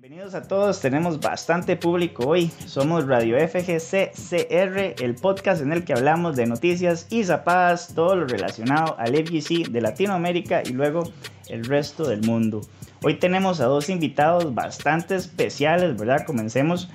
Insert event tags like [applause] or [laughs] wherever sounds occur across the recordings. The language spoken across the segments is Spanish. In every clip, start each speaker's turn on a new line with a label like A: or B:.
A: Bienvenidos a todos, tenemos bastante público hoy. Somos Radio FGCCR, el podcast en el que hablamos de noticias y zapadas, todo lo relacionado al FGC de Latinoamérica y luego el resto del mundo. Hoy tenemos a dos invitados bastante especiales, ¿verdad? Comencemos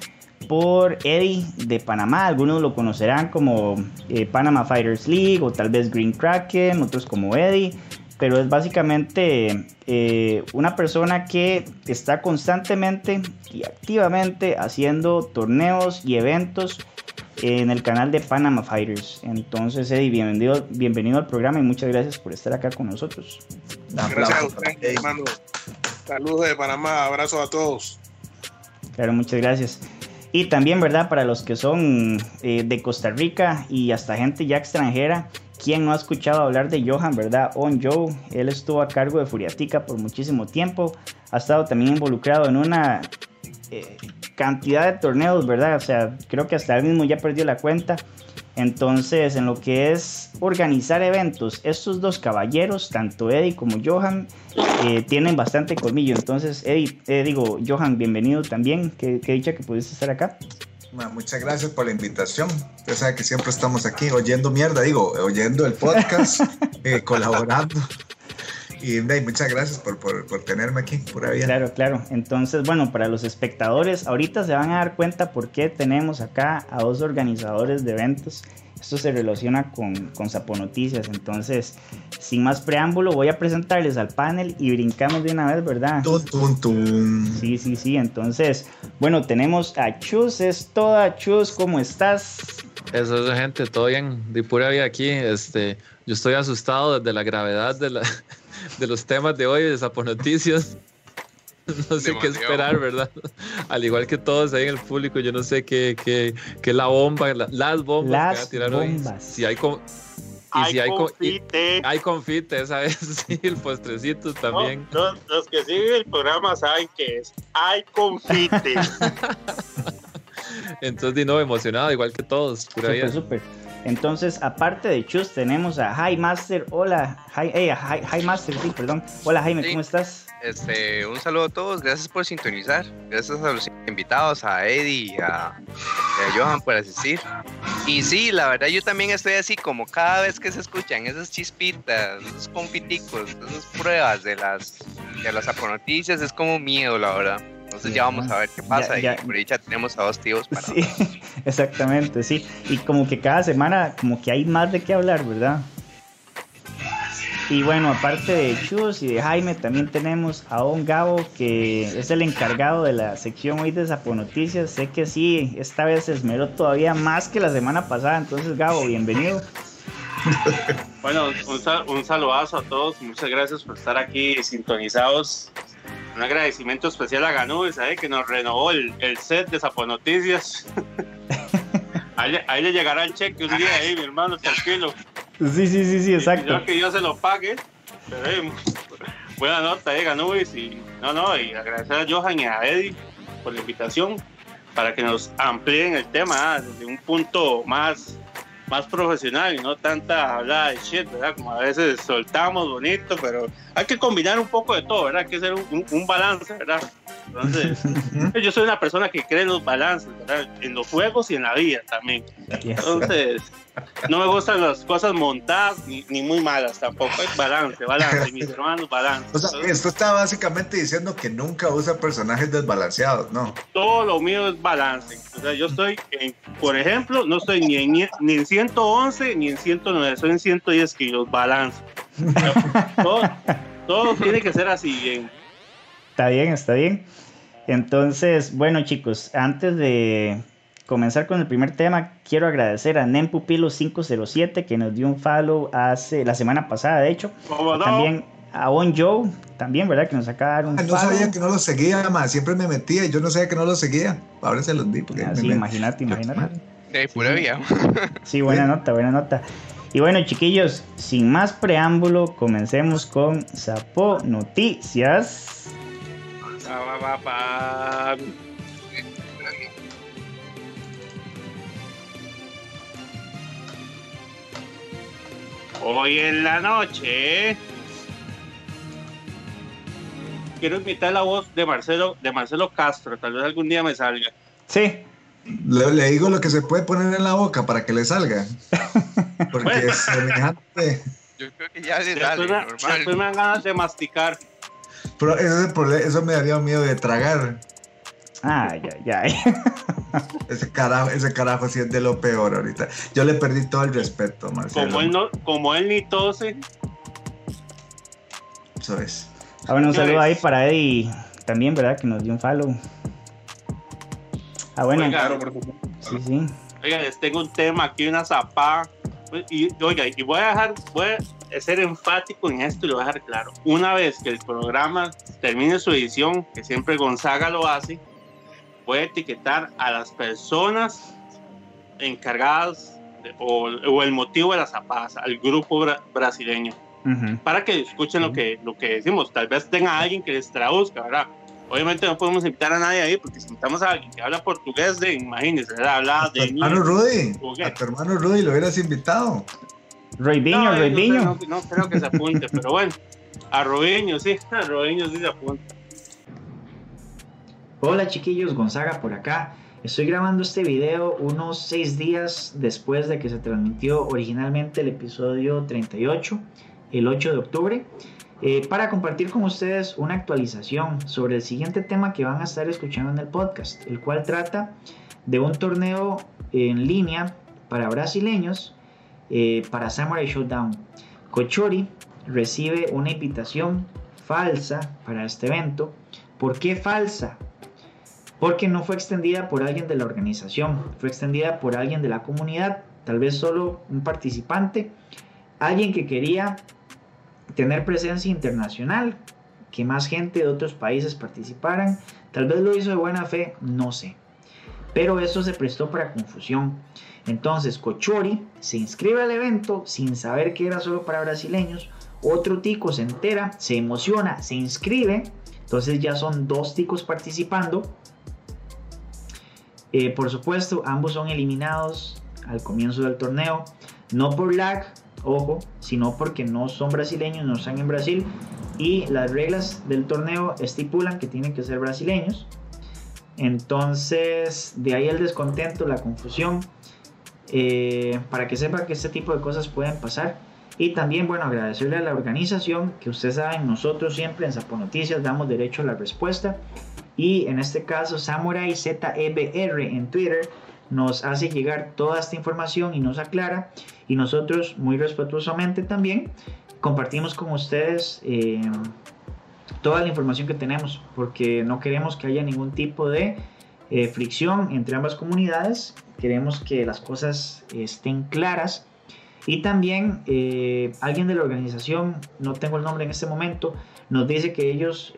A: por Eddie de Panamá. Algunos lo conocerán como eh, Panama Fighters League o tal vez Green Kraken, otros como Eddie pero es básicamente eh, una persona que está constantemente y activamente haciendo torneos y eventos en el canal de Panama Fighters. Entonces, Eddie, bienvenido, bienvenido al programa y muchas gracias por estar acá con nosotros.
B: Gracias a usted, hermano. Saludos de Panamá, abrazo a todos.
A: Claro, muchas gracias. Y también, ¿verdad? Para los que son eh, de Costa Rica y hasta gente ya extranjera, ¿Quién no ha escuchado hablar de Johan, verdad? On Joe, él estuvo a cargo de Furiatica por muchísimo tiempo, ha estado también involucrado en una eh, cantidad de torneos, ¿verdad? O sea, creo que hasta él mismo ya perdió la cuenta. Entonces, en lo que es organizar eventos, estos dos caballeros, tanto Eddie como Johan, eh, tienen bastante colmillo. Entonces, Eddie, eh, digo, Johan, bienvenido también. Qué, qué dicha que pudiste estar acá
C: muchas gracias por la invitación. Usted sabe que siempre estamos aquí oyendo mierda, digo, oyendo el podcast, [laughs] eh, colaborando. Y muchas gracias por, por, por, tenerme aquí, pura vida.
A: Claro, claro. Entonces, bueno, para los espectadores, ahorita se van a dar cuenta por qué tenemos acá a dos organizadores de eventos esto se relaciona con, con Noticias. Entonces, sin más preámbulo, voy a presentarles al panel y brincamos de una vez, ¿verdad? Sí, sí, sí. Entonces, bueno, tenemos a Chus, es toda Chus, ¿cómo estás?
D: Eso es gente, todo bien, de pura vida aquí. Este, yo estoy asustado de la gravedad de, la, [laughs] de los temas de hoy de Sapo Noticias. [laughs] no sé qué esperar, ¿verdad? Al igual que todos ahí en el público, yo no sé qué, qué, qué la bomba, las bombas
A: las que a tirar bombas.
D: hoy. Si hay con,
B: y si hay confite.
D: hay confite, esa vez [laughs] sí, el postrecito también.
B: los, que siguen el programa saben que es hay confite. [laughs]
D: Entonces, no, emocionado, igual que todos.
A: Súper, súper. Entonces, aparte de Chus, tenemos a High Master. Hola, High, eh, High, Master, sí, perdón. Hola, Jaime, ¿cómo estás?
E: Este, un saludo a todos, gracias por sintonizar, gracias a los invitados, a Eddie y a, Johan por asistir. Y sí, la verdad yo también estoy así como cada vez que se escuchan esas chispitas, esos confiticos, esas pruebas de las, de las noticias, es como miedo, la verdad. Entonces ya vamos a ver qué pasa y por ya tenemos a dos tíos para... [laughs]
A: Sí, exactamente, sí. Y como que cada semana como que hay más de qué hablar, ¿verdad? Y bueno, aparte de Chus y de Jaime, también tenemos a Don Gabo, que es el encargado de la sección hoy de Zapo Noticias. Sé que sí, esta vez se esmeró todavía más que la semana pasada. Entonces, Gabo, bienvenido. [laughs]
B: Bueno, un, un saludazo a todos. Muchas gracias por estar aquí sintonizados. Un agradecimiento especial a Ganú, ¿sabe? que nos renovó el, set de Zapo Noticias. [laughs] ahí, le llegará el cheque un día ahí, mi hermano, tranquilo.
A: Sí, sí, sí, sí, exacto.
B: Yo que yo se lo pague. [laughs] buena nota, eh, Ganubis. Y, no, no, y agradecer a Johan y a Eddie por la invitación para que nos amplíen el tema desde un punto más, más profesional y no tanta hablada de shit, ¿verdad? Como a veces soltamos bonito, pero hay que combinar un poco de todo, ¿verdad? Hay que hacer un, un balance, ¿verdad? Entonces, [laughs] yo soy una persona que cree en los balances, ¿verdad? En los juegos y en la vida también. Entonces, no me gustan las cosas montadas ni, ni muy malas tampoco. Es balance, balance, mis hermanos, balance.
C: O sea, esto está básicamente diciendo que nunca usa personajes desbalanceados, ¿no?
B: Todo lo mío es balance. O sea, yo estoy, en, por ejemplo, no estoy ni en, ni en 111 ni en 109, estoy en 110 kilos, balance. todo, todo tiene que ser así, bien.
A: Está bien, está bien. Entonces, bueno chicos, antes de comenzar con el primer tema, quiero agradecer a Nempupilo507 que nos dio un follow hace la semana pasada, de hecho. También a On Joe, también, ¿verdad? Que nos acaba de dar un
C: ah, No sabía que no lo seguía, más siempre me metía y yo no sabía que no lo seguía. Ahora se los di. Porque
A: ah, sí, imagínate, imagínate.
E: De pura vida. [laughs]
A: Sí, buena nota, buena nota. Y bueno, chiquillos, sin más preámbulo, comencemos con Sapo Noticias.
B: Hoy en la noche quiero imitar la voz de Marcelo, de Marcelo Castro, tal vez algún día me salga.
A: Sí.
C: Le, digo lo que se puede poner en la boca para que le salga. Porque es
E: semejante. Yo creo que ya le sale,
B: normal. Después me dan ganas de masticar.
C: Pero eso me daría miedo de tragar.
A: Ay, ay, ay. [laughs]
C: Ese carajo, ese carajo sí es de lo peor ahorita. Yo le perdí todo el respeto, Marcelo.
B: Como él, no, como él ni tose.
C: Eso es.
A: Ah, bueno, un saludo ahí para Eddie también, ¿verdad? Que nos dio un follow. Ah, bueno.
B: Oiga, sí, sí. Oiga, les tengo un tema aquí, una zapada. Y, oiga, y voy a dejar, voy a ser enfático en esto y lo voy a dejar claro. Una vez que el programa termine su edición, que siempre Gonzaga lo hace, voy a etiquetar a las personas encargadas o, el motivo de las zapadas, al grupo brasileño, para que escuchen lo, que, lo que decimos. Tal vez tenga alguien que les traduzca, ¿verdad? Obviamente no podemos invitar a nadie ahí porque si invitamos a alguien que habla portugués, de, imagínense, habla de...
C: hermano Rudy, a tu hermano Rudy lo hubieras invitado.
A: Roibiño,
B: no, No, creo que se apunte, pero bueno, a Robiño sí, a Robiño sí se apunta.
A: Hola chiquillos, Gonzaga por acá. Estoy grabando este video unos 6 días después de que se transmitió originalmente el episodio 38, el 8 de octubre, eh, para compartir con ustedes una actualización sobre el siguiente tema que van a estar escuchando en el podcast, el cual trata de un torneo en línea para brasileños eh, para Samurai Showdown. Kochori recibe una invitación falsa para este evento. ¿Por qué falsa? Porque no fue extendida por alguien de la organización, fue extendida por alguien de la comunidad, tal vez solo un participante, alguien que quería tener presencia internacional, que más gente de otros países participaran, tal vez lo hizo de buena fe, no sé. Pero eso se prestó para confusión. Entonces Cochori se inscribe al evento sin saber que era solo para brasileños. Otro tico se entera, se emociona, se inscribe. Entonces ya son dos ticos participando eh, por supuesto, ambos son eliminados al comienzo del torneo, no por lag, ojo, sino porque no son brasileños, no están en Brasil y las reglas del torneo estipulan que tienen que ser brasileños. Entonces, de ahí el descontento, la confusión, eh, para que sepa que este tipo de cosas pueden pasar. Y también, bueno, agradecerle a la organización, que ustedes saben, nosotros siempre en Zapo Noticias damos derecho a la respuesta y en este caso Samurai ZEBR en Twitter nos hace llegar toda esta información y nos aclara. Y nosotros muy respetuosamente también compartimos con ustedes eh, toda la información que tenemos porque no queremos que haya ningún tipo de eh, fricción entre ambas comunidades. Queremos que las cosas estén claras. Y también eh, alguien de la organización no tengo el nombre en este momento nos dice que ellos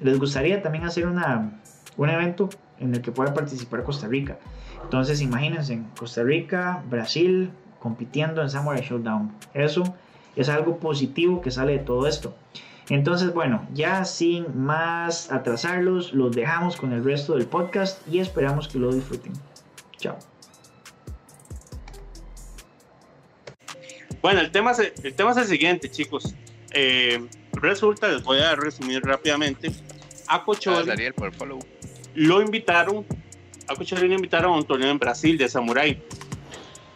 A: les gustaría también hacer una, un evento en el que pueda participar Costa Rica. Entonces imagínense, Costa Rica, Brasil compitiendo en Samurai Showdown. Eso es algo positivo que sale de todo esto. Entonces, bueno, ya sin más atrasarlos, los dejamos con el resto del podcast y esperamos que lo disfruten. Chao.
B: Bueno, el tema es el, tema es el siguiente, chicos. Eh, resulta, les voy a resumir rápidamente, a Cochori lo invitaron, a Cochori lo invitaron a un torneo en Brasil de Samurai.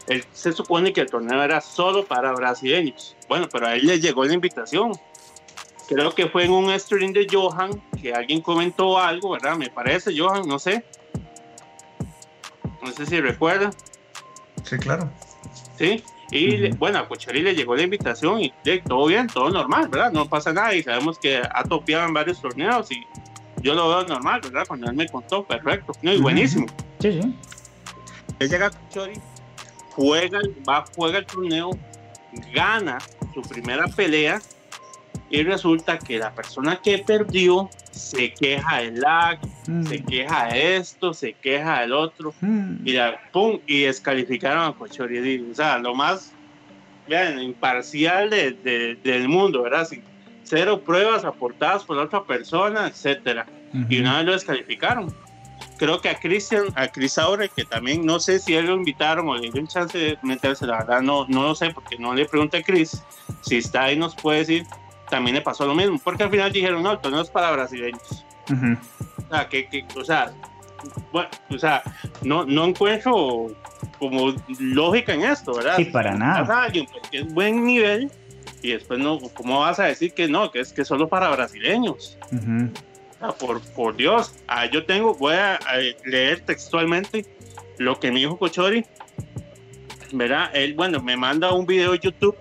B: Él, se supone que el torneo era solo para brasileños. Bueno, pero a él le llegó la invitación. Creo que fue en un stream de Johan que alguien comentó algo, ¿verdad? Me parece, Johan, no sé. No sé si recuerda.
C: Sí, claro.
B: Sí, y bueno, a Cochari le llegó la invitación y todo bien, todo normal, ¿verdad? No pasa nada y sabemos que ha topeado en varios torneos y yo lo veo normal, ¿verdad? Cuando él me contó, perfecto, no, y buenísimo.
A: Sí, sí.
B: Él llega a Cochari, juega, va, juega el torneo, gana su primera pelea y resulta que la persona que perdió se queja del lag, mm. se queja de esto, se queja del otro, mm. y, pum, y descalificaron a Cochori. O sea, lo más vean, imparcial del mundo, ¿verdad? Sin cero pruebas aportadas por la otra persona, etcétera. Y una vez lo descalificaron. Creo que a Cristian, a Chris Aure, que también no sé si él lo invitaron o le dio un chance de meterse, la verdad no, no lo sé porque no le pregunté a Chris. Si está ahí nos puede decir también le pasó lo mismo, porque al final dijeron, no, el torneo es para brasileños. O sea, que, que, o sea, bueno, o sea, no, no encuentro como lógica en esto, ¿verdad?
A: Sí, para nada.
B: alguien porque es buen nivel y después no, ¿cómo vas a decir que no? Que es que solo para brasileños. por, por Dios, ah, yo tengo, voy a, leer textualmente lo que me dijo Cochori, ¿verdad? Él, bueno, me manda un video de YouTube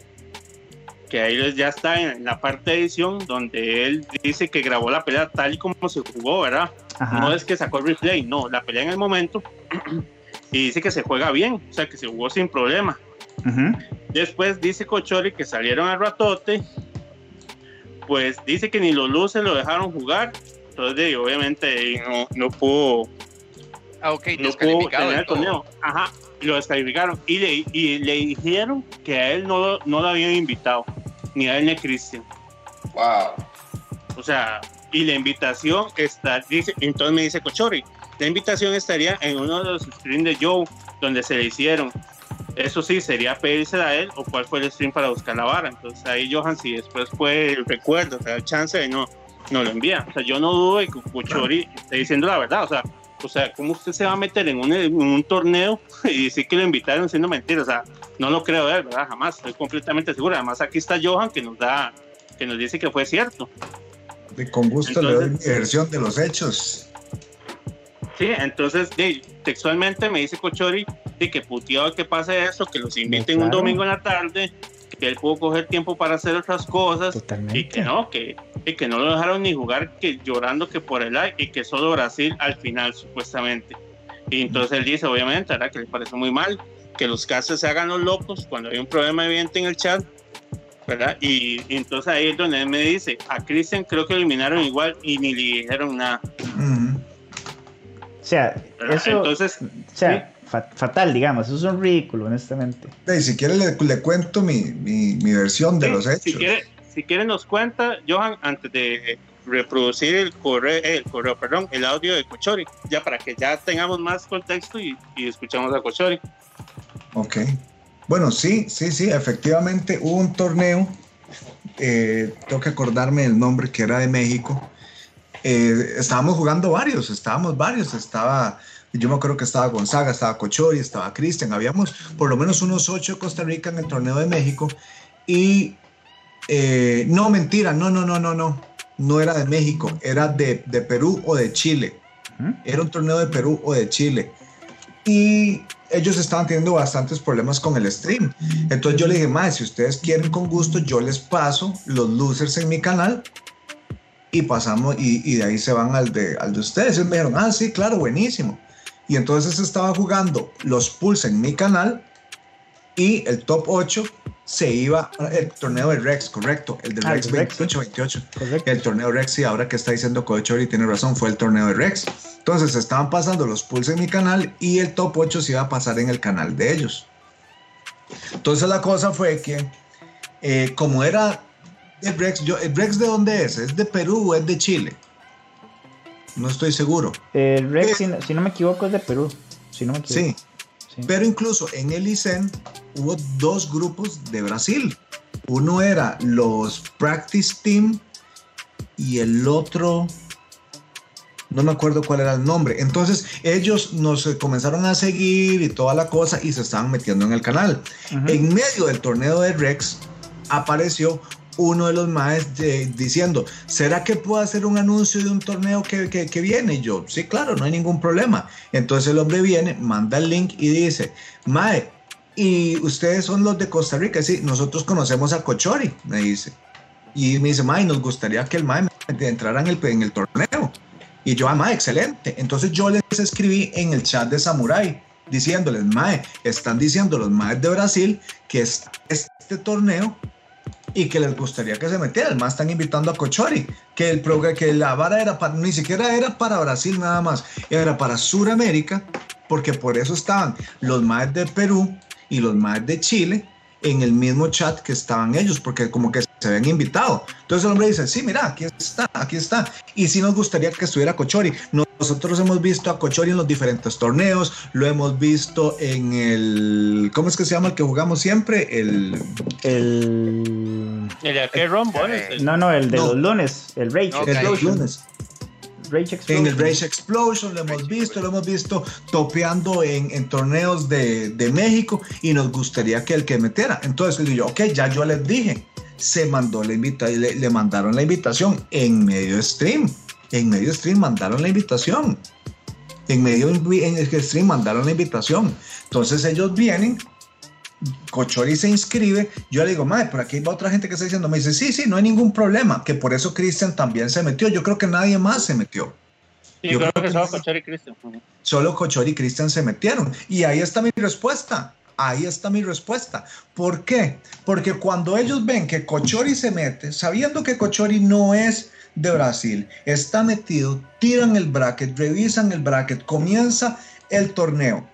B: que ahí ya está en la parte de edición donde él dice que grabó la pelea tal y como se jugó, ¿verdad? No es que sacó el replay, no, la pelea en el momento [clears throat] y dice que se juega bien, o sea, que se jugó sin problema. Después dice Cochori que salieron al ratote, pues dice que ni los luces lo dejaron jugar, entonces obviamente no, no pudo...
E: Ah, ok, no pudo tener el
B: torneo. Ajá, lo descalificaron y le, y le dijeron que a él no, no lo habían invitado, ni a él ni a Cristian.
C: Wow.
B: O sea, y la invitación está, dice, entonces me dice Cochori, la invitación estaría en uno de los streams de Joe, donde se le hicieron. Eso sí, sería pedirse a él o cuál fue el stream para buscar la vara. Entonces ahí Johan, si después fue el recuerdo, o sea, el chance de no, no lo envía. O sea, yo no dudo de que Cochori esté diciendo la verdad. O sea, o sea, ¿cómo usted se va a meter en un, en un torneo [laughs] y decir que lo invitaron siendo mentira? O sea, no lo creo ver, ¿verdad? Jamás, estoy completamente seguro. Además, aquí está Johan que nos da, que nos dice que fue cierto.
C: Y con gusto le doy mi versión de los hechos.
B: Sí, entonces textualmente me dice Cochori de que puteado que pase eso, que los inviten un domingo en la tarde, que él pudo coger tiempo para hacer otras cosas y que no, que, y que no lo dejaron ni jugar, que llorando que por el like y que solo Brasil al final supuestamente. Y entonces él dice, obviamente, ¿verdad? que le parece muy mal que los casos se hagan los locos cuando hay un problema evidente en el chat, ¿verdad? Y, entonces ahí es donde él me dice, a Christian creo que eliminaron igual y ni le dijeron nada.
A: O sea, eso, entonces, o sea, fatal, digamos, eso es un ridículo, honestamente.
C: si quiere le, cuento mi, mi, versión de los hechos.
B: Si quiere, si quiere nos cuenta, Johan, antes de reproducir el correo, el correo, perdón, el audio de Cochori, ya para que ya tengamos más contexto y, y escuchamos a Cochori.
C: Ok. Bueno, sí, sí, sí, efectivamente hubo un torneo, eh, tengo que acordarme el nombre que era de México. Eh, estábamos jugando varios, estábamos varios, estaba yo me acuerdo que estaba Gonzaga, estaba Cochori, estaba Cristian. Habíamos por lo menos unos ocho de Costa Rica en el torneo de México. Y eh, no, mentira, no, no, no, no, no. No era de México, era de, de Perú o de Chile. Era un torneo de Perú o de Chile. Y ellos estaban teniendo bastantes problemas con el stream. Entonces yo le dije, más si ustedes quieren con gusto, yo les paso los losers en mi canal y pasamos y, y de ahí se van al de, al de ustedes. Y me dijeron, ah, sí, claro, buenísimo. Y entonces estaba jugando los pools en mi canal y el top 8 se iba el torneo de Rex, correcto, el de ah, Rex 28-28. El torneo Rex, y ahora que está diciendo y tiene razón, fue el torneo de Rex. Entonces estaban pasando los pools en mi canal y el top 8 se iba a pasar en el canal de ellos. Entonces la cosa fue que, eh, como era el Rex, yo, ¿el Rex de dónde es? ¿Es de Perú o es de Chile? No estoy seguro.
A: El Rex, si, no me equivoco, es de Perú. Si no me
C: Sí. Pero incluso en el ICEN hubo dos grupos de Brasil. Uno era los Practice Team y el otro, no me acuerdo cuál era el nombre. Entonces ellos nos comenzaron a seguir y toda la cosa y se estaban metiendo en el canal. En medio del torneo de Rex apareció uno de los más diciendo, ¿será que puedo hacer un anuncio de un torneo que, que, viene? Y yo, sí, claro, no hay ningún problema. Entonces el hombre viene, manda el link y dice, Mae, y ustedes son los de Costa Rica, sí, nosotros conocemos a Cochori, me dice. Y me dice, Mae, nos gustaría que el Mae entrara en el, en el torneo. Y yo, ah, Mae, excelente. Entonces yo les escribí en el chat de Samurai diciéndoles, Mae, están diciendo los Maes de Brasil que este torneo y que les gustaría que se metieran. Más están invitando a Cochori, que, el, que la vara era para, ni siquiera era para Brasil nada más, era para Sudamérica, porque por eso estaban los más de Perú y los más de Chile en el mismo chat que estaban ellos, porque como que se habían invitado. Entonces el hombre dice, sí, mira, aquí está, aquí está. Y sí nos gustaría que estuviera Cochori. Nosotros hemos visto a Cochori en los diferentes torneos, lo hemos visto en el, ¿cómo es que se llama el que jugamos siempre? El...
A: El...
B: ¿El de aquel rombo?
A: No, no, el de los lunes, el Rage.
C: el de los lunes.
A: Rage Explosion.
C: En el Rage Explosion lo hemos visto, lo hemos visto topeando en, en torneos de, de, México y nos gustaría que el que metiera. Entonces le digo, ok, ya yo les dije, se mandó la invitación, le, le, mandaron la invitación en medio stream. En medio stream mandaron la invitación. En medio en el stream mandaron la invitación. Entonces ellos vienen, Cochori se inscribe, yo le digo, madre, por aquí va otra gente que está diciendo, me dice, sí, sí, no hay ningún problema, que por eso Cristian también se metió, yo creo que nadie más se metió.
B: Sí, yo creo, creo que, que, solo Cochori y Cristian.
C: Solo Cochori y Cristian se metieron. Y ahí está mi respuesta. Ahí está mi respuesta. ¿Por qué? Porque cuando ellos ven que Cochori se mete, sabiendo que Cochori no es de Brasil, está metido, tiran el bracket, revisan el bracket, comienza el torneo.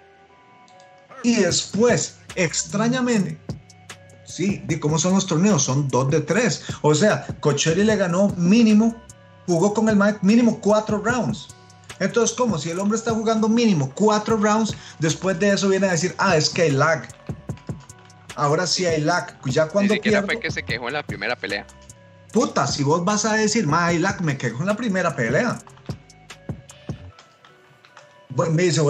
C: Y después, extrañamente, sí, ¿de cómo son los torneos? Son dos de tres. O sea, Cochori le ganó mínimo, jugó con el Mike mínimo cuatro rounds. Entonces, como si el hombre está jugando mínimo cuatro rounds, después de eso viene a decir, ah, es que hay lag. Ahora sí hay lag. Ya cuando
E: Ni siquiera fue que se quejó en la primera pelea.
C: Puta, si vos vas a decir, ma, hay lag, me quejo en la primera pelea. Me dice,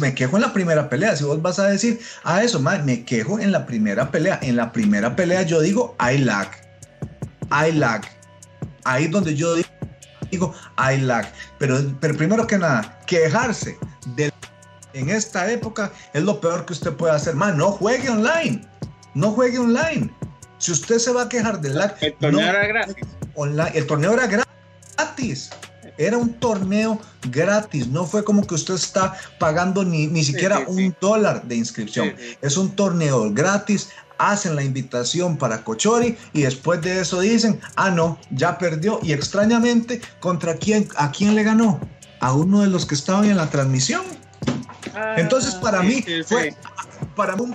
C: me quejo en la primera pelea. Si vos vas a decir a eso, ma, me quejo en la primera pelea. En la primera pelea yo digo, hay lag. Hay lag. Ahí donde yo digo, hay lag. Pero, pero primero que nada, quejarse de en esta época es lo peor que usted puede hacer. Man, no juegue online. No juegue online. Si usted se va a quejar del lag.
B: El torneo
C: no,
B: era gratis.
C: Online, el torneo era gratis. Era un torneo gratis. No fue como que usted está pagando ni, ni siquiera
B: sí, sí,
C: un
B: sí.
C: dólar de inscripción. Es un torneo gratis. Hacen la invitación para Cochori y después de eso dicen, ah, no, ya perdió. Y extrañamente, ¿contra quién? ¿A quién le ganó? A uno de los que estaban en la transmisión.
B: Ah,
C: Entonces, para mí fue para mí un.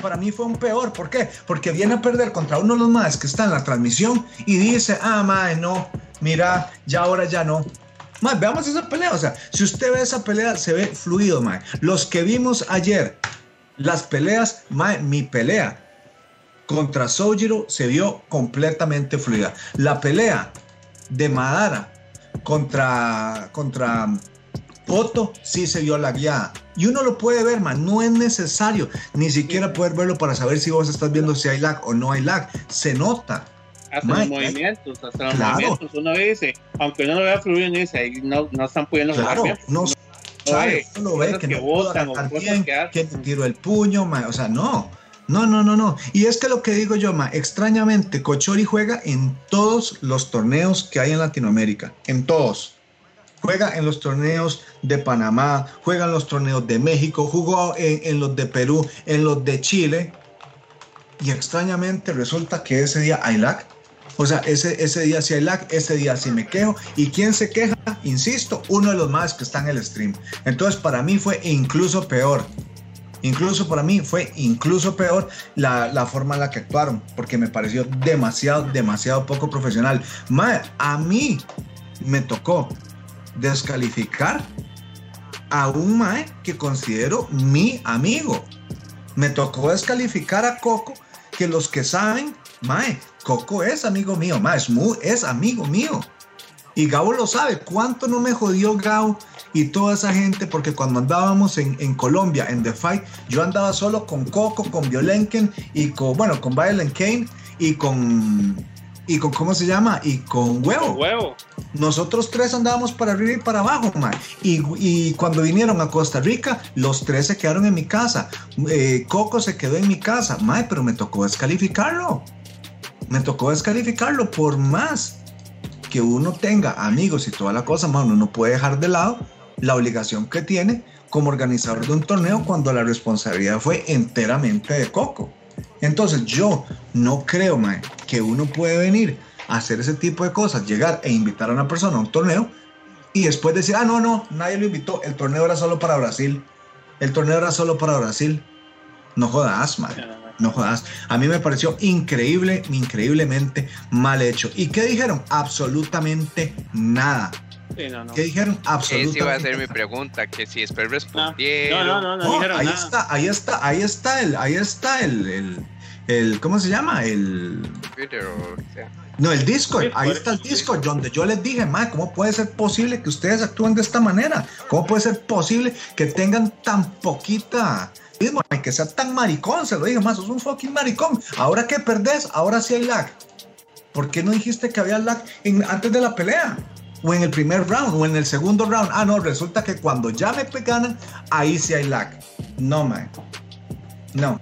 C: Para mí fue un peor. ¿Por qué? Porque viene a perder contra uno de los más que está en la transmisión y dice, ah, mae, no, mira, ya ahora ya no. Mae, veamos esa pelea. O sea, si usted ve esa pelea, se ve fluido, mae. Los que vimos ayer, las peleas, mae, mi pelea contra Sojiro se vio completamente fluida. La pelea de Madara contra, contra Otto sí se vio la guiada. Y uno lo puede ver, man. No es necesario ni siquiera poder verlo para saber si vos estás viendo si hay lag o no hay lag. Se nota.
B: Hasta los movimientos, hasta los
C: claro.
B: movimientos. Uno dice, aunque uno lo vea fluir, uno dice, ahí no, no están pudiendo
C: Claro,
B: jugar
C: no sabe,
B: Oye,
C: uno ve que no
B: botan o
C: atacar
B: cosas
C: bien,
B: que
C: que me tiró el puño, man. O sea, no. No, no, no, no. Y es que lo que digo yo, ma, extrañamente, Cochori juega en todos los torneos que hay en Latinoamérica. En todos. Juega en los torneos de Panamá, juega en los torneos de México, jugó en, en los de Perú, en los de Chile. Y extrañamente resulta que ese día hay lag. O sea, ese, ese día sí hay lag, ese día sí me quejo. ¿Y quién se queja? Insisto, uno de los más que está en el stream. Entonces, para mí fue incluso peor. Incluso para mí fue incluso peor la, la, forma en la que actuaron, porque me pareció demasiado, demasiado poco profesional. Mae, a mí me tocó descalificar a un Mae que considero mi amigo. Me tocó descalificar a Coco, que los que saben, Mae, Coco es amigo mío, Mae, es, es amigo mío. Y Gabo lo sabe, cuánto no me jodió Gabo y toda esa gente, porque cuando andábamos en, en, Colombia, en The Fight, yo andaba solo con Coco, con Violenken y con, bueno, con Violent Kane y con, y con, ¿cómo se llama? Y con Huevo.
B: Huevo.
C: Nosotros tres andábamos para arriba y para abajo, man. Y, y cuando vinieron a Costa Rica, los tres se quedaron en mi casa. Eh, Coco se quedó en mi casa, man, pero me tocó descalificarlo. Me tocó descalificarlo por más que uno tenga amigos y toda la cosa, man, uno no puede dejar de lado la obligación que tiene como organizador de un torneo cuando la responsabilidad fue enteramente de Coco. Entonces yo no creo, man, que uno puede venir a hacer ese tipo de cosas, llegar e invitar a una persona a un torneo y después decir, ah, no, no, nadie lo invitó, el torneo era solo para Brasil, el torneo era solo para Brasil. No jodas, man. No jodas. A mí me pareció increíble, increíblemente mal hecho. ¿Y qué dijeron? Absolutamente nada. ¿Qué dijeron? Absolutamente.
E: Esa iba a ser mi pregunta, que si después respondieron.
B: No, no, no, no, dijeron
C: ahí
B: nada.
C: está, ahí está, ahí está el, ahí está el, el, el ¿cómo se llama? El
E: Twitter o lo que sea.
C: no, el Discord, ahí está el Discord, donde yo les dije, ma, ¿cómo puede ser posible que ustedes actúen de esta manera? ¿Cómo puede ser posible que tengan tan poquita mismo, que sea tan maricón? Se lo dije, más, sos un fucking maricón. Ahora que perdés, ahora sí hay lag. ¿Por qué no dijiste que había lag en- antes de la pelea? O en el primer round, o en el segundo round. Ah, no, resulta que cuando ya me ganan, ahí sí hay lag. No, man. No.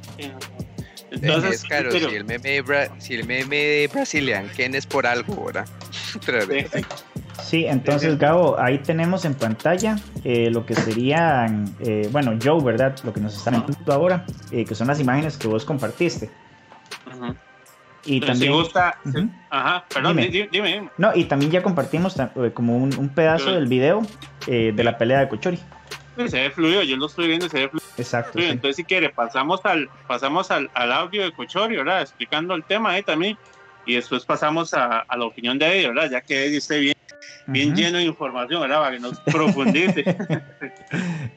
B: Entonces,
E: es claro,
B: pero-
E: si el meme de, Bra- si el meme de Brazilian Ken es por algo, ¿verdad? [laughs] Otra vez.
B: sí,
A: entonces Gabo, ahí tenemos en pantalla eh, lo que serían, eh, bueno, Joe, ¿verdad? Lo que nos están viendo ahora, eh, que son las imágenes que vos compartiste.
B: ujú.
A: Y
B: Pero
A: también,
B: si gusta, ajá, perdón,
A: Dime.
B: di- di- dime, dime.
A: no, y también ya compartimos eh, como un, un pedazo del video eh, de la pelea de Cochori.
B: Sí, se ve fluido, yo lo estoy viendo, y se ve fluido.
A: Exacto. sí.
B: Entonces, si quiere, pasamos al pasamos al, al audio de Cochori, ¿verdad? Explicando el tema ahí también. Y después pasamos a, a la opinión de Eddie, ¿verdad? Ya que Eddie esté bien, lleno de información, ¿verdad? Para que nos profundice. [laughs]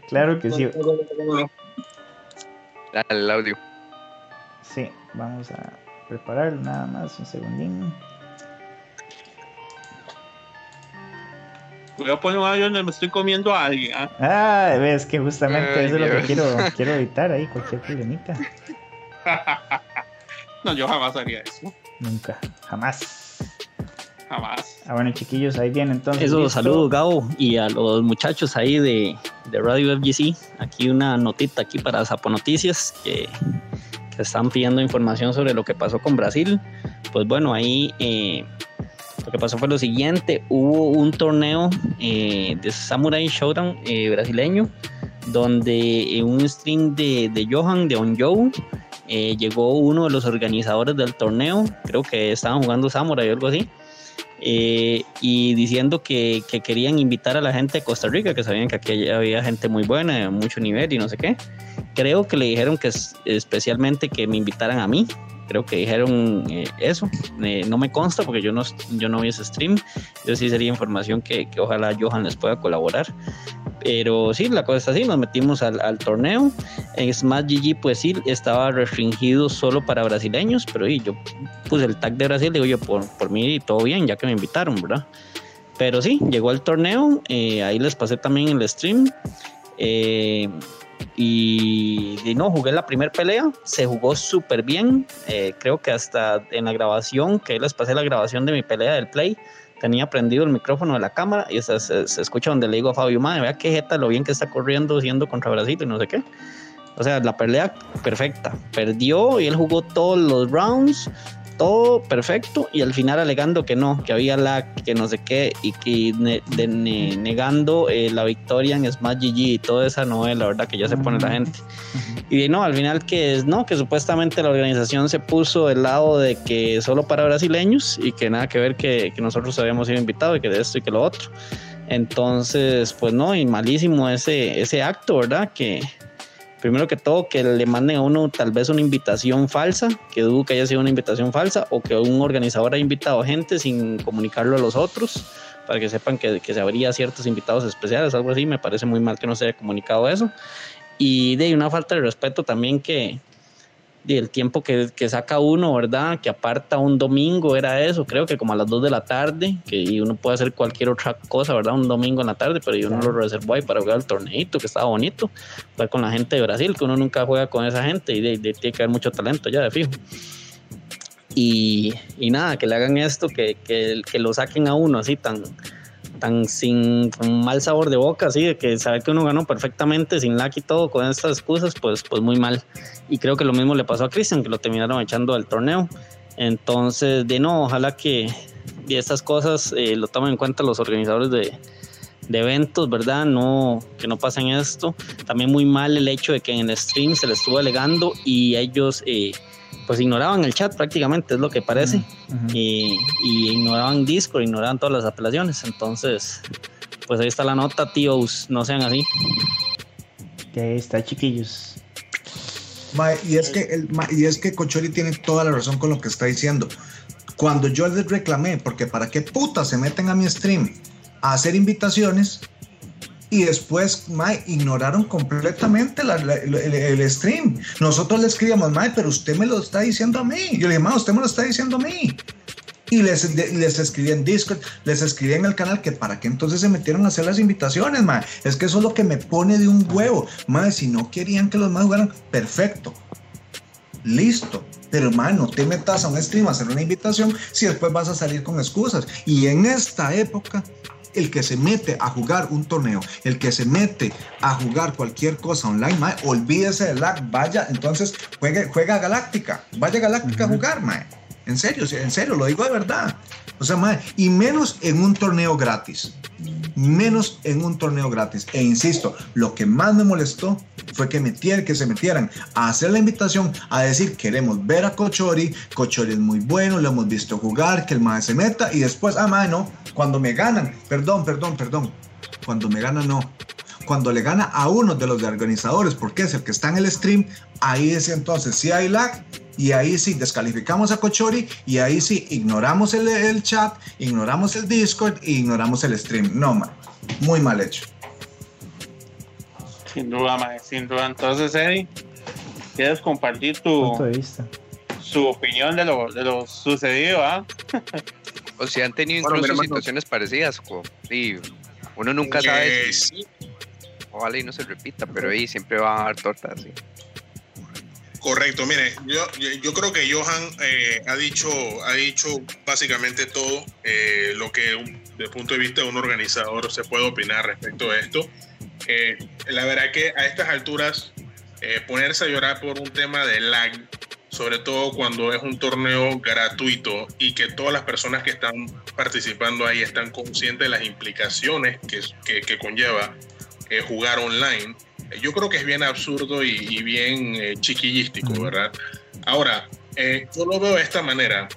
A: Claro que sí. [laughs]
E: Dale el audio.
A: Sí, vamos a prepararlo nada más un segundín.
B: Voy a poner un audio donde me estoy comiendo a alguien. Ah,
A: ves que justamente
E: Ay,
A: eso es lo que quiero, [laughs] quiero evitar ahí, cualquier problemita. [laughs]
B: No, yo jamás haría eso.
A: Nunca, jamás.
B: Jamás.
A: Ah, bueno, chiquillos, ahí viene entonces.
F: Eso,
A: listo.
F: saludos Gabo y a los muchachos ahí de, de Radio FGC. Aquí una notita aquí para Zapo Noticias que, que están pidiendo información sobre lo que pasó con Brasil. Pues bueno, ahí eh, lo que pasó fue lo siguiente, hubo un torneo eh, de Samurai Showdown eh, brasileño donde en un stream de, de Johan, de On Joe, eh, llegó uno de los organizadores del torneo, creo que estaban jugando Samurai o algo así, eh, y diciendo que, que querían invitar a la gente de Costa Rica, que sabían que aquí había gente muy buena, de mucho nivel y no sé qué. Creo que le dijeron que es- especialmente que me invitaran a mí. Creo que dijeron eh, eso. Eh, no me consta porque yo no, yo no vi ese stream. Yo sí sería información que, que ojalá Johan les pueda colaborar. Pero sí, la cosa es así, nos metimos al, al torneo. En Smash GG, pues sí, estaba restringido solo para brasileños, pero y yo puse el tag de Brasil, digo yo, por, por mí todo bien, ya que me invitaron, ¿verdad? Pero sí, llegó el torneo, eh, ahí les pasé también el stream. eh, y, y no, jugué la primera pelea, se jugó súper bien. eh, creo que hasta en la grabación, que les pasé la grabación de mi pelea del play, tenía prendido el micrófono de la cámara y se, se- se escucha donde le digo a Fabio, madre, vea qué jeta lo bien que está corriendo siendo contra Brasil y no sé qué. O sea, la pelea perfecta. Perdió y él jugó todos los rounds, todo perfecto y al final alegando que no, que había lag, que no sé qué y que ne- de- ne- negando eh, la victoria en Smash GG y toda esa novela, ¿verdad? Que ya se pone la gente. Y no, al final que es, no, que supuestamente la organización se puso del lado de que solo para brasileños y que nada que ver que, que nosotros habíamos sido invitados y que de esto y que lo otro. Entonces, pues no, y malísimo ese, ese acto, ¿verdad? Que primero que todo que le manden a uno tal vez una invitación falsa, que dudo que haya sido una invitación falsa, o que un organizador haya invitado gente sin comunicarlo a los otros, para que sepan que, se habría ciertos invitados especiales, algo así, me parece muy mal que no se haya comunicado eso. Y de una falta de respeto también que de el tiempo que, que saca uno, ¿verdad? Que aparta un domingo, era eso, creo que como a las 2 de la tarde, que y uno puede hacer cualquier otra cosa, ¿verdad? Un domingo en la tarde, pero uno lo reservó ahí para jugar el torneito, que estaba bonito, jugar con la gente de Brasil, que uno nunca juega con esa gente y de, de- tiene que haber mucho talento ya de fijo. Y, y nada, que le hagan esto, que, que, que lo saquen a uno así tan, tan sin mal sabor de boca, así de que sabe que uno ganó perfectamente sin lag y todo con estas excusas, pues, pues muy mal. Y creo que lo mismo le pasó a Cristian, que lo terminaron echando del torneo. Entonces, de no, ojalá que de estas cosas eh, lo tomen en cuenta los organizadores de, de eventos, ¿verdad? No, que no pasen esto. También muy mal el hecho de que en el stream se les estuvo alegando y ellos eh, pues ignoraban el chat prácticamente, es lo que parece. Y, y ignoraban Discord, ignoraban todas las apelaciones. Entonces, pues ahí está la nota, tíos, no sean así.
A: Que ahí está, chiquillos.
C: y, es que el, y es que Cochori tiene toda la razón con lo que está diciendo. Cuando yo les reclamé, porque para qué puta se meten a mi stream a hacer invitaciones y después, Mae, ignoraron completamente el, stream. Nosotros le escribíamos, Mae, pero usted me lo está diciendo a mí. Yo le dije, Mae, usted me lo está diciendo a mí. Y les, les escribí en Discord, les escribí en el canal que para qué entonces se metieron a hacer las invitaciones, Mae. Es que eso es lo que me pone de un huevo. Mae, si no querían que los más jugaran, perfecto. Listo. Pero, mae, no te metas a un stream a hacer una invitación si después vas a salir con excusas. Y en esta época el que se mete a jugar un torneo, el que se mete a jugar cualquier cosa online, mae, olvídese del lag, vaya, entonces juegue, juega Galáctica, vaya Galáctica a jugar, mae. En serio, en serio, lo digo de verdad. O sea, mae, y menos en un torneo gratis. Menos en un torneo gratis. E insisto, lo que más me molestó fue que, metieran, que se metieran a hacer la invitación, a decir, queremos ver a Cochori, Cochori es muy bueno, lo hemos visto jugar, que el mae se meta, y después, ah, mae, no, cuando me ganan, perdón, perdón, perdón, cuando me ganan, no. Cuando le gana a uno de los organizadores, porque es el que está en el stream, ahí es entonces si hay lag y ahí sí descalificamos a Cochori y ahí sí ignoramos el, chat, ignoramos el Discord e ignoramos el stream. No, man, muy mal hecho.
B: Sin duda, man, sin duda. Entonces, Eddie, ¿quieres compartir tu su opinión de lo, de lo sucedido? ¿ah?
E: o si han tenido incluso situaciones parecidas. y uno nunca sabe si. Ojalá y no se repita, pero ahí siempre va a haber tortas. ¿sí?
G: Correcto, mire, yo, yo creo que Johan eh, ha, dicho, ha dicho básicamente todo eh, lo que desde el punto de vista de un organizador se puede opinar respecto a esto. Eh, la verdad que a estas alturas ponerse a llorar por un tema de lag, sobre todo cuando es un torneo gratuito y que todas las personas que están participando ahí están conscientes de las implicaciones que, que, que conlleva jugar online, yo creo que es bien absurdo y, bien eh, chiquillístico, ¿verdad? Ahora, eh, yo lo veo de esta manera.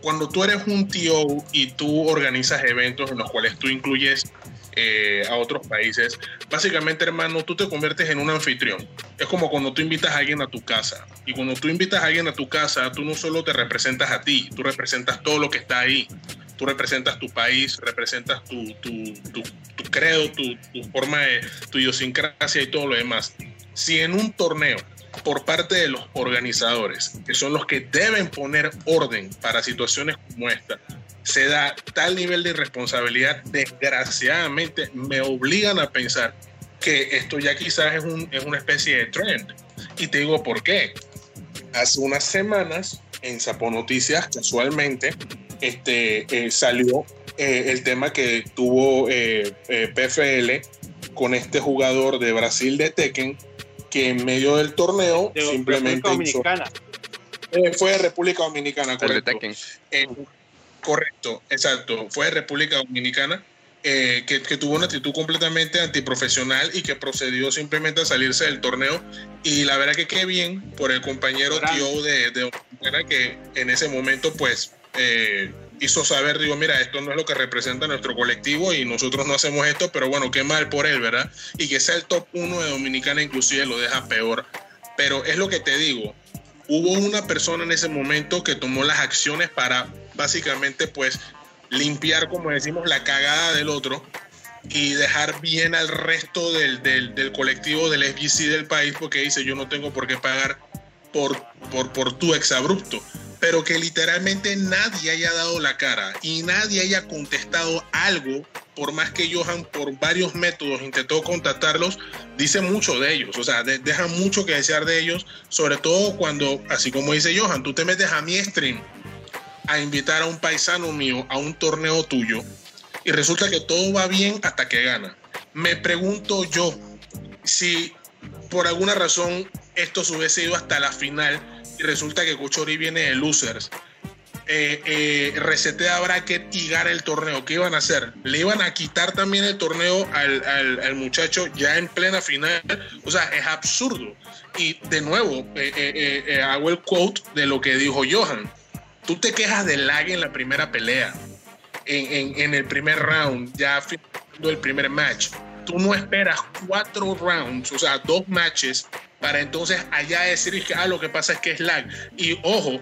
G: Cuando tú eres un tío y tú organizas eventos en los cuales tú incluyes eh, a otros países, básicamente, hermano, tú te conviertes en un anfitrión. Es como cuando tú invitas a alguien a tu casa. Y cuando tú invitas a alguien a tu casa, tú no solo te representas a ti, tú representas todo lo que está ahí tú representas tu país, representas tu, credo, tu, forma de, tu idiosincrasia y todo lo demás. Si en un torneo por parte de los organizadores, que son los que deben poner orden para situaciones como esta, se da tal nivel de irresponsabilidad, desgraciadamente me obligan a pensar que esto ya quizás es una especie de trend. Y te digo por qué. Hace unas semanas en Sapo Noticias, casualmente, este, eh, salió eh, el tema que tuvo eh, PFL con este jugador de Brasil de Tekken, que en medio del torneo simplemente...
B: Dominicana.
G: fue de República Dominicana, correcto. correcto, exacto. Fue de República Dominicana. que, que, tuvo una actitud completamente antiprofesional y que procedió simplemente a salirse del torneo. Y la verdad que qué bien por el compañero tío de, de que en ese momento pues eh, hizo saber, digo, mira, esto no es lo que representa nuestro colectivo y nosotros no hacemos esto, pero bueno, qué mal por él, ¿verdad? Y que sea el top uno de Dominicana inclusive lo deja peor. Pero es lo que te digo, hubo una persona en ese momento que tomó las acciones para básicamente pues limpiar, como decimos, la cagada del otro y dejar bien al resto del, del, del colectivo del FGC del país porque dice yo no tengo por qué pagar por, por, por tu exabrupto pero que literalmente nadie haya dado la cara y nadie haya contestado algo, por más que Johan por varios métodos intentó contactarlos, dice mucho de ellos, o sea, dejan mucho que desear de ellos, sobre todo cuando, así como dice Johan, tú te metes a mi stream a invitar a un paisano mío a un torneo tuyo y resulta que todo va bien hasta que gana. Me pregunto yo si por alguna razón esto se hubiese ido hasta la final y resulta que Cochori viene de losers, eh, eh, resetea bracket y gana el torneo, ¿qué iban a hacer? Le iban a quitar también el torneo al, al, muchacho ya en plena final. O sea, es absurdo. Y de nuevo, eh, eh, hago el quote de lo que dijo Johan. Tú te quejas del lag en la primera pelea, en, en, en el primer round, ya finalizando el primer match. Tú no esperas cuatro rounds, o sea, dos matches para entonces allá decir que ah, lo que pasa es que es lag. Y ojo,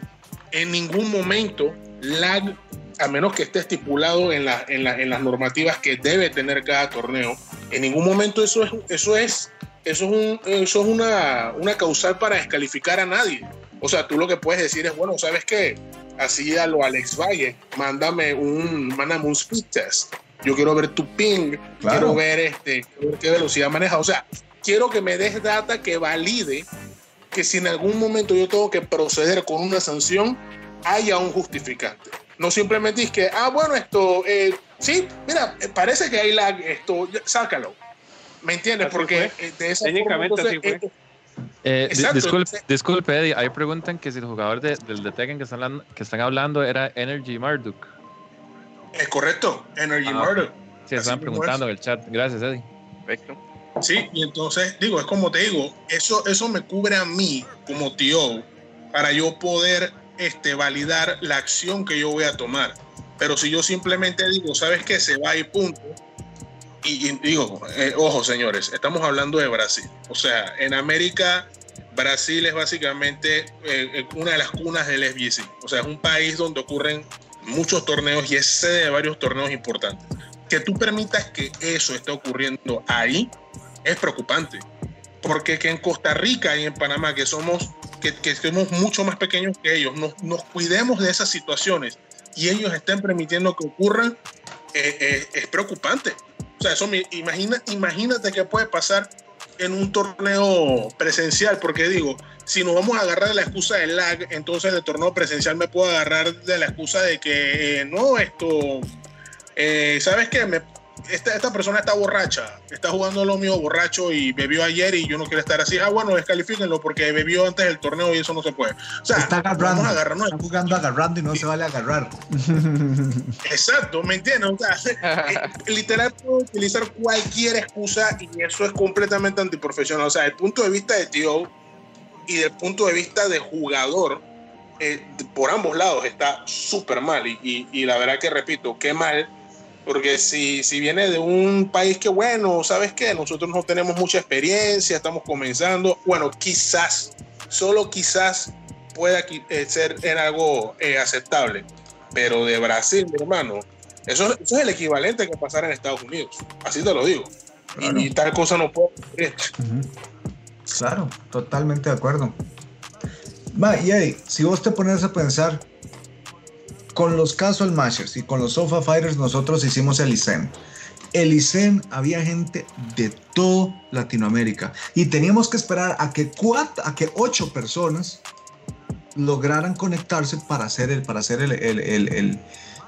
G: en ningún momento lag, a menos que esté estipulado en, la, en, la, en las normativas que debe tener cada torneo, en ningún momento eso es, eso es, eso es, un, eso es una, una causal para descalificar a nadie. O sea, tú lo que puedes decir es, bueno, ¿sabes qué? Así a lo Alex Valle, mándame un, mándame un speed test. Yo quiero ver tu ping, quiero ver este, qué velocidad maneja. O sea, quiero que me des data que valide que si en algún momento yo tengo que proceder con una sanción, haya un justificante. No simplemente es que, ah, bueno, esto, eh, sí, mira, eh, parece que hay lag, esto, sácalo. ¿Me entiendes? Porque eh, de esa
B: Técnicamente así fue.
D: Eh, disculpe, disculpe, Eddie, ahí preguntan que si el jugador de, del de Tekken que están, hablando, que están hablando era Energy Marduk.
G: Es correcto, Energy ah, Marduk.
D: Sí, están preguntando en el chat. Gracias, Eddie.
E: Perfecto.
G: Sí, y entonces, digo, es como te digo, eso, eso me cubre a mí como tío para yo poder este, validar la acción que yo voy a tomar. Pero si yo simplemente digo, ¿sabes qué? Se va y punto, y, digo, eh, ojo señores, estamos hablando de Brasil. O sea, en América, Brasil es básicamente eh, eh, una de las cunas del FBC. O sea, es un país donde ocurren muchos torneos y es sede de varios torneos importantes. Que tú permitas que eso esté ocurriendo ahí es preocupante. Porque que en Costa Rica y en Panamá, que somos, que, que somos mucho más pequeños que ellos, nos, nos cuidemos de esas situaciones y ellos estén permitiendo que ocurran, es preocupante. O sea, eso me, imagina, imagínate qué puede pasar en un torneo presencial, porque digo, si nos vamos a agarrar de la excusa del lag, entonces el torneo presencial me puedo agarrar de la excusa de que eh, no, esto, eh, ¿sabes qué? Me, esta, esta, persona está borracha, está jugando lo mío borracho y bebió ayer y yo no quiero estar así. Ah, bueno, descalifíquenlo porque bebió antes del torneo y eso no se puede. O sea,
C: está agarrando, vamos está jugando agarrando y no se vale agarrar. [laughs]
G: Exacto, ¿me entiendes? O sea, eh, literal puedo utilizar cualquier excusa y eso es completamente antiprofesional. O sea, desde el punto de vista de tío y del punto de vista de jugador, eh, por ambos lados está súper mal. Y, y, y la verdad que repito, qué mal porque si, si viene de un país que, bueno, ¿sabes qué? Nosotros no tenemos mucha experiencia, estamos comenzando. Bueno, quizás, solo quizás pueda eh, ser en algo eh, aceptable. Pero de Brasil, mi hermano, eso, eso, es el equivalente que pasar en Estados Unidos. Así te lo digo. Y, tal cosa no puede ocurrir.
C: Claro, totalmente de acuerdo. Va, y ahí, si vos te pones a pensar, con los Casual Mashers y con los Sofa Fighters nosotros hicimos el ICEN. El ICEN había gente de todo Latinoamérica y teníamos que esperar a que cuatro, a que ocho personas lograran conectarse para hacer el, para hacer el, el, el, el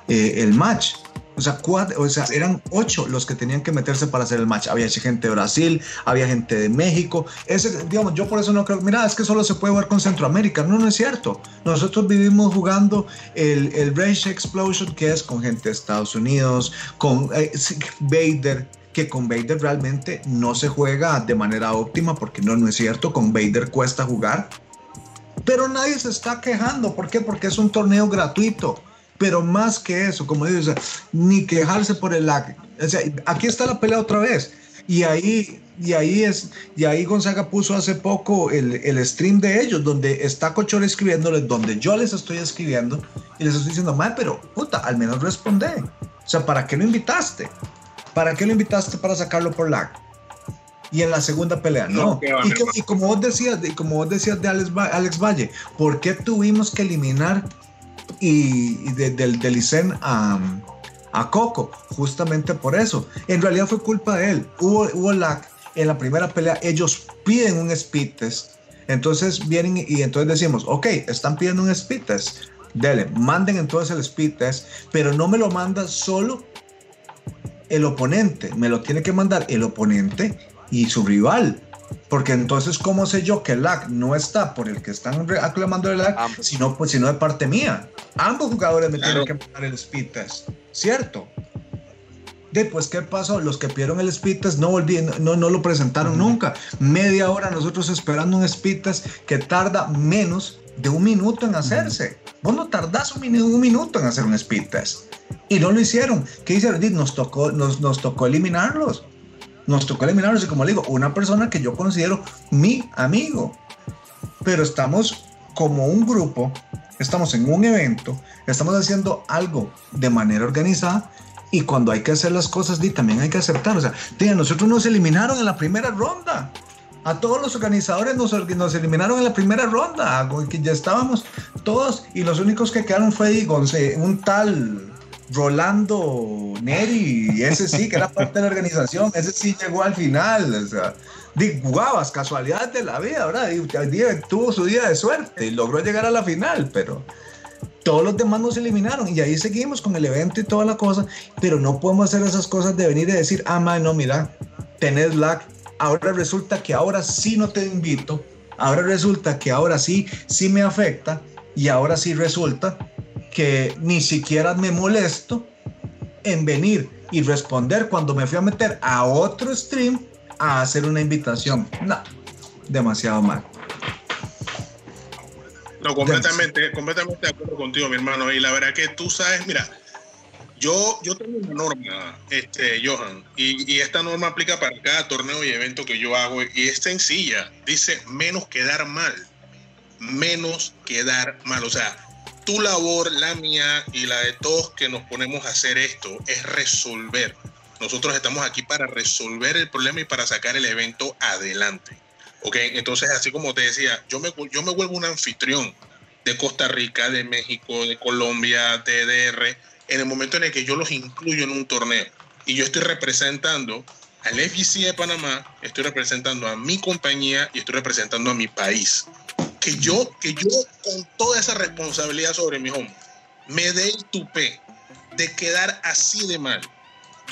C: eh, match. O sea, o sea, eran ocho los que tenían que meterse para hacer el match. Había gente de Brasil, había gente de México. Ese, digamos, yo por eso no creo, mira, es que solo se puede jugar con Centroamérica. No, no es cierto. Nosotros vivimos jugando el, el Rage Explosion, que es con gente de Estados Unidos, con eh, Vader, que con Vader realmente no se juega de manera óptima, porque no, no es cierto, con Vader cuesta jugar. Pero nadie se está quejando. ¿Por qué? Porque es un torneo gratuito pero más que eso, como digo, ni quejarse por el lag. O sea, aquí está la pelea otra vez. Y ahí, y ahí es, y ahí Gonzaga puso hace poco el, el stream de ellos, donde está Cochor escribiéndoles, donde yo les estoy escribiendo, y les estoy diciendo, mal, pero puta, al menos responde. O sea, ¿para qué lo invitaste? ¿Para qué lo invitaste para sacarlo por lag? y en la segunda pelea no. y, como vos decías, y como vos decías de Alex, Alex Valle, ¿por qué tuvimos que eliminar y, del ICEN a, a Coco, justamente por eso. En realidad fue culpa de él. Hubo, hubo en la primera pelea, ellos piden un speed test. Entonces vienen y entonces decimos, ok, están pidiendo un speed test. Dele, manden entonces el speed test, pero no me lo manda solo el oponente, me lo tiene que mandar el oponente y su rival. Porque entonces, ¿cómo sé yo que el lag no está por el que están aclamando el lag, sino, pues, sino de parte mía? Ambos jugadores me tienen que mandar el speed test, ¿cierto? Después, ¿qué pasó? Los que pidieron el speed test no, no, no lo presentaron nunca. Media hora nosotros esperando un speed test que tarda menos de un minuto en hacerse. Vos no tardás un, un, minuto en hacer un speed test. Y no lo hicieron. ¿Qué hicieron? Nos tocó, nos, nos tocó eliminarlos Nos tocó eliminarnos y como le digo, una persona que yo considero mi amigo. Pero estamos como un grupo, estamos en un evento, estamos haciendo algo de manera organizada y cuando hay que hacer las cosas, también hay que aceptar. O sea, nosotros nos eliminaron en la primera ronda. A todos los organizadores nos, nos eliminaron en la primera ronda, que ya estábamos todos y los únicos que quedaron fue digo, un tal Rolando Neri, ese sí que era parte de la organización, ese sí llegó al final, o sea, guavas, casualidades de la vida, ¿verdad? Tuvo su día de suerte y logró llegar a la final, pero todos los demás nos eliminaron y ahí seguimos con el evento y toda la cosa, pero no podemos hacer esas cosas de venir y decir, ah, man, no, mira, tenés lag, ahora resulta que ahora sí no te invito, ahora resulta que ahora sí, sí me afecta y ahora sí resulta que ni siquiera me molesto en venir y responder cuando me fui a meter a otro stream a hacer una invitación. No, demasiado mal.
G: No, completamente, completamente de acuerdo contigo, mi hermano. Y la verdad que tú sabes, mira, yo, yo tengo una norma, este, Johan, y, y, esta norma aplica para cada torneo y evento que yo hago, y es sencilla. Dice menos quedar mal. Menos quedar mal. O sea, tu labor, la mía y la de todos que nos ponemos a hacer esto es resolver. Nosotros estamos aquí para resolver el problema y para sacar el evento adelante. ¿Ok? Entonces, así como te decía, yo me, yo me vuelvo un anfitrión de Costa Rica, de México, de Colombia, de DR, en el momento en el que yo los incluyo en un torneo. Y yo estoy representando al FGC de Panamá, estoy representando a mi compañía y estoy representando a mi país. Que yo, que yo con toda esa responsabilidad sobre mi hombro, me dé el tupé de quedar así de mal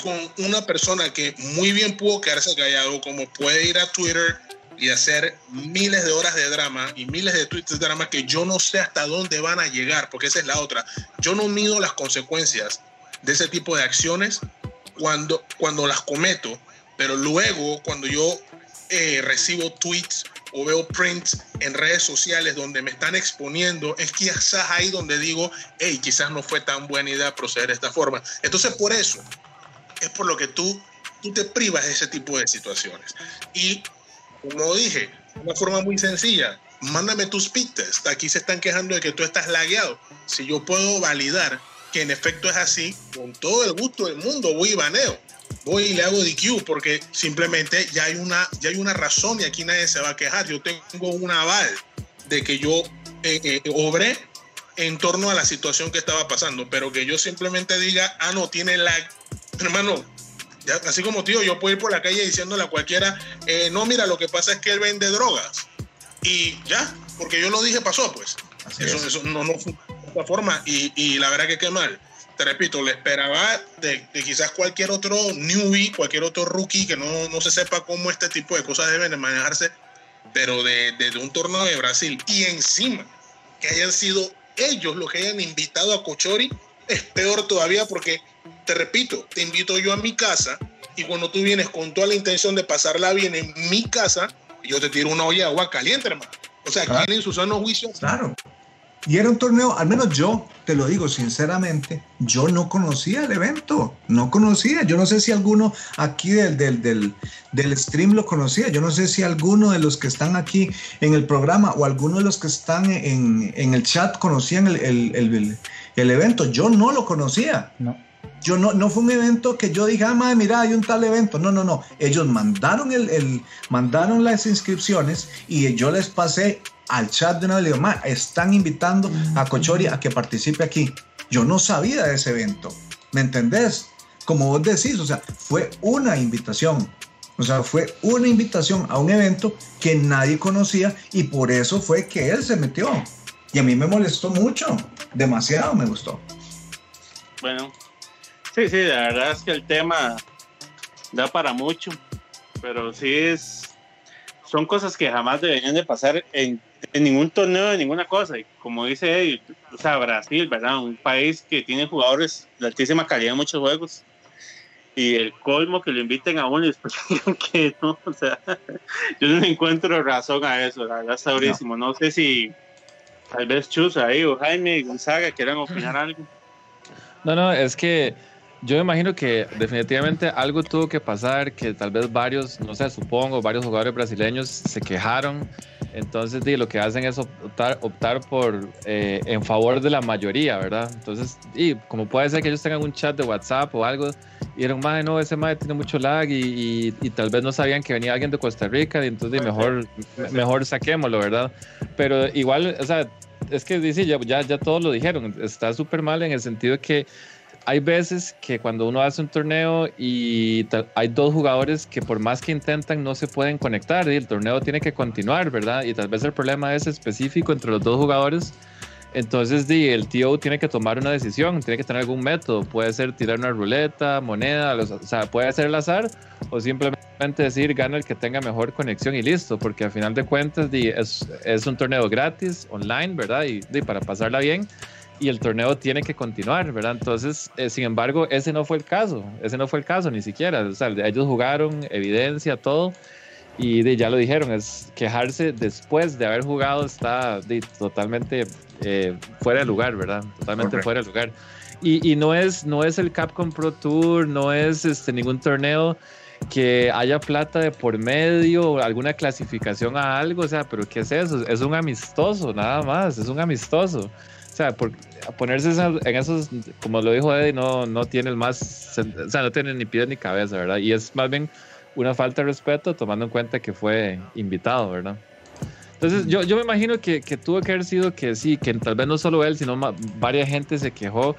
G: con una persona que muy bien pudo quedarse callado, como puede ir a Twitter y hacer miles de horas de drama y miles de tweets de drama que yo no sé hasta dónde van a llegar, porque esa es la otra. Yo no mido las consecuencias de ese tipo de acciones cuando, cuando las cometo, pero luego cuando yo eh, recibo tweets o veo prints en redes sociales donde me están exponiendo, es quizás ahí donde digo, hey, quizás no fue tan buena idea proceder de esta forma. Entonces, por eso, es por lo que tú, tú te privas de ese tipo de situaciones. Y como dije, una forma muy sencilla, mándame tus pistas. Aquí se están quejando de que tú estás lagueado. Si yo puedo validar que en efecto es así, con todo el gusto del mundo voy y baneo. Voy y le hago DQ porque simplemente ya hay una, ya hay una razón y aquí nadie se va a quejar. Yo tengo un aval de que yo eh, eh, obré en torno a la situación que estaba pasando, pero que yo simplemente diga, ah, no, tiene lag. Hermano, así como tío, yo puedo ir por la calle diciéndole a cualquiera, eh, no, mira, lo que pasa es que él vende drogas. Y ya, porque yo lo dije, pasó, pues. eso, no, no fue de esta forma. Y, la verdad que qué mal. Te repito, le esperaba de, quizás cualquier otro newbie, cualquier otro rookie que no, no se sepa cómo este tipo de cosas deben manejarse, pero de, de un torneo de Brasil. Y encima, que hayan sido ellos los que hayan invitado a Cochori, es peor todavía porque te repito, te invito yo a mi casa y cuando tú vienes con toda la intención de pasarla bien en mi casa, yo te tiro una olla de agua caliente, hermano. O sea, claro. en su sano juicio.
C: Claro. Y era un torneo, al menos yo, te lo digo sinceramente, yo no conocía el evento, no conocía. Yo no sé si alguno aquí del, del, del, del stream lo conocía, yo no sé si alguno de los que están aquí en el programa o alguno de los que están en, en el chat conocían el, el, el, el evento. Yo no lo conocía. No. Yo no, no fue un evento que yo dije, ah, madre, mira, hay un tal evento. No, no, no. Ellos mandaron, el, el, mandaron las inscripciones y yo les pasé al chat de una vez. están invitando a Cochori a que participe aquí. Yo no sabía de ese evento. ¿Me entendés? Como vos decís, o sea, fue una invitación. O sea, fue una invitación a un evento que nadie conocía y por eso fue que él se metió. Y a mí me molestó mucho, demasiado me gustó.
B: Bueno, Sí, sí, la verdad es que el tema da para mucho, pero sí es, son cosas que jamás deberían de pasar en, ningún torneo, de ninguna cosa. Y como dice Eddie, o sea, Brasil, ¿verdad? Un país que tiene jugadores de altísima calidad en muchos juegos. Y el colmo que lo inviten a uno y después [laughs] que no, o sea, yo no encuentro razón a eso, la verdad está durísimo. No, sé si tal vez Chus ahí o Jaime y Gonzaga quieran opinar [laughs] algo.
D: No, no, es que yo me imagino que definitivamente algo tuvo que pasar, que tal vez varios, no sé, supongo, varios jugadores brasileños se quejaron. Entonces, di, lo que hacen es optar, optar por eh, en favor de la mayoría, ¿verdad? Entonces, y como puede ser que ellos tengan un chat de WhatsApp o algo, y eran, madre, no, ese madre tiene mucho lag y, y, tal vez no sabían que venía alguien de Costa Rica, y entonces mejor, mejor saquémoslo, ¿verdad? Pero igual, o sea, es que dice, ya, ya, ya todos lo dijeron, está súper mal en el sentido que hay veces que cuando uno hace un torneo y hay dos jugadores que por más que intentan no se pueden conectar y el torneo tiene que continuar, ¿verdad? Y tal vez el problema es específico entre los dos jugadores. Entonces el tío tiene que tomar una decisión, tiene que tener algún método. Puede ser tirar una ruleta, moneda, o sea, puede ser el azar o simplemente decir gana el que tenga mejor conexión y listo, porque al final de cuentas es, es un torneo gratis, online, ¿verdad? Y, y para pasarla bien y el torneo tiene que continuar, ¿verdad? Entonces, eh, sin embargo, ese no fue el caso, ese no fue el caso ni siquiera, o sea, ellos jugaron, evidencia, todo, y ya lo dijeron, es quejarse después de haber jugado está totalmente eh, fuera de lugar, ¿verdad? Totalmente fuera de lugar. Y, y, no, es, no es el Capcom Pro Tour, no es este, ningún torneo que haya plata de por medio, alguna clasificación a algo, o sea, pero ¿qué es eso? Es un amistoso, nada más, es un amistoso sea, por ponerse en esos, como lo dijo Eddie, no, no tiene el más, o sea, no tiene ni pies ni cabeza, ¿verdad? Y es más bien una falta de respeto tomando en cuenta que fue invitado, ¿verdad? Entonces, yo, yo me imagino que, que, tuvo que haber sido que sí, que tal vez no solo él, sino varias gente se quejó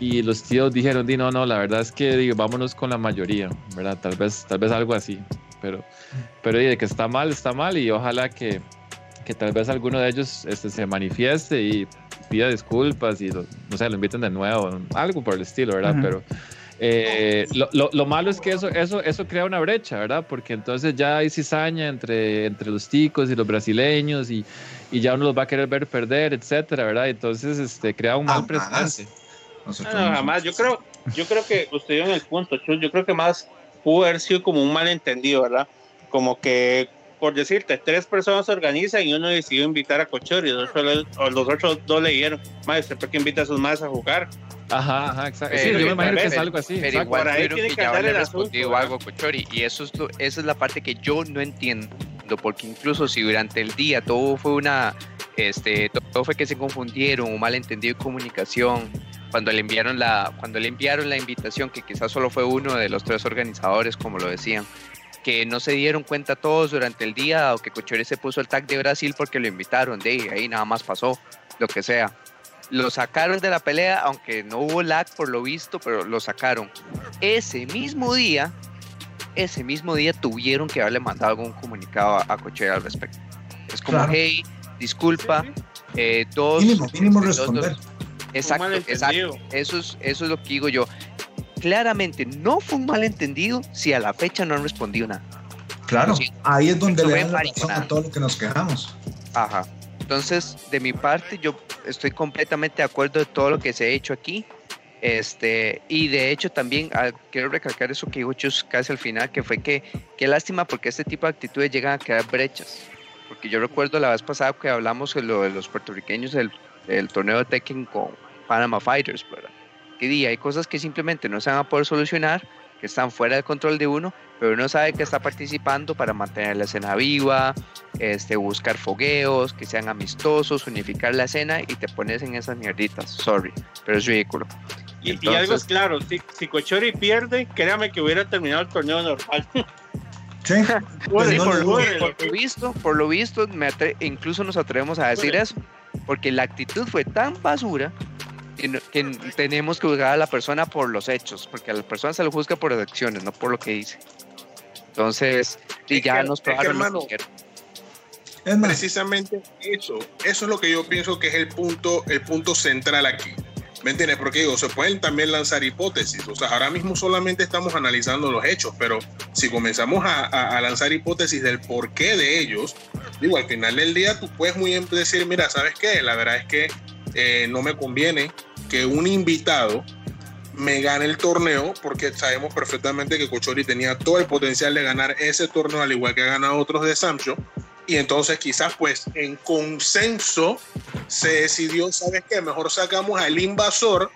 D: y los tíos dijeron, di, no, no, la verdad es que digo, vámonos con la mayoría, ¿verdad? Tal vez, tal vez algo así, pero, pero de que está mal, está mal y ojalá que, que tal vez alguno de ellos este, se manifieste y pida disculpas y lo, no sé, lo inviten de nuevo, algo por el estilo, ¿verdad? Pero eh, lo, lo, malo es que eso, eso, eso crea una brecha, ¿verdad? Porque entonces ya hay cizaña entre, entre los ticos y los brasileños y, y ya uno los va a querer ver perder, etcétera, ¿verdad? Entonces este, crea un mal precedente.
B: No, jamás. Yo creo, yo creo que usted dio en el punto, yo creo que más pudo haber sido como un malentendido, ¿verdad? Como que por decirte, tres personas se organizan y uno decidió invitar a Cochori, los otros, los otros dos le dijeron, maestro, ¿por qué invita a sus más a jugar?
D: Ajá, ajá, exacto. sí, yo me imagino que es algo así.
E: Pero igual por ahí tiene que, ya haberle respondido algo Cochori, y eso es esa es la parte que yo no entiendo, porque incluso si durante el día todo fue una, este, todo fue que se confundieron, un malentendido de comunicación, cuando le enviaron la, cuando le enviaron la invitación, que quizás solo fue uno de los tres organizadores, como lo decían, que no se dieron cuenta todos durante el día o que Cochore se puso el tag de Brasil porque lo invitaron, de ahí nada más pasó, lo que sea. Lo sacaron de la pelea, aunque no hubo lag por lo visto, pero lo sacaron. Ese mismo día, ese mismo día tuvieron que haberle mandado algún comunicado a, a al respecto. Es como, hey, disculpa, eh, todos...
C: Mínimo, mínimo responder.
E: exacto, exacto. Eso es, eso es lo que digo yo claramente no fue un malentendido si a la fecha no han respondido nada.
C: Claro, ahí es donde le dan la razón a todo lo que nos quejamos.
E: Ajá. Entonces, de mi parte, yo estoy completamente de acuerdo de todo lo que se ha hecho aquí. Este, y de hecho también ah, quiero recalcar eso que dijo Chus casi al final, que fue que qué lástima porque este tipo de actitudes llegan a crear brechas. Porque yo recuerdo la vez pasada que hablamos de lo de los puertorriqueños del, del torneo de Tekken con Panama Fighters, ¿verdad? Que hay cosas que simplemente no se van a poder solucionar, que están fuera del control de uno, pero uno sabe que está participando para mantener la escena viva, este, buscar fogueos, que sean amistosos, unificar la escena y te pones en esas mierditas. Sorry, pero es ridículo.
B: Y, algo es claro, si, si Cochori pierde, créame que hubiera terminado el torneo normal. [laughs]
C: Sí,
E: por, lo visto, por lo visto, me incluso nos atrevemos a decir eso, porque la actitud fue tan basura que, tenemos que juzgar a la persona por los hechos, porque a la persona se lo juzga por las acciones, no por lo que dice. Entonces, y ya nos probaron
G: es precisamente eso, eso es lo que yo pienso que es el punto, el punto central aquí. ¿Me entiendes? Porque digo, se pueden también lanzar hipótesis. O sea, ahora mismo solamente estamos analizando los hechos, pero si comenzamos a, a, lanzar hipótesis del porqué de ellos, digo, al final del día tú puedes muy bien decir, mira, ¿sabes qué? La verdad es que eh, no me conviene que un invitado me gane el torneo, porque sabemos perfectamente que Cochori tenía todo el potencial de ganar ese torneo, al igual que ha ganado otros de Sancho. Y entonces quizás pues en consenso se decidió, ¿sabes qué? Mejor sacamos al invasor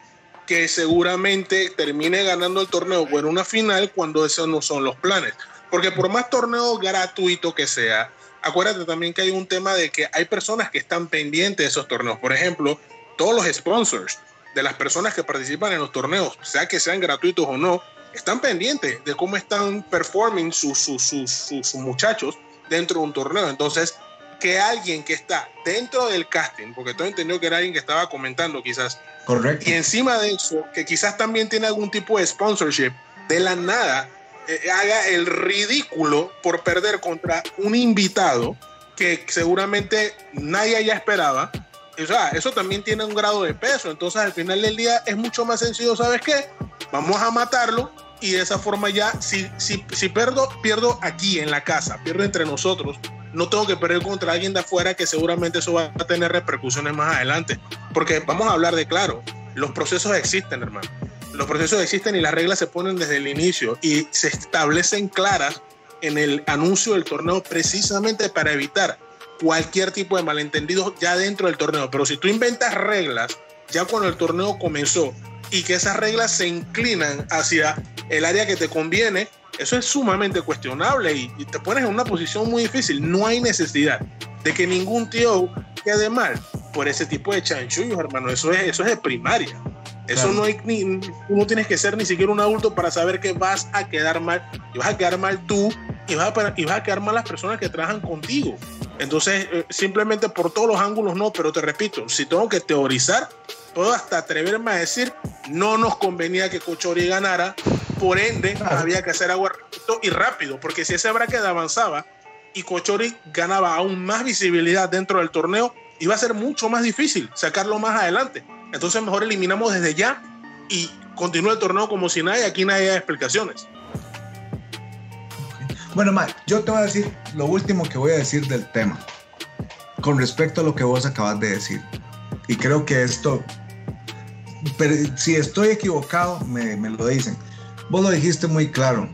G: que seguramente termine ganando el torneo o en una final cuando esos no son los planes. Porque por más torneo gratuito que sea, acuérdate también que hay un tema de que hay personas que están pendientes de esos torneos. Por ejemplo, todos los sponsors de las personas que participan en los torneos, sea que sean gratuitos o no, están pendientes de cómo están performing sus, sus, sus, sus muchachos dentro de un torneo. Entonces, que alguien que está dentro del casting, porque todo entendió que era alguien que estaba comentando quizás,
C: Correcto.
G: y encima de eso, que quizás también tiene algún tipo de sponsorship, de la nada, eh, haga el ridículo por perder contra un invitado que seguramente nadie ya esperaba. O sea, eso también tiene un grado de peso. Entonces, al final del día es mucho más sencillo, ¿sabes qué? Vamos a matarlo y de esa forma ya, si, si, si pierdo, pierdo aquí en la casa, pierdo entre nosotros, no tengo que perder contra alguien de afuera que seguramente eso va a tener repercusiones más adelante. Porque vamos a hablar de claro, los procesos existen, hermano. Los procesos existen y las reglas se ponen desde el inicio y se establecen claras en el anuncio del torneo precisamente para evitar cualquier tipo de malentendidos ya dentro del torneo. Pero si tú inventas reglas ya cuando el torneo comenzó y que esas reglas se inclinan hacia el área que te conviene, eso es sumamente cuestionable y, y te pones en una posición muy difícil. No hay necesidad de que ningún tío quede mal por ese tipo de chanchullos, hermano. Eso es, eso es de primaria. Eso
C: Claro.
G: no hay ni, no tienes que ser ni siquiera un adulto para saber que vas a quedar mal. Y vas a quedar mal tú y vas a, y vas a quedar mal las personas que trabajan contigo. Entonces, eh, simplemente por todos los ángulos no, pero te repito, si tengo que teorizar, puedo hasta atreverme a decir, no nos convenía que Cochori ganara, por ende, había que hacer algo y rápido, porque si ese bracket avanzaba y Cochori ganaba aún más visibilidad dentro del torneo, iba a ser mucho más difícil sacarlo más adelante. Entonces, mejor eliminamos desde ya y continúa el torneo como si nada y aquí nadie da explicaciones.
C: Bueno, yo te voy a decir lo último que voy a decir del tema con respecto a lo que vos acabas de decir. Y creo que esto, si estoy equivocado, me, lo dicen. Vos lo dijiste muy claro.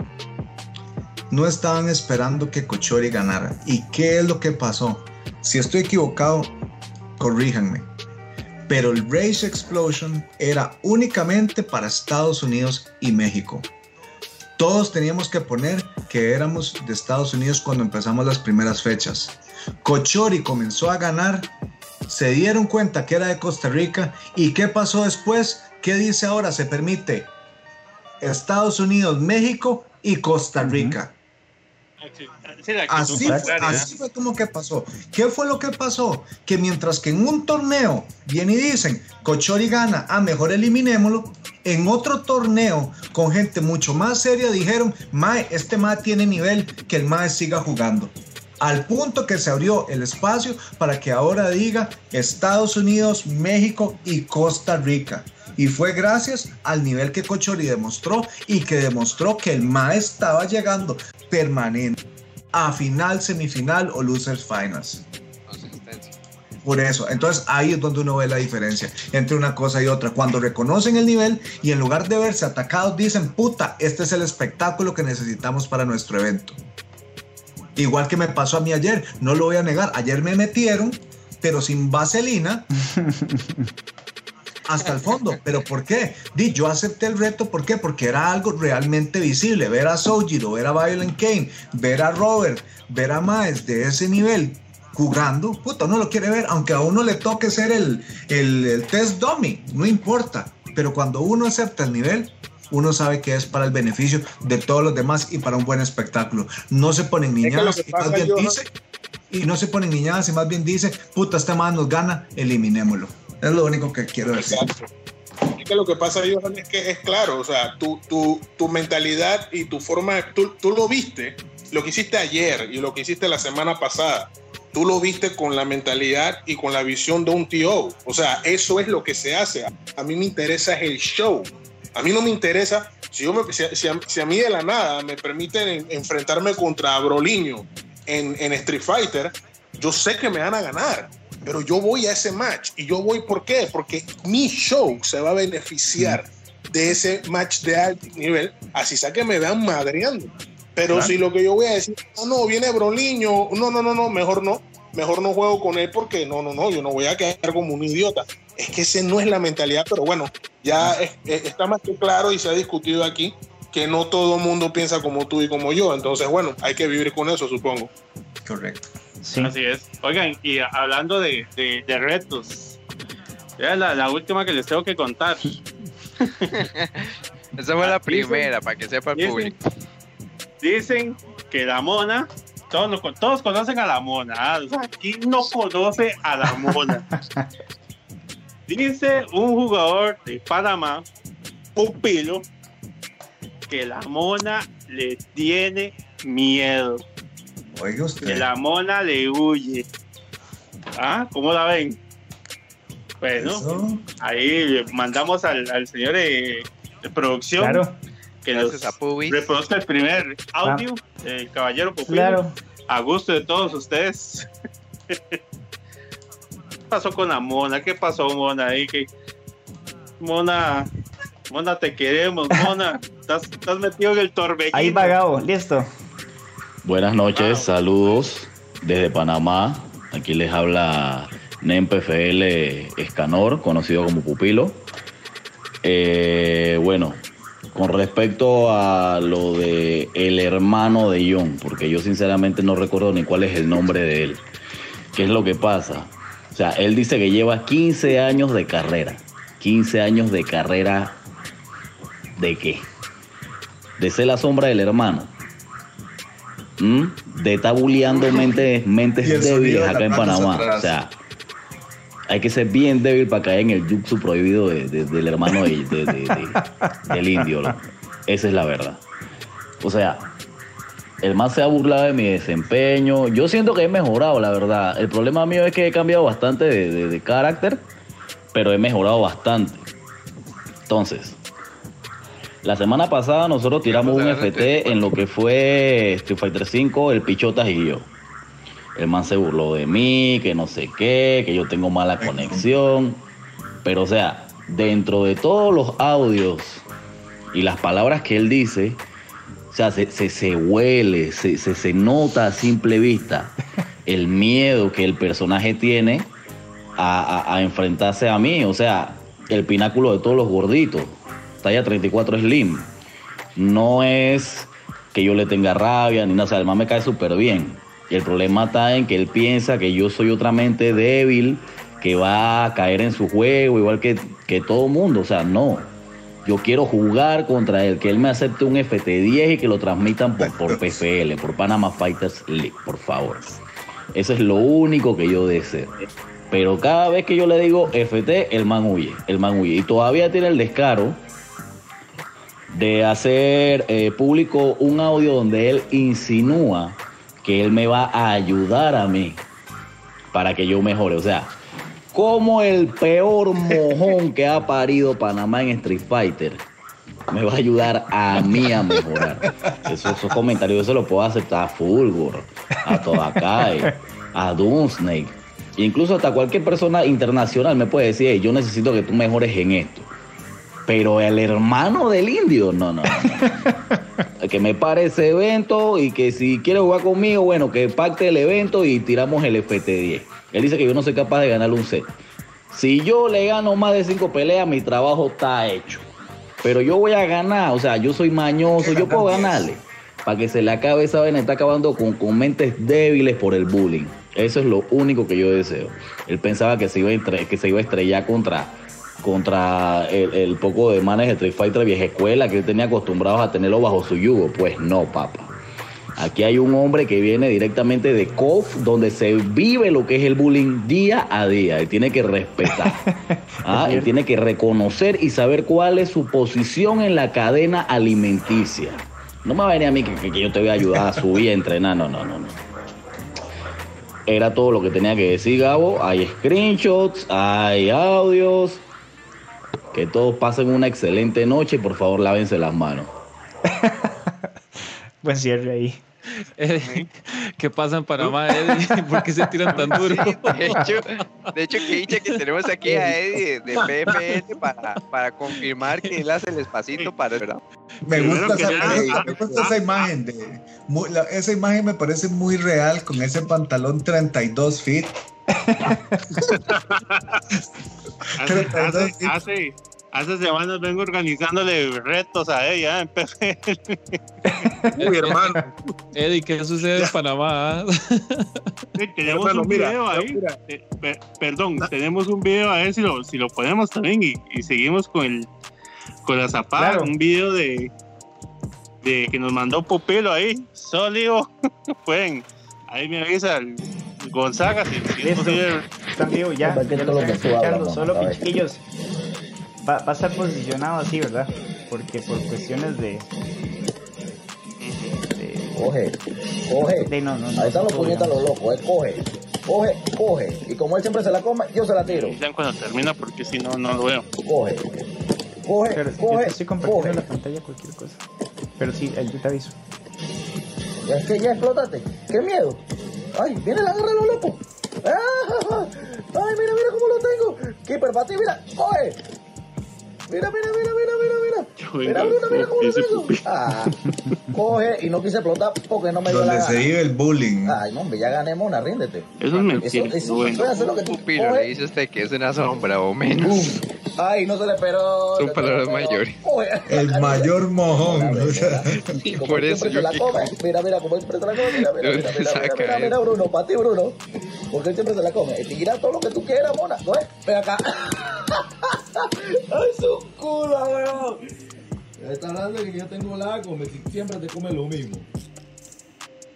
C: No estaban esperando que Cochori ganara. ¿Y qué es lo que pasó? Si estoy equivocado, corríjanme. Pero el Rage Explosion era únicamente para Estados Unidos y México todos teníamos que poner que éramos de Estados Unidos cuando empezamos las primeras fechas. Cochori comenzó a ganar, se dieron cuenta que era de Costa Rica y ¿qué pasó después? ¿Qué dice ahora? Se permite Estados Unidos, México y Costa Rica.
B: Sí,
C: así fue como que pasó. ¿Qué fue lo que pasó? Que mientras que en un torneo vienen y dicen, Cochori gana, ah, mejor eliminémoslo, en otro torneo con gente mucho más seria dijeron, Mae, este Mae tiene nivel, que el Mae siga jugando. Al punto que se abrió el espacio para que ahora diga Estados Unidos, México y Costa Rica. Y fue gracias al nivel que Cochori demostró y que demostró que el MAE estaba llegando permanente a final, semifinal o losers finals. Por eso, entonces ahí es donde uno ve la diferencia entre una cosa y otra. Cuando reconocen el nivel y en lugar de verse atacados dicen, puta, este es el espectáculo que necesitamos para nuestro evento. Igual que me pasó a mí ayer, no lo voy a negar, ayer me metieron, pero sin vaselina. [laughs] Hasta el fondo, pero ¿por qué? Di, yo acepté el reto, ¿por qué? Porque era algo realmente visible. Ver a Sojiro, ver a Violent Kane, ver a Robert, ver a Maes de ese nivel jugando, puta, uno lo quiere ver, aunque a uno le toque ser el, el, el test dummy, no importa. Pero cuando uno acepta el nivel, uno sabe que es para el beneficio de todos los demás y para un buen espectáculo. No se ponen niñadas
G: que
C: y más bien dice, y no se ponen niñadas y más bien dice, puta, este man nos gana, eliminémoslo. Es lo único que quiero decir.
G: Que lo que pasa, Johan, es que es claro, o sea, tu, tu, tu mentalidad y tu forma, tú, tú lo viste, lo que hiciste ayer y lo que hiciste la semana pasada, tú lo viste con la mentalidad y con la visión de un TO. O sea, eso es lo que se hace. A mí me interesa es el show. A mí no me interesa, si, yo si, si a, si a mí de la nada me permiten en- enfrentarme contra Broliño en, en Street Fighter, yo sé que me van a ganar, pero yo voy a ese match. ¿Y yo voy por qué? Porque mi show se va a beneficiar de ese match de alto nivel, así sea que me vean madreando. Pero
A: Claro.
G: si lo que yo voy a decir, no, no, viene Broliño, no, no, no, no, mejor no, mejor no juego con él porque no, no, no, yo no voy a quedar como un idiota. es que ese no es la mentalidad, pero bueno, ya está más que claro y se ha discutido aquí que no todo mundo piensa como tú y como yo. Entonces, bueno, hay que vivir con eso, supongo.
C: Correcto.
B: Sí. Así es. Oigan, y hablando de, de, retos, ya la, la, última que les tengo que contar. [laughs]
E: Esa fue la primera, para que sepa el público.
B: Dicen que la mona, todos, todos conocen a la mona. ¿ah? ¿quién no conoce a la mona? [laughs] Dice un jugador de Panamá, Pupilo, que la mona le tiene miedo.
C: Oiga usted.
B: Que la mona le huye. ¿Ah? ¿Cómo la ven? Bueno, ahí mandamos al, señor de, producción
E: claro.
B: que nos reproduzca el primer audio, el caballero
A: Claro.
B: A gusto de todos ustedes. [laughs] ¿Qué pasó con la mona? ¿Qué pasó, mona? Ahí que Mona, Mona, te queremos, Mona. [laughs] estás, metido en el torbellino.
A: Ahí va listo.
H: Buenas noches, saludos desde Panamá. Aquí les habla NEMPFL Escanor, conocido como Pupilo. Eh, bueno, con respecto a lo de el hermano de John, porque yo sinceramente no recuerdo ni cuál es el nombre de él. ¿Qué es lo que pasa? O sea, él dice que lleva 15 años de carrera. 15 años de carrera de qué? De ser la sombra del hermano. ¿Mm? De estar [laughs] mentes, mentes débiles acá en Panamá. O sea, hay que ser bien débil para caer en el jutsu prohibido del hermano del indio. Esa es la verdad. O sea, el más se ha burlado de mi desempeño. Yo siento que he mejorado, la verdad. El problema mío es que he cambiado bastante de, carácter, pero he mejorado bastante. Entonces, la semana pasada nosotros tiramos un FT en lo que fue Street Fighter 5, el Pichotas y yo el man se burló de mí, que no sé qué, que yo tengo mala conexión. Pero o sea, dentro de todos los audios y las palabras que él dice, o sea, se, se, huele, se, se, nota a simple vista el miedo que el personaje tiene a, a, enfrentarse a mí. O sea, el pináculo de todos los gorditos, talla 34 Slim. No es que yo le tenga rabia ni nada, o sea, el man me cae súper bien y el problema está en que él piensa que yo soy otra mente débil que va a caer en su juego, igual que, que todo mundo. O sea, no. Yo quiero jugar contra él, que él me acepte un FT10 y que lo transmitan por, por [laughs] PFL, por Panama Fighters League, por favor. Eso es lo único que yo deseo. Pero cada vez que yo le digo FT, el man huye, el man huye. Y todavía tiene el descaro de hacer eh, público un audio donde él insinúa que Él me va a ayudar a mí para que yo mejore. O sea, como el peor mojón que ha parido Panamá en Street Fighter me va a ayudar a mí a mejorar. Esos, esos comentarios yo se los puedo aceptar a Fulgor, a Todakai, a Doomsnake. Incluso hasta cualquier persona internacional me puede decir, yo necesito que tú mejores en esto. Pero el hermano del indio, no, no. no. [laughs] que me pare ese evento y que si quiere jugar conmigo, bueno, que pacte el evento y tiramos el FT10. Él dice que yo no soy capaz de ganarle un set. Si yo le gano más de cinco peleas, mi trabajo está hecho. Pero yo voy a ganar, o sea, yo soy mañoso, yo puedo ganarle. Para que se le acabe esa vaina, está acabando con, con mentes débiles por el bullying. Eso es lo único que yo deseo. Él pensaba que se iba a, que se iba a estrellar contra contra el, poco de manes de Street Fighter vieja escuela que él tenía acostumbrados a tenerlo bajo su yugo. Pues no, papá. Aquí hay un hombre que viene directamente de KOF, donde se vive lo que es el bullying día a día. Él tiene que respetar. [laughs] ¿ah? Él tiene que reconocer y saber cuál es su posición en la cadena alimenticia. No me va a venir a mí que, que yo te voy a ayudar a subir y a entrenar. No, no, no, no. Era todo lo que tenía que decir, Gabo. Hay screenshots, hay audios, que todos pasen una excelente noche y por favor lávense las manos. [laughs]
A: Buen cierre ahí.
D: ¿Qué pasa en Panamá, Eddie? ¿Por qué se tiran tan duro?
E: de, hecho, de hecho, que dicha que tenemos aquí a Eddie de, PFN para, para, confirmar que él hace el espacito para... ¿verdad?
C: Me gusta, esa, me gusta esa imagen. De, esa imagen me parece muy real con ese pantalón 32 feet
B: hace, hace, hace, hace semanas vengo organizándole retos a ella en PFL. [laughs]
G: Uy, hermano.
D: Eddie, ¿qué sucede en Panamá?
B: Sí, tenemos
G: Hermano,
B: un
G: mira,
B: video ahí.
G: mira.
B: Eh, perdón, tenemos un video a ver si lo, si lo ponemos también y, y seguimos con el con la zapada,
A: Claro.
B: un video de, de que nos mandó Pupilo ahí, sólido. [laughs] Pueden, ahí me avisa el Gonzaga si, si es
A: Listo.
B: posible.
A: Están vivo ya.
I: Que
A: ya lo
I: que
A: escuchando. Solo
I: a ver.
A: pichiquillos. Va, va a estar posicionado así, ¿verdad? Porque por cuestiones de. de,
I: Coge, coge.
A: de- no, no, no,
I: Ahí están los puñetas los locos, eh. Coge, coge, coge. Y como él siempre se la come, yo se la tiro.
B: Dicen cuando termina porque si no, no lo veo.
I: Coge, coge,
A: Pero yo
I: coge,
A: te estoy compartiendo
I: coge.
A: la pantalla cualquier cosa. Pero sí, yo te aviso.
I: Es que ya explotaste. ¡Qué miedo! ¡Ay, viene la garra de los locos! ¡Ah! ¡Ay, mira, mira cómo lo tengo! ¡Keeper, para ti, mira! ¡Coge! Mira, mira, mira, mira, mira, mira. Mira, Bruno, mira cómo lo. Ah, coge y no quise explotar porque no me dio la
C: Donde se vive el bullying.
I: Ay, no, hombre, ya gané, mona, ríndete.
B: Eso es mentira.
I: eso,
B: bueno.
I: eso es lo que tú
E: Pupilo, le dice usted que es una sombra o menos.
I: Ay, no se le esperó.
E: Son
I: no
E: palabras mayores.
C: El mayor mojón. o sea,
E: Y [laughs]
I: Como
E: por eso
I: siempre
E: yo
I: se la come. Mira, mira, como él siempre se la come. Mira, mira,
E: ¿De
I: mira, mira, mira, mira, mira, Bruno, para ti, Bruno. Porque él siempre se la come. Tira todo lo que tú quieras, mona. Coge, ven acá. [laughs] Ay, su culo, weón. Está hablando de que yo tengo la come, que siempre te come lo mismo.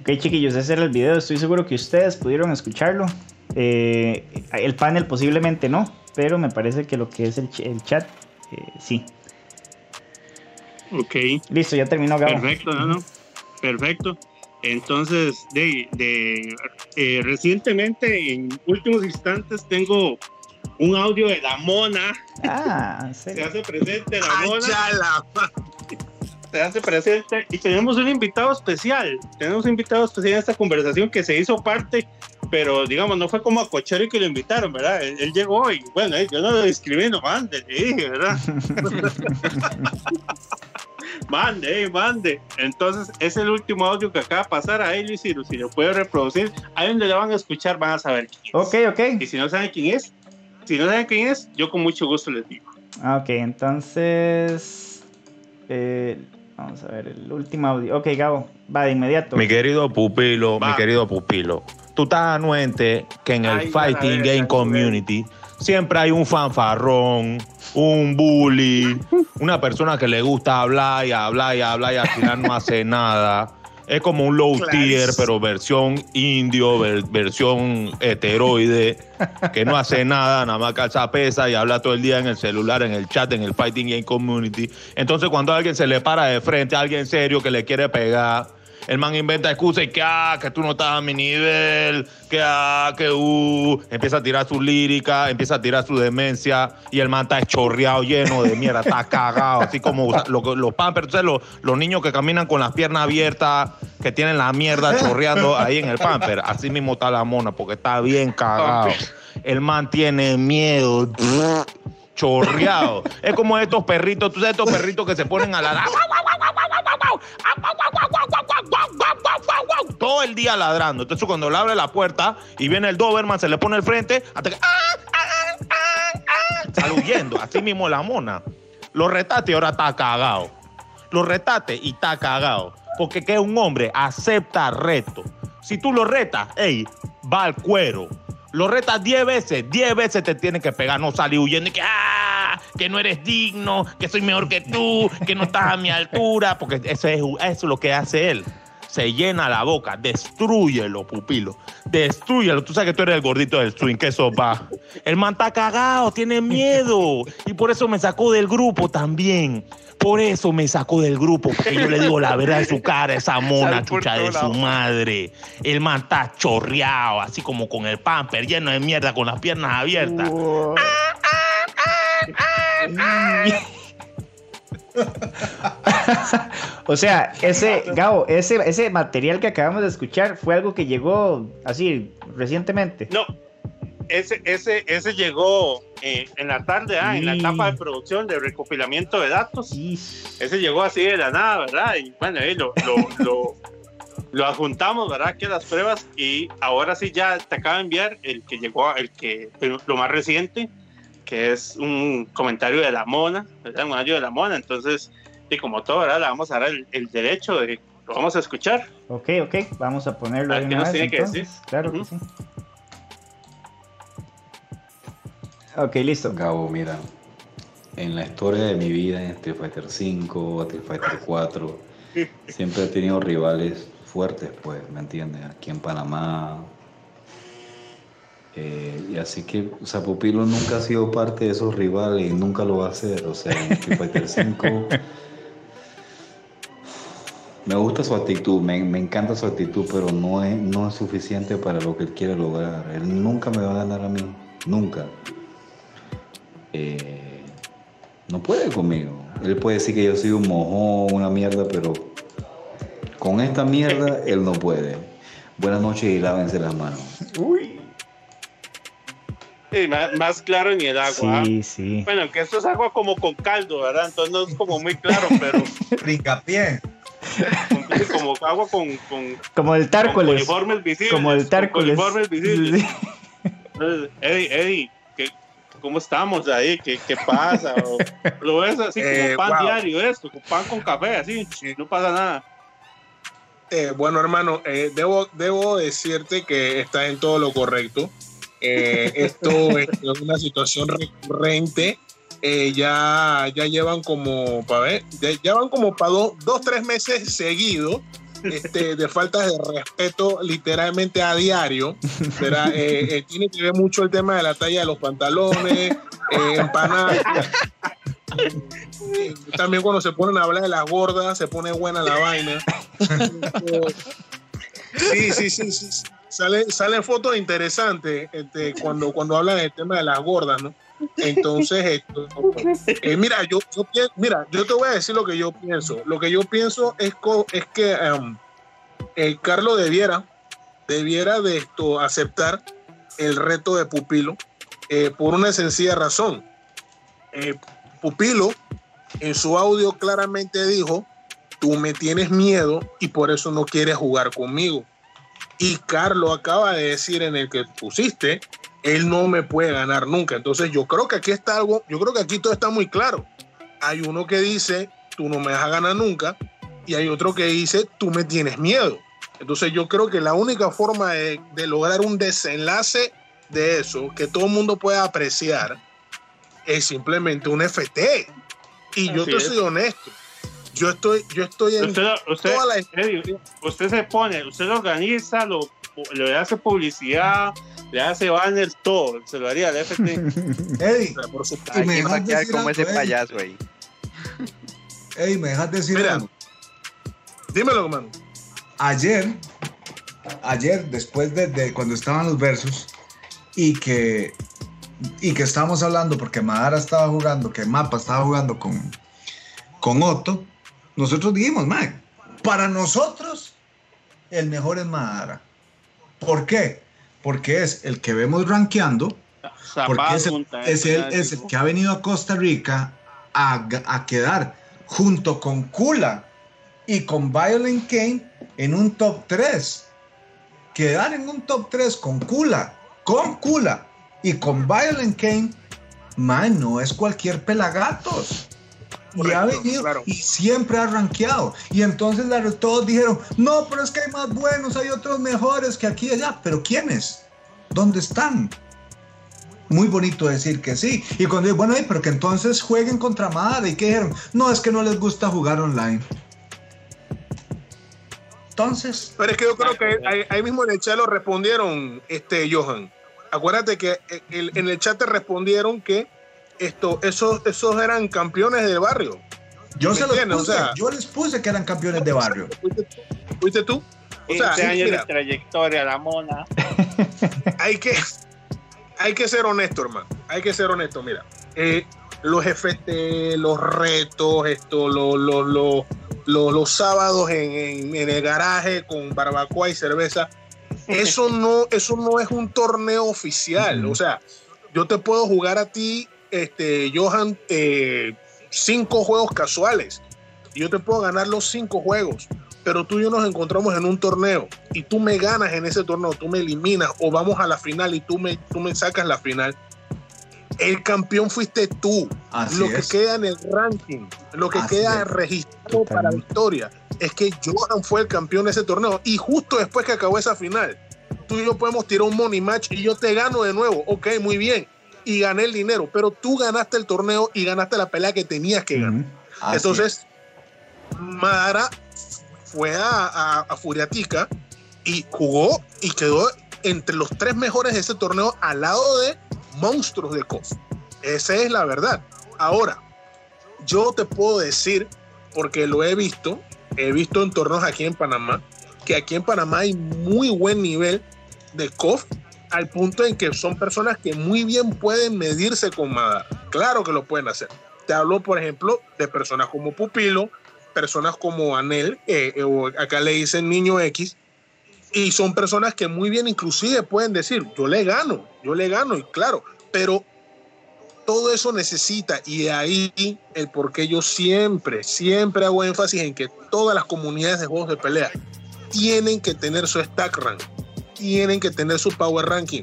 A: Ok, chiquillos, ese era el video. Estoy seguro que ustedes pudieron escucharlo. Eh, el panel posiblemente no, pero me parece que lo que es el, ch- el chat, eh, sí.
B: Ok.
A: Listo, ya terminó Gabo.
B: Perfecto, no, no. Perfecto. Entonces, de, de eh, recientemente, en últimos instantes, tengo un audio de la mona.
A: Ah, [laughs] en
B: Se hace presente la
G: Ay,
B: mona.
G: ya la
B: Se hace presente. Y tenemos un invitado especial. Tenemos un invitado especial en esta conversación que se hizo parte, pero digamos, no fue como a Cochero que lo invitaron, ¿verdad? Él, él llegó y, bueno, eh, yo no lo escribí, no mande, le dije, ¿verdad? [laughs] mande, mande. Entonces, es el último audio que acaba de pasar a él, y si, lo- si lo puede reproducir, ahí donde lo van a escuchar, van a saber quién es.
A: Ok, ok.
B: Y si no saben quién es, si no saben quién es, yo con mucho gusto les digo.
A: Ah, Ok, entonces. eh, vamos a ver el último audio. Ok, Gabo, va de inmediato.
J: Mi querido pupilo,
B: Va.
J: mi querido pupilo, tú estás anuente que en el
B: Ay,
J: Fighting Game Community siempre hay un fanfarrón, un bully, [laughs] una persona que le gusta hablar y hablar y hablar y al final no hace nada. Es como un low tier, pero versión indio, ver- versión heteroide, que no hace nada, nada más calza pesa y habla todo el día en el celular, en el chat, en el Fighting Game Community. Entonces, cuando alguien se le para de frente, alguien serio que le quiere pegar, el man inventa excusas y que, ah, que tú no estás a mi nivel, que, ah, que, uh, empieza a tirar su lírica, empieza a tirar su demencia y el man está chorreado, lleno de mierda, está [laughs] cagado, así como lo- los pampers, los, los niños que caminan con las piernas abiertas, que tienen la mierda chorreando ahí en el pamper, así mismo está la mona, porque está bien cagado. El man tiene miedo. Chorreado. Es como estos perritos, tú sabes, estos perritos que se ponen a ladrar. Todo el día ladrando. Entonces, cuando le abre la puerta y viene el Doberman, se le pone el frente hasta que. Sale huyendo. Así mismo la mona. Lo retaste y ahora está cagado. Lo retaste y está cagado. Porque que un hombre acepta reto. Si tú lo retas, ey, va al cuero. Lo retas 10 veces, 10 veces te tiene que pegar, no salir huyendo y que, ah, que no eres digno, que soy mejor que tú, que no estás a mi altura, porque eso es, eso es lo que hace él. Se llena la boca, destruyelo, pupilo, destruyelo. Tú sabes que tú eres el gordito del swing, que eso va. El man está cagado, tiene miedo, y por eso me sacó del grupo también. Por eso me sacó del grupo, porque yo le digo la verdad de su cara, esa [laughs] mona chucha de su madre. El man está chorreado, así como con el pamper lleno de mierda, con las piernas abiertas. [laughs]
A: o sea, ese, Gabo, ese, ese material que acabamos de escuchar fue algo que llegó así recientemente.
B: No, ese, ese, ese llegó eh, en la tarde, ah, en la
A: Sí.
B: etapa de producción de recopilamiento de datos.
A: Sí.
B: Ese llegó así de la nada, ¿verdad? Y bueno, ahí lo, lo, [laughs] lo, lo adjuntamos, ¿verdad? Que las pruebas y ahora sí ya te acaba de enviar el que llegó, el que, lo más reciente, que es un comentario de la mona, ¿verdad? Un audio de la mona, entonces, y como todo, ¿verdad? Le vamos a dar el, derecho de, lo vamos a escuchar.
A: Ok, ok, vamos a ponerlo.
B: ahí. nos tiene que decir?
A: Claro que sí. Ok, listo.
K: Gabo, mira, en la historia de mi vida en Street Fighter 5, Street Fighter 4, [laughs] siempre he tenido rivales fuertes, pues, ¿me entiendes? Aquí en Panamá. Eh, y así que, o sea, Pupilo nunca ha sido parte de esos rivales y nunca lo va a hacer. O sea, en Street Fighter 5 [laughs] me gusta su actitud, me, encanta su actitud, pero no es, no es suficiente para lo que él quiere lograr. Él nunca me va a ganar a mí, nunca. Eh, no puede conmigo. Él puede decir que yo soy un mojón, una mierda, pero con esta mierda él no puede. Buenas noches y lávense las manos.
B: Uy. más, claro ni el agua.
A: Sí, sí.
B: Bueno, que esto es agua como con caldo, ¿verdad? Entonces no es como muy claro, pero. [laughs]
C: Ricapié.
B: como agua con, con.
A: Como el tárcoles.
B: uniformes visibles.
A: Como el tárcoles.
B: uniformes visibles. Eddie, Eddie, ¿cómo estamos ahí? ¿Qué, qué pasa? [laughs] lo ves así como eh, pan diario, esto, pan con café, así, no pasa nada.
G: Eh, bueno, hermano, eh, debo, debo decirte que estás en todo lo correcto. Eh, [laughs] esto es una situación recurrente. ya, ya llevan como, para ver, ya, van como para dos, dos, tres meses seguidos este, de faltas de respeto literalmente a diario. [laughs] tiene que ver mucho el tema de la talla de los pantalones, empanadas. También cuando se ponen a hablar de las gordas, se pone buena la vaina. Sí, sí, sí, sí. Sale, salen fotos interesantes este, cuando, cuando hablan del tema de las gordas, ¿no? Entonces, esto, eh, mira, yo, mira, yo te voy a decir lo que yo pienso. Lo que yo pienso es, que el Carlos debiera, debiera de esto aceptar el reto de Pupilo eh, por una sencilla razón. Eh, Pupilo en su audio claramente dijo, tú me tienes miedo y por eso no quieres jugar conmigo. Y Carlos acaba de decir en el que pusiste, él no me puede ganar nunca. Entonces yo creo que aquí está algo, yo creo que aquí todo está muy claro. Hay uno que dice, tú no me vas a ganar nunca, y hay otro que dice, tú me tienes miedo. Entonces yo creo que la única forma de, de lograr un desenlace de eso, que todo el mundo pueda apreciar, es simplemente un FT. Y yo te soy honesto. Yo estoy, yo estoy en
B: usted, toda la... usted se pone, usted lo organiza, lo, le hace publicidad, le hace banners, todo, se lo haría al FT. [laughs]
C: Eddie,
E: por y me dejas decir como ese payaso ahí.
C: Eddie, me dejas decir
G: Mira, algo. Dímelo, hermano.
C: Ayer, ayer, después de, de cuando estaban los versos, y que y que estábamos hablando porque Madara estaba jugando, que Mapa estaba jugando con, con Otto, nosotros dijimos, Mike, para nosotros el mejor es Madara. ¿Por qué? Porque es el que vemos rankeando, porque es el, es es el que ha venido a Costa Rica a, a quedar junto con Kula y con Violent Kane en un top 3. Quedar en un top 3 con Kula, con Kula y con Violent Kane, man, no es cualquier pelagatos. Y ha venido y siempre ha rankeado. Y entonces todos dijeron, no, pero es que hay más buenos, hay otros mejores que aquí y allá. Pero ¿quiénes? ¿Dónde están? Muy bonito decir que sí. Y cuando digo, bueno, pero que entonces jueguen contra madre. ¿Y qué dijeron? No, es que no les gusta jugar online. Entonces.
G: Pero es que yo creo que ahí, mismo en el chat lo respondieron, este, Johan acuérdate que eh, en el chat te respondieron que esto, esos, esos eran campeones del barrio.
C: Yo se los puse, yo les puse que eran campeones de barrio.
G: ¿Fuiste, tú?
B: O sea, años de trayectoria, la mona. [laughs]
G: Hay que, hay que ser honesto, hermano. Hay que ser honesto. Mira, eh, los FT, los retos, esto, los, los, los, sábados en, en, el garaje con barbacoa y cerveza eso [laughs] no, eso no es un torneo oficial. O sea, yo te puedo jugar a ti, este, Johan, eh, cinco juegos casuales. Yo te puedo ganar los cinco juegos. pero tú y yo nos encontramos en un torneo y tú me ganas en ese torneo, tú me eliminas o vamos a la final y tú me, tú me sacas la final, el campeón fuiste tú.
C: Así
G: lo
C: es.
G: que queda en el ranking, lo que
C: Así
G: queda
C: es.
G: registrado para la historia, es que Johan fue el campeón de ese torneo. Y justo después que acabó esa final, tú y yo podemos tirar un money match y yo te gano de nuevo. Ok, muy bien. Y gané el dinero, pero tú ganaste el torneo y ganaste la pelea que tenías que ganar. Entonces, Madara fue a, a, a Furiatica y jugó y quedó entre los tres mejores de ese torneo al lado de monstruos de KOF. Esa es la verdad. Ahora, yo te puedo decir, porque lo he visto, he visto en torneos aquí en Panamá, que aquí en Panamá hay muy buen nivel de KOF al punto en que son personas que muy bien pueden medirse con Madara. Claro que lo pueden hacer. Te hablo, por ejemplo, de personas como Pupilo, personas como Anel, eh, eh, o acá le dicen Niño X, y son personas que muy bien inclusive pueden decir, yo le gano, yo le gano, y claro, pero todo eso necesita, y de ahí el por qué yo siempre, siempre hago énfasis en que todas las comunidades de juegos de pelea tienen que tener su stack rank, tienen que tener su power ranking,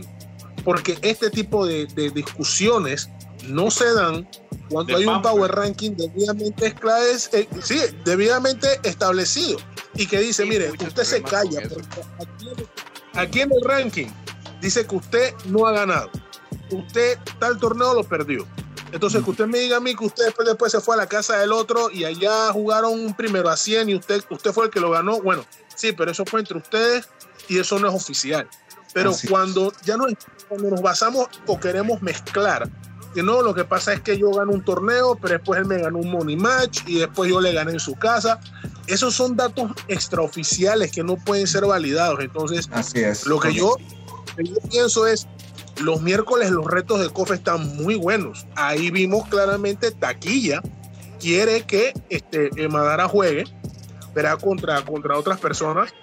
G: porque este tipo de, de discusiones no se dan cuando hay un power ranking debidamente, esclaves- eh, sí, debidamente establecido. Y que dice,
E: Sí,
G: mire, usted se calla, aquí, aquí en el ranking dice que usted no ha ganado, usted tal torneo lo perdió. Entonces, que usted me diga a mí que usted después, después se fue a la casa del otro y allá jugaron un primero a 100 y usted, usted fue el que lo ganó. Bueno, sí, pero eso fue entre ustedes y eso no es oficial. Pero
C: Así
G: cuando ya no, cuando nos basamos o queremos mezclar, que no, lo que pasa es que yo gano un torneo, pero después él me ganó un money match y después yo le gané en su casa. Esos son datos extraoficiales que no pueden ser validados. Entonces,
C: Así es.
G: lo que yo, lo que yo pienso es, los miércoles los retos de COF están muy buenos. Ahí vimos claramente Taquilla quiere que este, Madara juegue, verá contra, contra otras personas.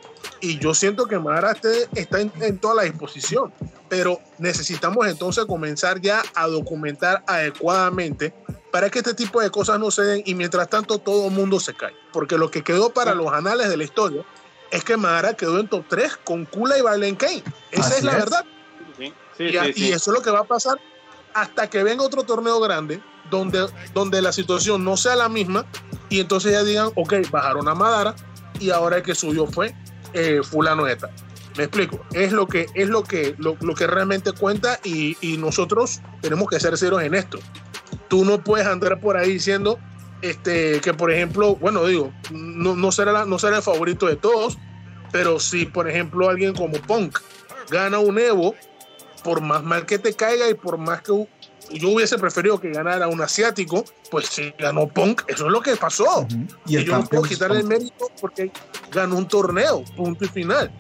G: Y yo siento que Madara esté- está en, en toda la disposición. Pero necesitamos entonces comenzar ya a documentar adecuadamente para que este tipo de cosas no se den y mientras tanto todo el mundo se cae. Porque lo que quedó para los anales de la historia es que Madara quedó en top 3 con Kula y Balen Kane. Esa
C: Así
G: es la
C: es.
G: verdad.
B: Sí, sí,
G: Y,
B: sí,
G: y
B: sí.
G: eso es lo que va a pasar hasta que venga otro torneo grande donde, donde la situación no sea la misma y entonces ya digan, ok, bajaron a Madara y ahora el que subió fue eh, fulano de. Me explico, es lo que, es lo que, lo, lo que realmente cuenta y, y nosotros tenemos que ser serios en esto. Tú no puedes andar por ahí diciendo este, que, por ejemplo, bueno, digo, no, no, será la- no será el favorito de todos, pero si, por ejemplo, alguien como Punk gana un Evo, por más mal que te caiga y por más que yo hubiese preferido que ganara un asiático, pues si ganó Punk, eso es lo que pasó. Y yo no puedo quitarle el mérito porque ganó un torneo, punto y final.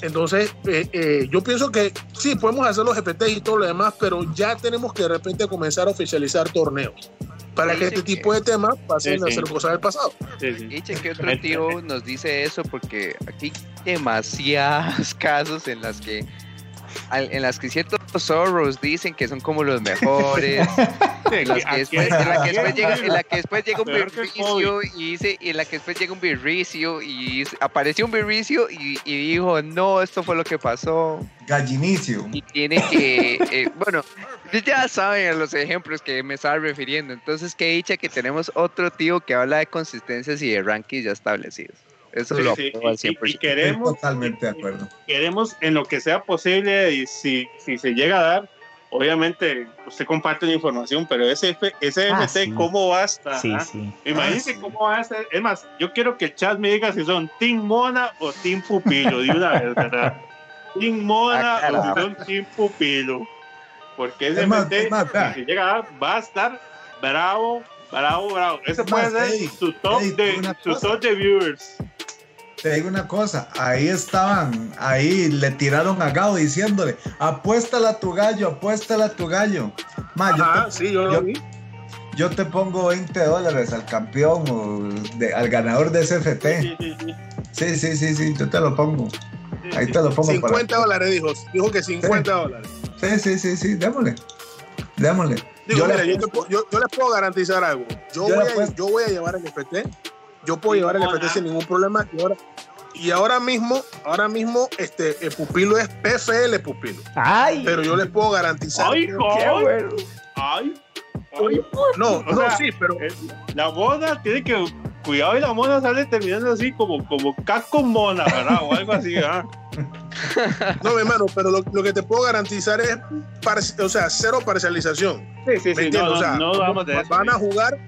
G: Entonces, eh, eh, yo pienso que sí, podemos hacer los GPT y todo lo demás, pero ya tenemos que de repente comenzar a oficializar torneos para que este
E: que-
G: tipo de temas pasen
B: Sí,
G: a
B: sí.
G: ser cosas del pasado.
B: Sí, sí.
E: Y que otro tío nos dice eso porque aquí hay demasiados [laughs] casos en las que en las que ciertos zorros dicen que son como los mejores [laughs] en las que
B: Aquí-
E: después, en la que después llega, en la que después llega un birricio y dice, y en la que después llega un birricio y dice- apareció un birricio y, y dijo, no, esto fue lo que pasó.
C: Gallinicio.
E: Y tiene que, eh, bueno, ya saben a los ejemplos que me estaba refiriendo. Entonces, qué dicha que tenemos otro tío que habla de consistencias y de rankings ya establecidos. Eso
B: Sí,
E: lo
B: sí, y- y-
E: 100%.
B: y
C: Estoy
B: queremos
C: totalmente de acuerdo.
B: queremos en lo que sea posible y si, si se llega a dar, obviamente usted comparte la información, pero ese, F- ese
A: Ah, sí.
B: ¿cómo va a estar?
A: Sí,
B: ah?
A: sí.
B: Imagínense
C: Ah, sí.
B: cómo va a ser. Es más, yo quiero que el chat me diga si son Team Mona o Team Pupilo, de una vez, ¿verdad? Team Mona
E: Ah,
B: o si son Team Pupilo. Porque ese FT, si se llega a dar, va a estar bravo, bravo, bravo. Ese
C: Es
B: puede
C: más,
B: ser su de top de viewers.
C: Te digo una cosa, ahí estaban, ahí le tiraron a Gao diciéndole, apuéstala a tu gallo, apuéstala a tu gallo. Ma, yo te-
G: sí, yo lo
C: yo-
G: vi.
C: yo te pongo 20 dólares al campeón o de- al ganador de SFT.
B: Sí, sí, sí.
C: Sí, sí, sí, sí, yo te lo pongo. Ahí te lo pongo
G: 50
C: para.
G: dólares dijo, dijo que 50 dólares.
C: Sí, sí, sí, sí, démosle. Démosle.
G: Digo,
C: Yo le
G: mira, yo, te yo- yo les puedo garantizar algo. Yo, voy a, yo voy a llevar el FT, yo puedo llevar el FT sin ningún problema. Y ahora, y ahora mismo, ahora mismo, este el pupilo es PFL pupilo.
A: Ay.
G: Pero yo les puedo garantizar.
B: Ay,
G: que-
A: Qué bueno.
B: Ay.
G: no,
B: O
G: no,
B: sea,
G: sí, pero
B: eh, La mona tiene que. Cuidado y la mona sale terminando así como, como casco mona, ¿verdad? O algo así, ¿ah? [laughs]
G: no, mi hermano, pero lo, lo que te puedo garantizar es, o sea, cero parcialización.
B: Sí, sí,
G: ¿Me
B: sí. No,
G: o sea,
B: no, no vamos de eso.
G: van a jugar,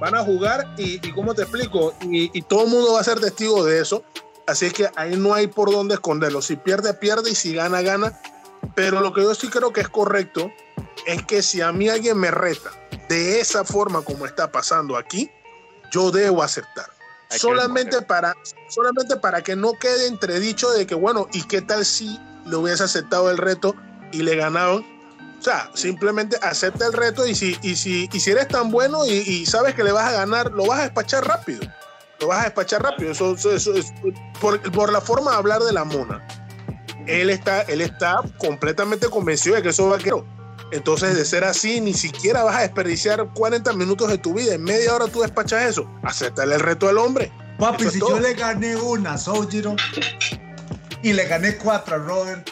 G: van a jugar y, y ¿cómo te explico? Y, y todo el mundo va a ser testigo de eso. Así es que ahí no hay por dónde esconderlo. Si pierde, pierde y si gana, gana. Pero lo que yo sí creo que es correcto es que si a mí alguien me reta de esa forma como está pasando aquí, yo debo aceptar.
E: Hay
G: Solamente para, solamente para que no quede entredicho de que, bueno, ¿y qué tal si le hubiese aceptado el reto y le ganaban? O sea, simplemente acepta el reto y si, y si, y si eres tan bueno y, y sabes que le vas a ganar, lo vas a despachar rápido. Lo vas a despachar rápido. Eso, eso- eso es por, por la forma de hablar de la mona. Él está, él está completamente convencido de que eso va a quedar. Entonces, de ser así, ni siquiera vas a desperdiciar 40 minutos de tu vida. En media hora tú despachas eso. Aceptarle el reto al hombre.
C: Papi,
G: Eso
C: si yo le gané una a Sojiro y le gané cuatro a Robert,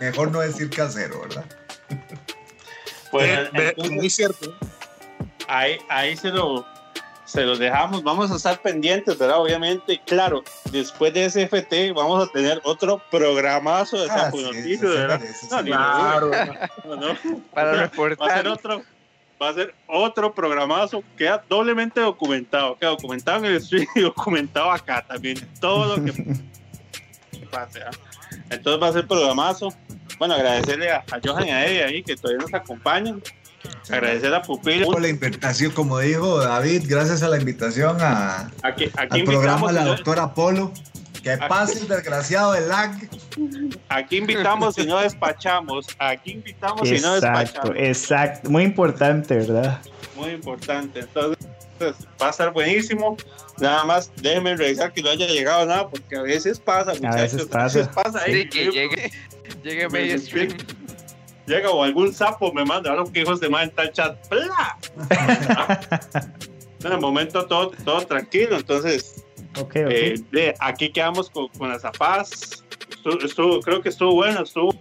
C: mejor no decir casero, ¿verdad?
B: Pues,
G: Eh,
B: entonces,
G: muy cierto.
B: ahí, ahí se lo, se los dejamos. Vamos a estar pendientes, ¿verdad? Obviamente, claro, después de ese FT vamos a tener otro programazo de
C: Ah,
B: Sapo
C: sí,
B: ¿verdad? No,
C: sí.
B: ni lo
G: Claro.
B: No, no.
E: Para
B: Va a ser
E: reportar.
B: otro, va a ser otro programazo, queda doblemente documentado, queda documentado en el stream y documentado acá también, todo lo que [laughs] pase. ¿ah? Entonces va a ser programazo. Bueno, agradecerle a, a Johan y a Eddie ahí que todavía nos acompañan. Agradecer a Pupilo.
C: Por la invitación, como dijo David, gracias a la invitación a,
B: Aquí, aquí
C: al programa
B: invitamos,
C: de la doctora Polo. Que pase el desgraciado de lag.
B: aquí invitamos y no despachamos. Aquí invitamos y no
A: Exacto,
B: despachamos.
A: exacto. Muy importante, ¿verdad?
B: Muy importante. Entonces, va a estar buenísimo. Nada más déjenme revisar que no haya llegado nada, porque a veces pasa, muchachos.
A: veces pasa.
B: pasa ahí.
E: Sí, que llegue, llegue medio stream.
B: Llega o algún sapo me manda, ahora que hijos de madre está el chat. ¡Pla! [laughs] en el momento todo, todo tranquilo, entonces
A: Ok, ok.
B: eh, de, aquí quedamos con, con las zapas. Estuvo, estuvo- creo que estuvo bueno, estuvo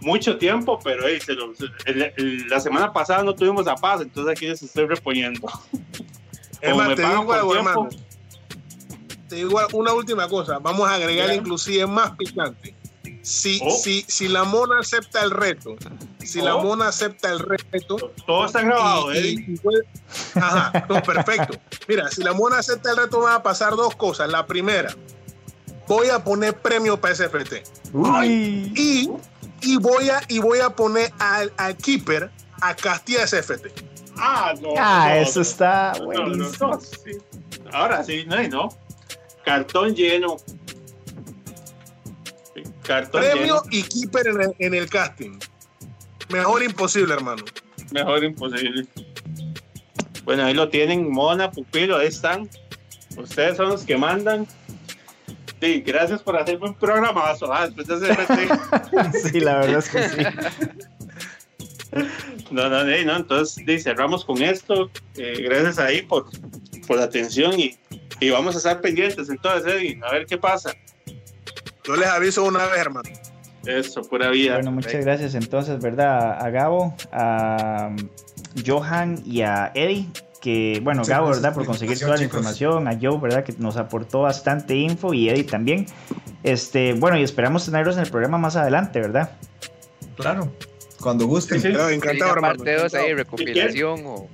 B: mucho tiempo, pero eh, se lo- el- el- la semana pasada no tuvimos zapas, entonces aquí les estoy reponiendo. Me
G: te digo
B: por
G: algo,
B: tiempo,
G: hermano. Te digo una última cosa. Vamos a agregar
B: Ya.
G: inclusive más picante. Si,
B: Oh.
G: si, si la mona acepta el reto, si la
B: Oh.
G: mona acepta el reto,
B: todo está grabado,
G: y-
B: ¿eh?
G: y- y puede- Ajá, no, perfecto. Mira, si la mona acepta el reto, van a pasar dos cosas. La primera, voy a poner premio para SFT.
A: Uy.
G: Y, y, voy, a, y voy a poner al, al keeper a Castilla SFT.
B: Ah, no.
A: Ah,
B: no,
A: eso
B: no,
A: está
B: no, no,
A: buenísimo.
B: no, sí. Ahora sí, no, y no. Cartón lleno. Cartón
G: Premio
B: lleno.
G: y keeper en el, en el casting. Mejor imposible, hermano.
B: Mejor imposible. Bueno, ahí lo tienen, Mona, Pupilo, ahí están. Ustedes son los que mandan. Sí, gracias por hacerme un programazo. Ah, después de hacer [laughs]
A: Sí, la verdad es que sí. [laughs]
B: No, no, no, no, entonces sí, cerramos con esto. Eh, gracias ahí por, por la atención y, y vamos a estar pendientes entonces, Eddie, a ver qué pasa.
G: Yo les aviso una vez, hermano.
B: Eso, pura vida.
A: Bueno, muchas gracias entonces, ¿verdad? A Gabo, a um, Johan y a Eddie, que, bueno,
C: Muchas
A: Gabo, ¿verdad?
C: por
A: conseguir toda la
C: chicos.
A: información, a Joe, ¿verdad? Que nos aportó bastante info y Eddie también. Este, bueno, y esperamos tenerlos en el programa más adelante, ¿verdad?
C: Claro. Cuando gusten.
B: Sí, sí.
G: Encantado, hermano.
E: parte dos ahí, recopilación o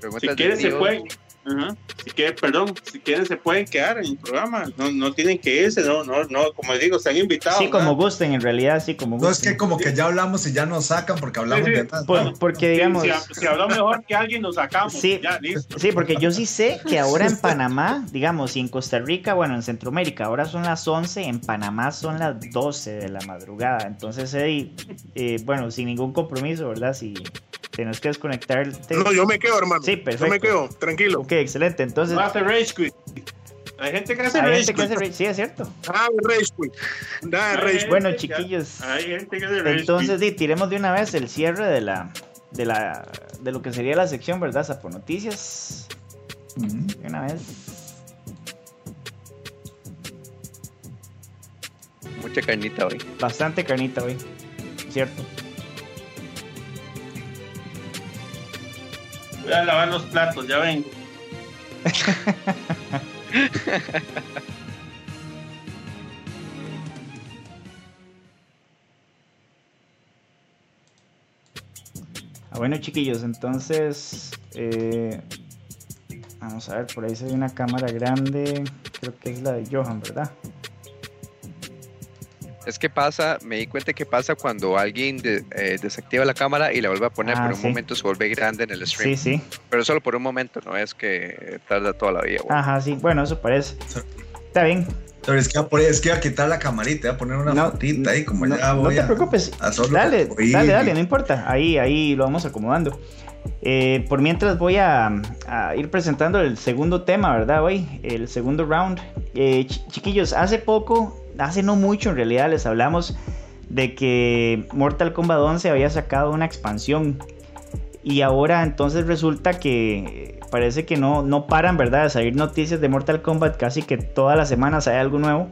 E: preguntas
B: Si
E: de
B: quieren, se pueden. Ajá. Si quieren, perdón, si quieren, se pueden quedar en el programa. No, no tienen que irse, no, no, no, como digo, están invitados.
A: Sí, como gusten, en realidad, sí, como
C: No es
A: gusten.
C: que como que ya hablamos y ya nos sacan porque hablamos
B: Sí, sí.
C: de más.
A: Por-
C: ¿no?
A: porque,
B: Sí,
A: digamos...
B: si, si habló mejor que alguien, nos sacamos.
A: Sí.
B: Ya, listo.
A: Sí, porque yo sí sé que ahora en [laughs] Panamá, digamos, y en Costa Rica, bueno, en Centroamérica, ahora son las 11, en Panamá son las 12 de la madrugada. Entonces, Eddie, eh, bueno, sin ningún compromiso, ¿verdad? Si tienes que desconectarte.
G: No, yo me quedo, hermano.
A: Sí,
G: Yo
A: perfecto.
G: me quedo, tranquilo.
A: Ok, excelente. Entonces,
B: hace rage quit. Hay gente que hace
A: hay
B: rage
A: gente que hace re- Sí, es cierto.
G: De rage quit.
B: Hay
G: rage quit.
A: Bueno, chiquillos.
B: Hay gente que hace rage
A: Entonces, sí, tiremos de una vez el cierre de la. De, la, de lo que sería la sección, ¿verdad? Sapo Noticias. De una vez.
E: Mucha carnita hoy.
A: Bastante carnita hoy. Cierto.
B: Voy a lavar los platos, ya vengo. [laughs]
A: Ah, bueno, chiquillos, entonces. eh, vamos a ver, por ahí se ve una cámara grande. Creo que es la de Johan, ¿verdad?
E: Es que pasa, me di cuenta que pasa cuando alguien de- eh, desactiva la cámara y la vuelve a poner,
A: Ah,
E: por un
A: sí.
E: momento se vuelve grande en el stream.
A: Sí, sí.
E: Pero solo por un momento, no es que tarda toda la vida. güey.
A: Ajá, sí. Bueno, eso parece. Está bien.
C: Pero es que, voy a poner- es que voy a quitar la camarita, voy a poner una
A: No,
C: fotita ahí, como
A: no,
C: ya
A: no te
C: a-
A: preocupes.
C: a solo
A: Dale, dale, dale, no importa. Ahí, ahí lo vamos acomodando. Eh, por mientras voy a, a ir presentando el segundo tema, ¿verdad? Hoy, el segundo round. Eh, ch- chiquillos, hace poco, hace no mucho en realidad, les hablamos de que Mortal Kombat 11 había sacado una expansión. Y ahora entonces resulta que parece que no, no paran, ¿verdad? De salir noticias de Mortal Kombat casi que todas las semanas hay algo nuevo.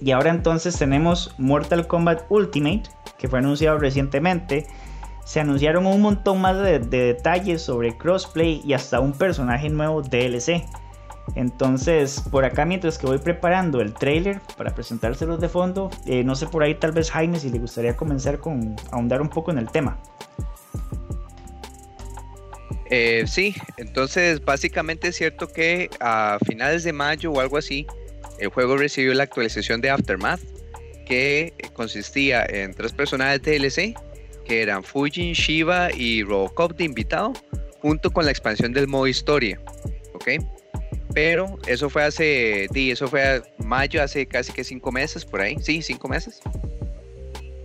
A: Y ahora entonces tenemos Mortal Kombat Ultimate, que fue anunciado recientemente. Se anunciaron un montón más de, de detalles sobre crossplay y hasta un personaje nuevo DLC. Entonces, por acá mientras que voy preparando el trailer para presentárselos de fondo, eh, no sé por ahí tal vez Jaime si le gustaría comenzar con ahondar un poco en el tema.
E: Eh, sí, entonces básicamente es cierto que a finales de mayo o algo así, el juego recibió la actualización de Aftermath, que consistía en tres personajes DLC, que eran Fujin, Shiva y Robocop de invitado, junto con la expansión del modo historia, ¿ok? Pero eso fue hace, di, eso fue mayo, hace casi que cinco meses, por ahí, sí, cinco meses.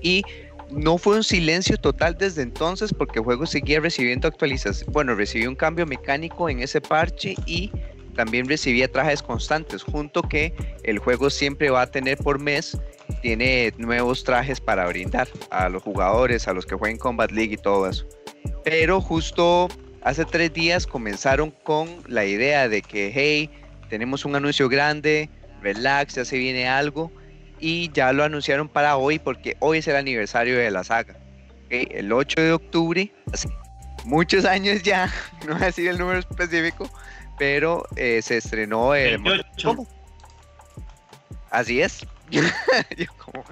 E: Y no fue un silencio total desde entonces porque el juego seguía recibiendo actualizaciones. Bueno, recibió un cambio mecánico en ese parche y también recibía trajes constantes, junto que el juego siempre va a tener por mes, tiene nuevos trajes para brindar a los jugadores, a los que juegan Combat League y todo eso. Pero justo hace tres días comenzaron con la idea de que, hey, tenemos un anuncio grande, relax, ya se viene algo y ya lo anunciaron para hoy porque hoy es el aniversario de la saga. El 8 de octubre, hace muchos años ya, [laughs] no voy a decir el número específico, pero eh, se estrenó el...
B: 28.
E: Así es. [laughs] Yo como,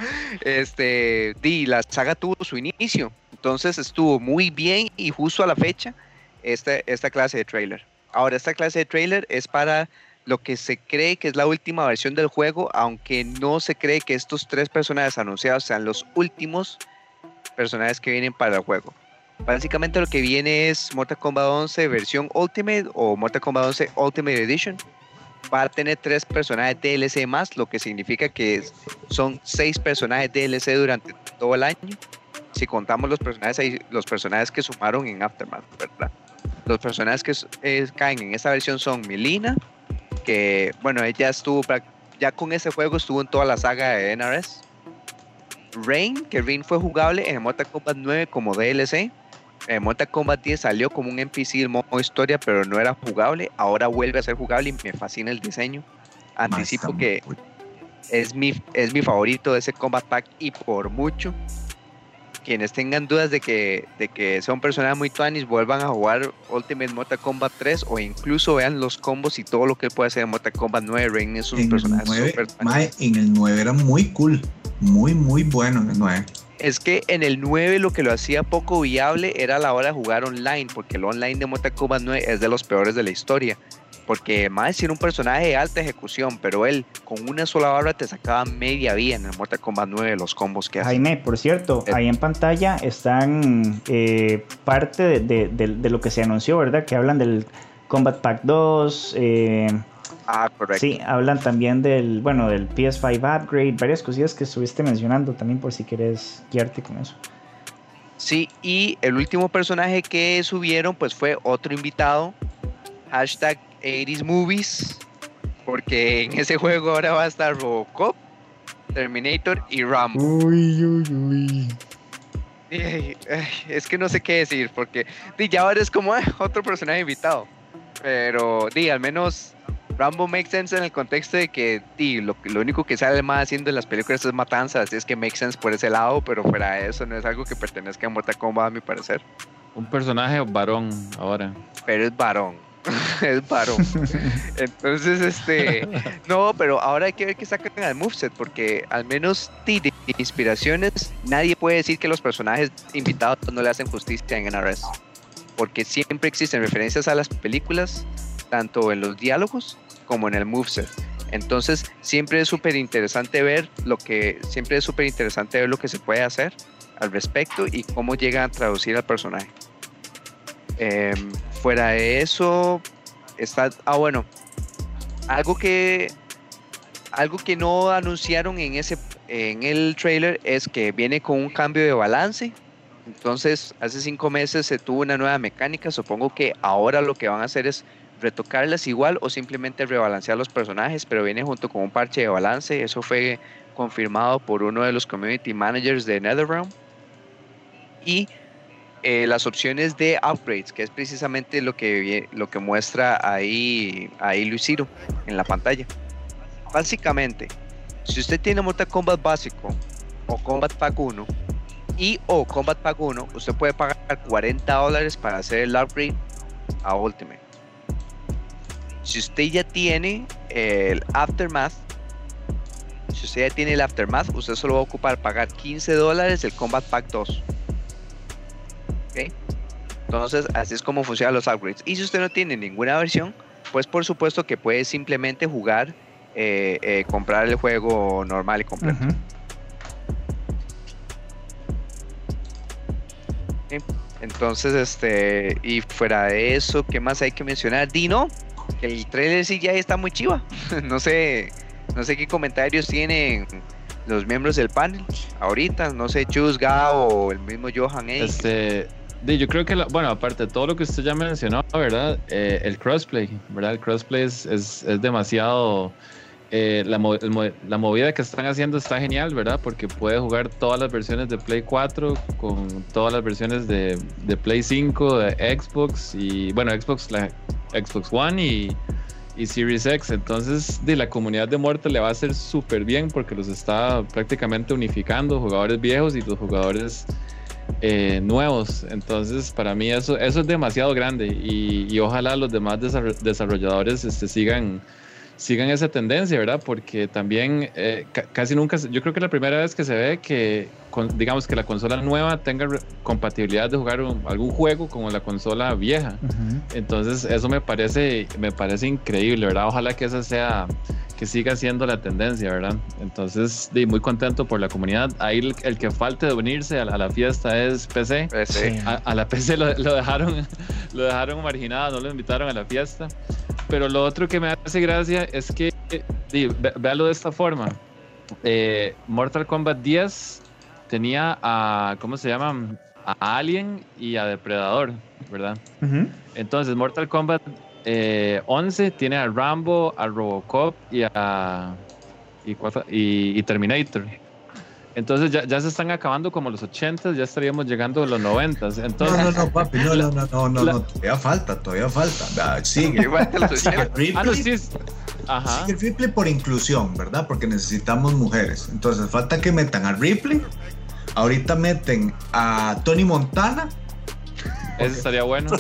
E: este, di, la saga tuvo su inicio, entonces estuvo muy bien y justo a la fecha esta, esta clase de trailer. Ahora, esta clase de trailer es para lo que se cree que es la última versión del juego, aunque no se cree que estos tres personajes anunciados sean los últimos personajes que vienen para el juego. Básicamente lo que viene es Mortal Kombat 11 versión Ultimate o Mortal Kombat 11 Ultimate Edition. Va a tener tres personajes DLC más, lo que significa que son seis personajes DLC durante todo el año. Si contamos los personajes, los personajes que sumaron en Aftermath, ¿verdad? Los personajes que eh, caen en esta versión son Milina, que bueno, ella estuvo ya con ese juego estuvo en toda la saga de NRS. Rain, que Rain fue jugable en Mortal Kombat 9 como DLC. En Mortal Kombat 10 salió como un NPC el modo historia, pero no era jugable. Ahora vuelve a ser jugable y me fascina el diseño. Anticipo que es mi, es mi favorito de ese Combat Pack y por mucho. Quienes tengan dudas de que, de que sea un personaje muy tuanis, vuelvan a jugar Ultimate Mortal Kombat 3 o incluso vean los combos y todo lo que él puede hacer en Mortal Kombat 9. Rain es un personaje
C: 9,
E: súper
C: en el 9 era muy cool. Muy, muy bueno en el 9.
E: Es que en el 9 lo que lo hacía poco viable era la hora de jugar online, porque el online de Mortal Kombat 9 es de los peores de la historia. Porque más era un personaje de alta ejecución, pero él con una sola barra te sacaba media vida en el Mortal Kombat 9 los combos que hace.
A: Jaime, por cierto, ahí en pantalla están eh, parte de, de- de- de lo que se anunció, ¿verdad? Que hablan del Combat Pack 2. eh,
E: Ah, correcto.
A: Sí, hablan también del, bueno, del PS5 upgrade, varias cosillas que estuviste mencionando también por si quieres guiarte con eso.
E: Sí, y el último personaje que subieron pues fue otro invitado, hashtag 80s Movies, porque en ese juego ahora va a estar Robocop, Terminator y Rambo.
A: Uy, uy, uy.
E: Ay, ay, es que no sé qué decir, porque ya ahora es como "Ah, otro personaje invitado. Pero, di, al menos Rambo makes sense en el contexto de que di, lo, lo único que sale más haciendo en las películas es matanzas, así es que make sense por ese lado, pero fuera de eso no es algo que pertenezca a Mortal Kombat a mi parecer.
D: Un personaje varón ahora.
E: Pero es varón. [laughs] es varón. Entonces, este. No, pero ahora hay que ver qué sacan al moveset, porque al menos de inspiraciones, nadie puede decir que los personajes invitados no le hacen justicia en NRS. Porque siempre existen referencias a las películas, tanto en los diálogos como en el moveset. Entonces, siempre es súper interesante ver lo que. Siempre es súper interesante ver lo que se puede hacer al respecto y cómo llegan a traducir al personaje. Em, fuera de eso, está. Ah, bueno. Algo que. Algo que no anunciaron en ese en el trailer es que viene con un cambio de balance. Entonces, hace cinco meses se tuvo una nueva mecánica. Supongo que ahora lo que van a hacer es retocarlas igual o simplemente rebalancear los personajes, pero viene junto con un parche de balance. Eso fue confirmado por uno de los community managers de NetherRealm. Y eh, las opciones de upgrades, que es precisamente lo que, lo que muestra ahí, ahí Luisiro en la pantalla. Básicamente, si usted tiene Mortal Kombat básico o Combat Pack 1 y o Combat Pack 1, usted puede pagar 40 dólares para hacer el upgrade a Ultimate. Si usted ya tiene el Aftermath, si usted ya tiene el Aftermath, usted solo va a ocupar pagar 15 dólares el Combat Pack 2. Entonces, así es como funcionan los upgrades. Y si usted no tiene ninguna versión, pues por supuesto que puede simplemente jugar, eh, eh, comprar el juego normal y completo. Entonces, este, y fuera de eso, ¿qué más hay que mencionar? Dino, que el trailer sí ya está muy chiva. [laughs] no sé, no sé qué comentarios tienen los miembros del panel ahorita. No sé, Chus, Gao o el mismo Johan.
D: Este, yo creo que, bueno, aparte de todo lo que usted ya mencionó, ¿verdad? Eh, el crossplay, ¿verdad? El crossplay es, es, demasiado... Eh, la, la, movida que están haciendo está genial, ¿verdad? Porque puede jugar todas las versiones de Play 4 con todas las versiones de, de Play 5, de Xbox y, bueno, Xbox, la Xbox One y, y Series X. Entonces, de la comunidad de muerte le va a hacer súper bien porque los está prácticamente unificando, jugadores viejos y los jugadores eh, nuevos. Entonces, para mí eso, eso es demasiado grande y, ojalá los demás desarrolladores este, sigan, sigan esa tendencia, ¿verdad? Porque también eh, casi nunca, yo creo que la primera vez que se ve que, digamos, que la consola nueva tenga compatibilidad de jugar algún juego como la consola vieja. Entonces, eso me parece, me parece increíble, ¿verdad? Ojalá que esa sea que siga siendo la tendencia, ¿verdad? Entonces, muy contento por la comunidad. Ahí el, que falte de unirse a, la fiesta es PC. A, la PC lo, dejaron, [laughs] lo dejaron marginado, no lo invitaron a la fiesta. Pero lo otro que me hace gracia es que, véalo de esta forma. Eh, Mortal Kombat 10 tenía a, ¿cómo se llama? A Alien y a Depredador, ¿verdad? Entonces, Mortal Kombat eh, 11 tiene a Rambo, a Robocop y a y, y, Terminator. Entonces ya, ya, se están acabando como los 80, ya estaríamos llegando a los 90. Entonces,
C: no, no, no, papi, no, no, no, no, no, no, todavía falta, todavía falta. Sigue. [laughs] sigue ah, no, sí. Ajá. Sigue Ripley por inclusión, ¿verdad? Porque necesitamos mujeres. Entonces falta que metan a Ripley. Ahorita meten a Tony Montana
D: eso estaría bueno. [laughs]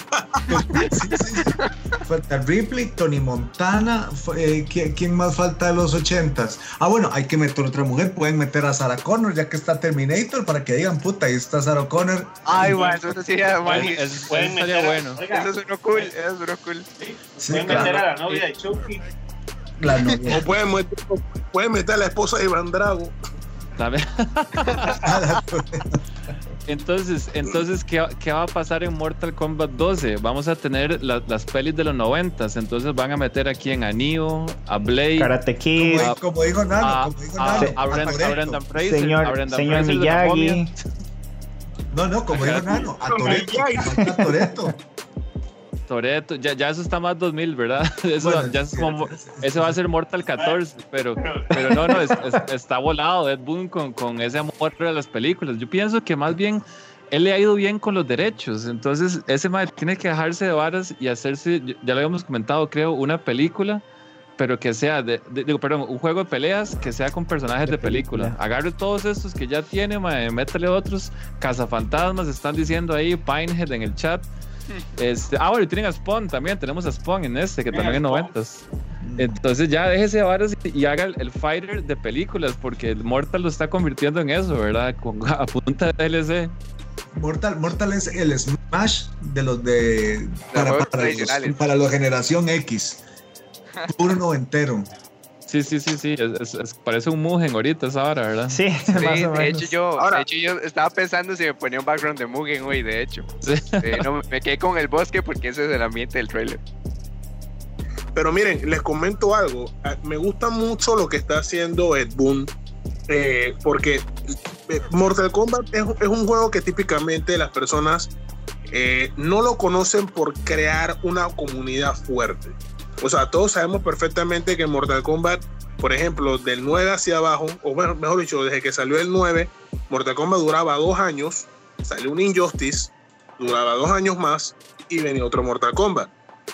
C: Falta Ripley, Tony Montana. Eh, ¿quién, más falta de los ochentas? Ah, bueno, hay que meter otra mujer. Pueden meter a Sarah Connor, ya que está Terminator, para que digan, puta, ahí está Sarah Connor.
E: Ay, bueno, eso sería bueno.
D: Eso estaría bueno.
E: Eso es uno cool, eso es uno cool.
B: pueden meter a la novia de Chucky.
G: La novia. O pueden meter, pueden meter a la esposa de Iván Drago. [laughs]
D: Entonces, entonces ¿qué, ¿qué, va a pasar en Mortal Kombat 12? Vamos a tener las pelis de los 90, entonces van a meter aquí en a Neo, a Blade,
A: Karate Kid,
C: como, dijo Nano, como dijo Nano,
D: a, Brendan Fraser,
A: señor,
D: a Brendan
A: señor Miyagi.
C: No, no, como dijo Nano, a Toreto,
D: Toreto, ya, ya eso está más 2000, ¿verdad? [laughs] Eso, ya es como, eso va a ser Mortal 14, pero, pero no, no, está volado Ed Boon con, con ese amor de las películas. Yo pienso que más bien él le ha ido bien con los derechos. Entonces, ese mae tiene que dejarse de varas y hacerse, ya lo habíamos comentado, creo, una película, pero que sea, de, digo, perdón, un juego de peleas que sea con personajes de, película. Agarre todos estos que ya tiene, mae, métale otros. Cazafantasmas, están diciendo ahí, Pinehead en el chat. Este, ah, bueno, y tienen a Spawn también, tenemos a Spawn en este, que también es noventas. Entonces ya déjese de varas y haga el, fighter de películas, porque el Mortal lo está convirtiendo en eso, ¿verdad? Con, [laughs] a punta de DLC.
C: Mortal, Mortal es el Smash de los de. Para, para, los, para la generación X. [laughs] Puro noventero.
D: Sí, sí, sí, sí. parece un Mugen ahorita esa hora, ¿verdad?
A: Sí, [laughs]
E: de, hecho yo, de hecho yo estaba pensando si me ponía un background de Mugen hoy, de hecho. Eh, no, me quedé con el bosque porque ese es el ambiente del trailer.
G: Pero miren, les comento algo. Ah, me gusta mucho lo que está haciendo Ed Boon. Eh, porque eh, Mortal Kombat es, un juego que típicamente las personas no lo conocen por crear una comunidad fuerte. O sea, todos sabemos perfectamente que Mortal Kombat, por ejemplo, del 9 hacia abajo, o mejor dicho, desde que salió el 9, Mortal Kombat duraba dos años, salió un Injustice, duraba dos años más y venía otro Mortal Kombat.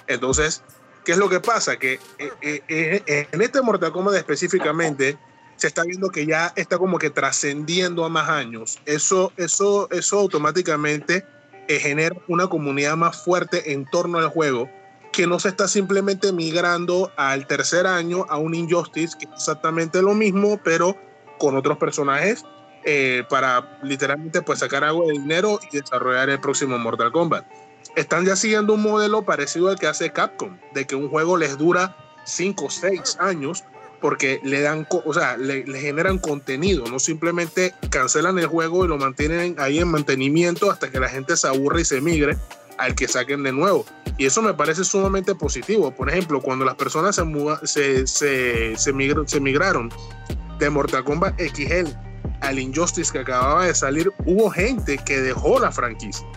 G: Entonces, ¿qué es lo que pasa? Que eh, eh, eh, en este Mortal Kombat específicamente se está viendo que ya está como que trascendiendo a más años. Eso, eso, eso automáticamente genera una comunidad más fuerte en torno al juego que no se está simplemente migrando al tercer año a un Injustice, que es exactamente lo mismo, pero con otros personajes, eh, para literalmente pues sacar algo de dinero y desarrollar el próximo Mortal Kombat. Están ya siguiendo un modelo parecido al que hace Capcom, de que un juego les dura 5 o 6 años porque le dan, o sea, le, le, generan contenido, no simplemente cancelan el juego y lo mantienen ahí en mantenimiento hasta que la gente se aburre y se migre al que saquen de nuevo. Y eso me parece sumamente positivo. Por ejemplo, cuando las personas se, se, se, migraron de Mortal Kombat XL al Injustice que acababa de salir, hubo gente que dejó la franquicia.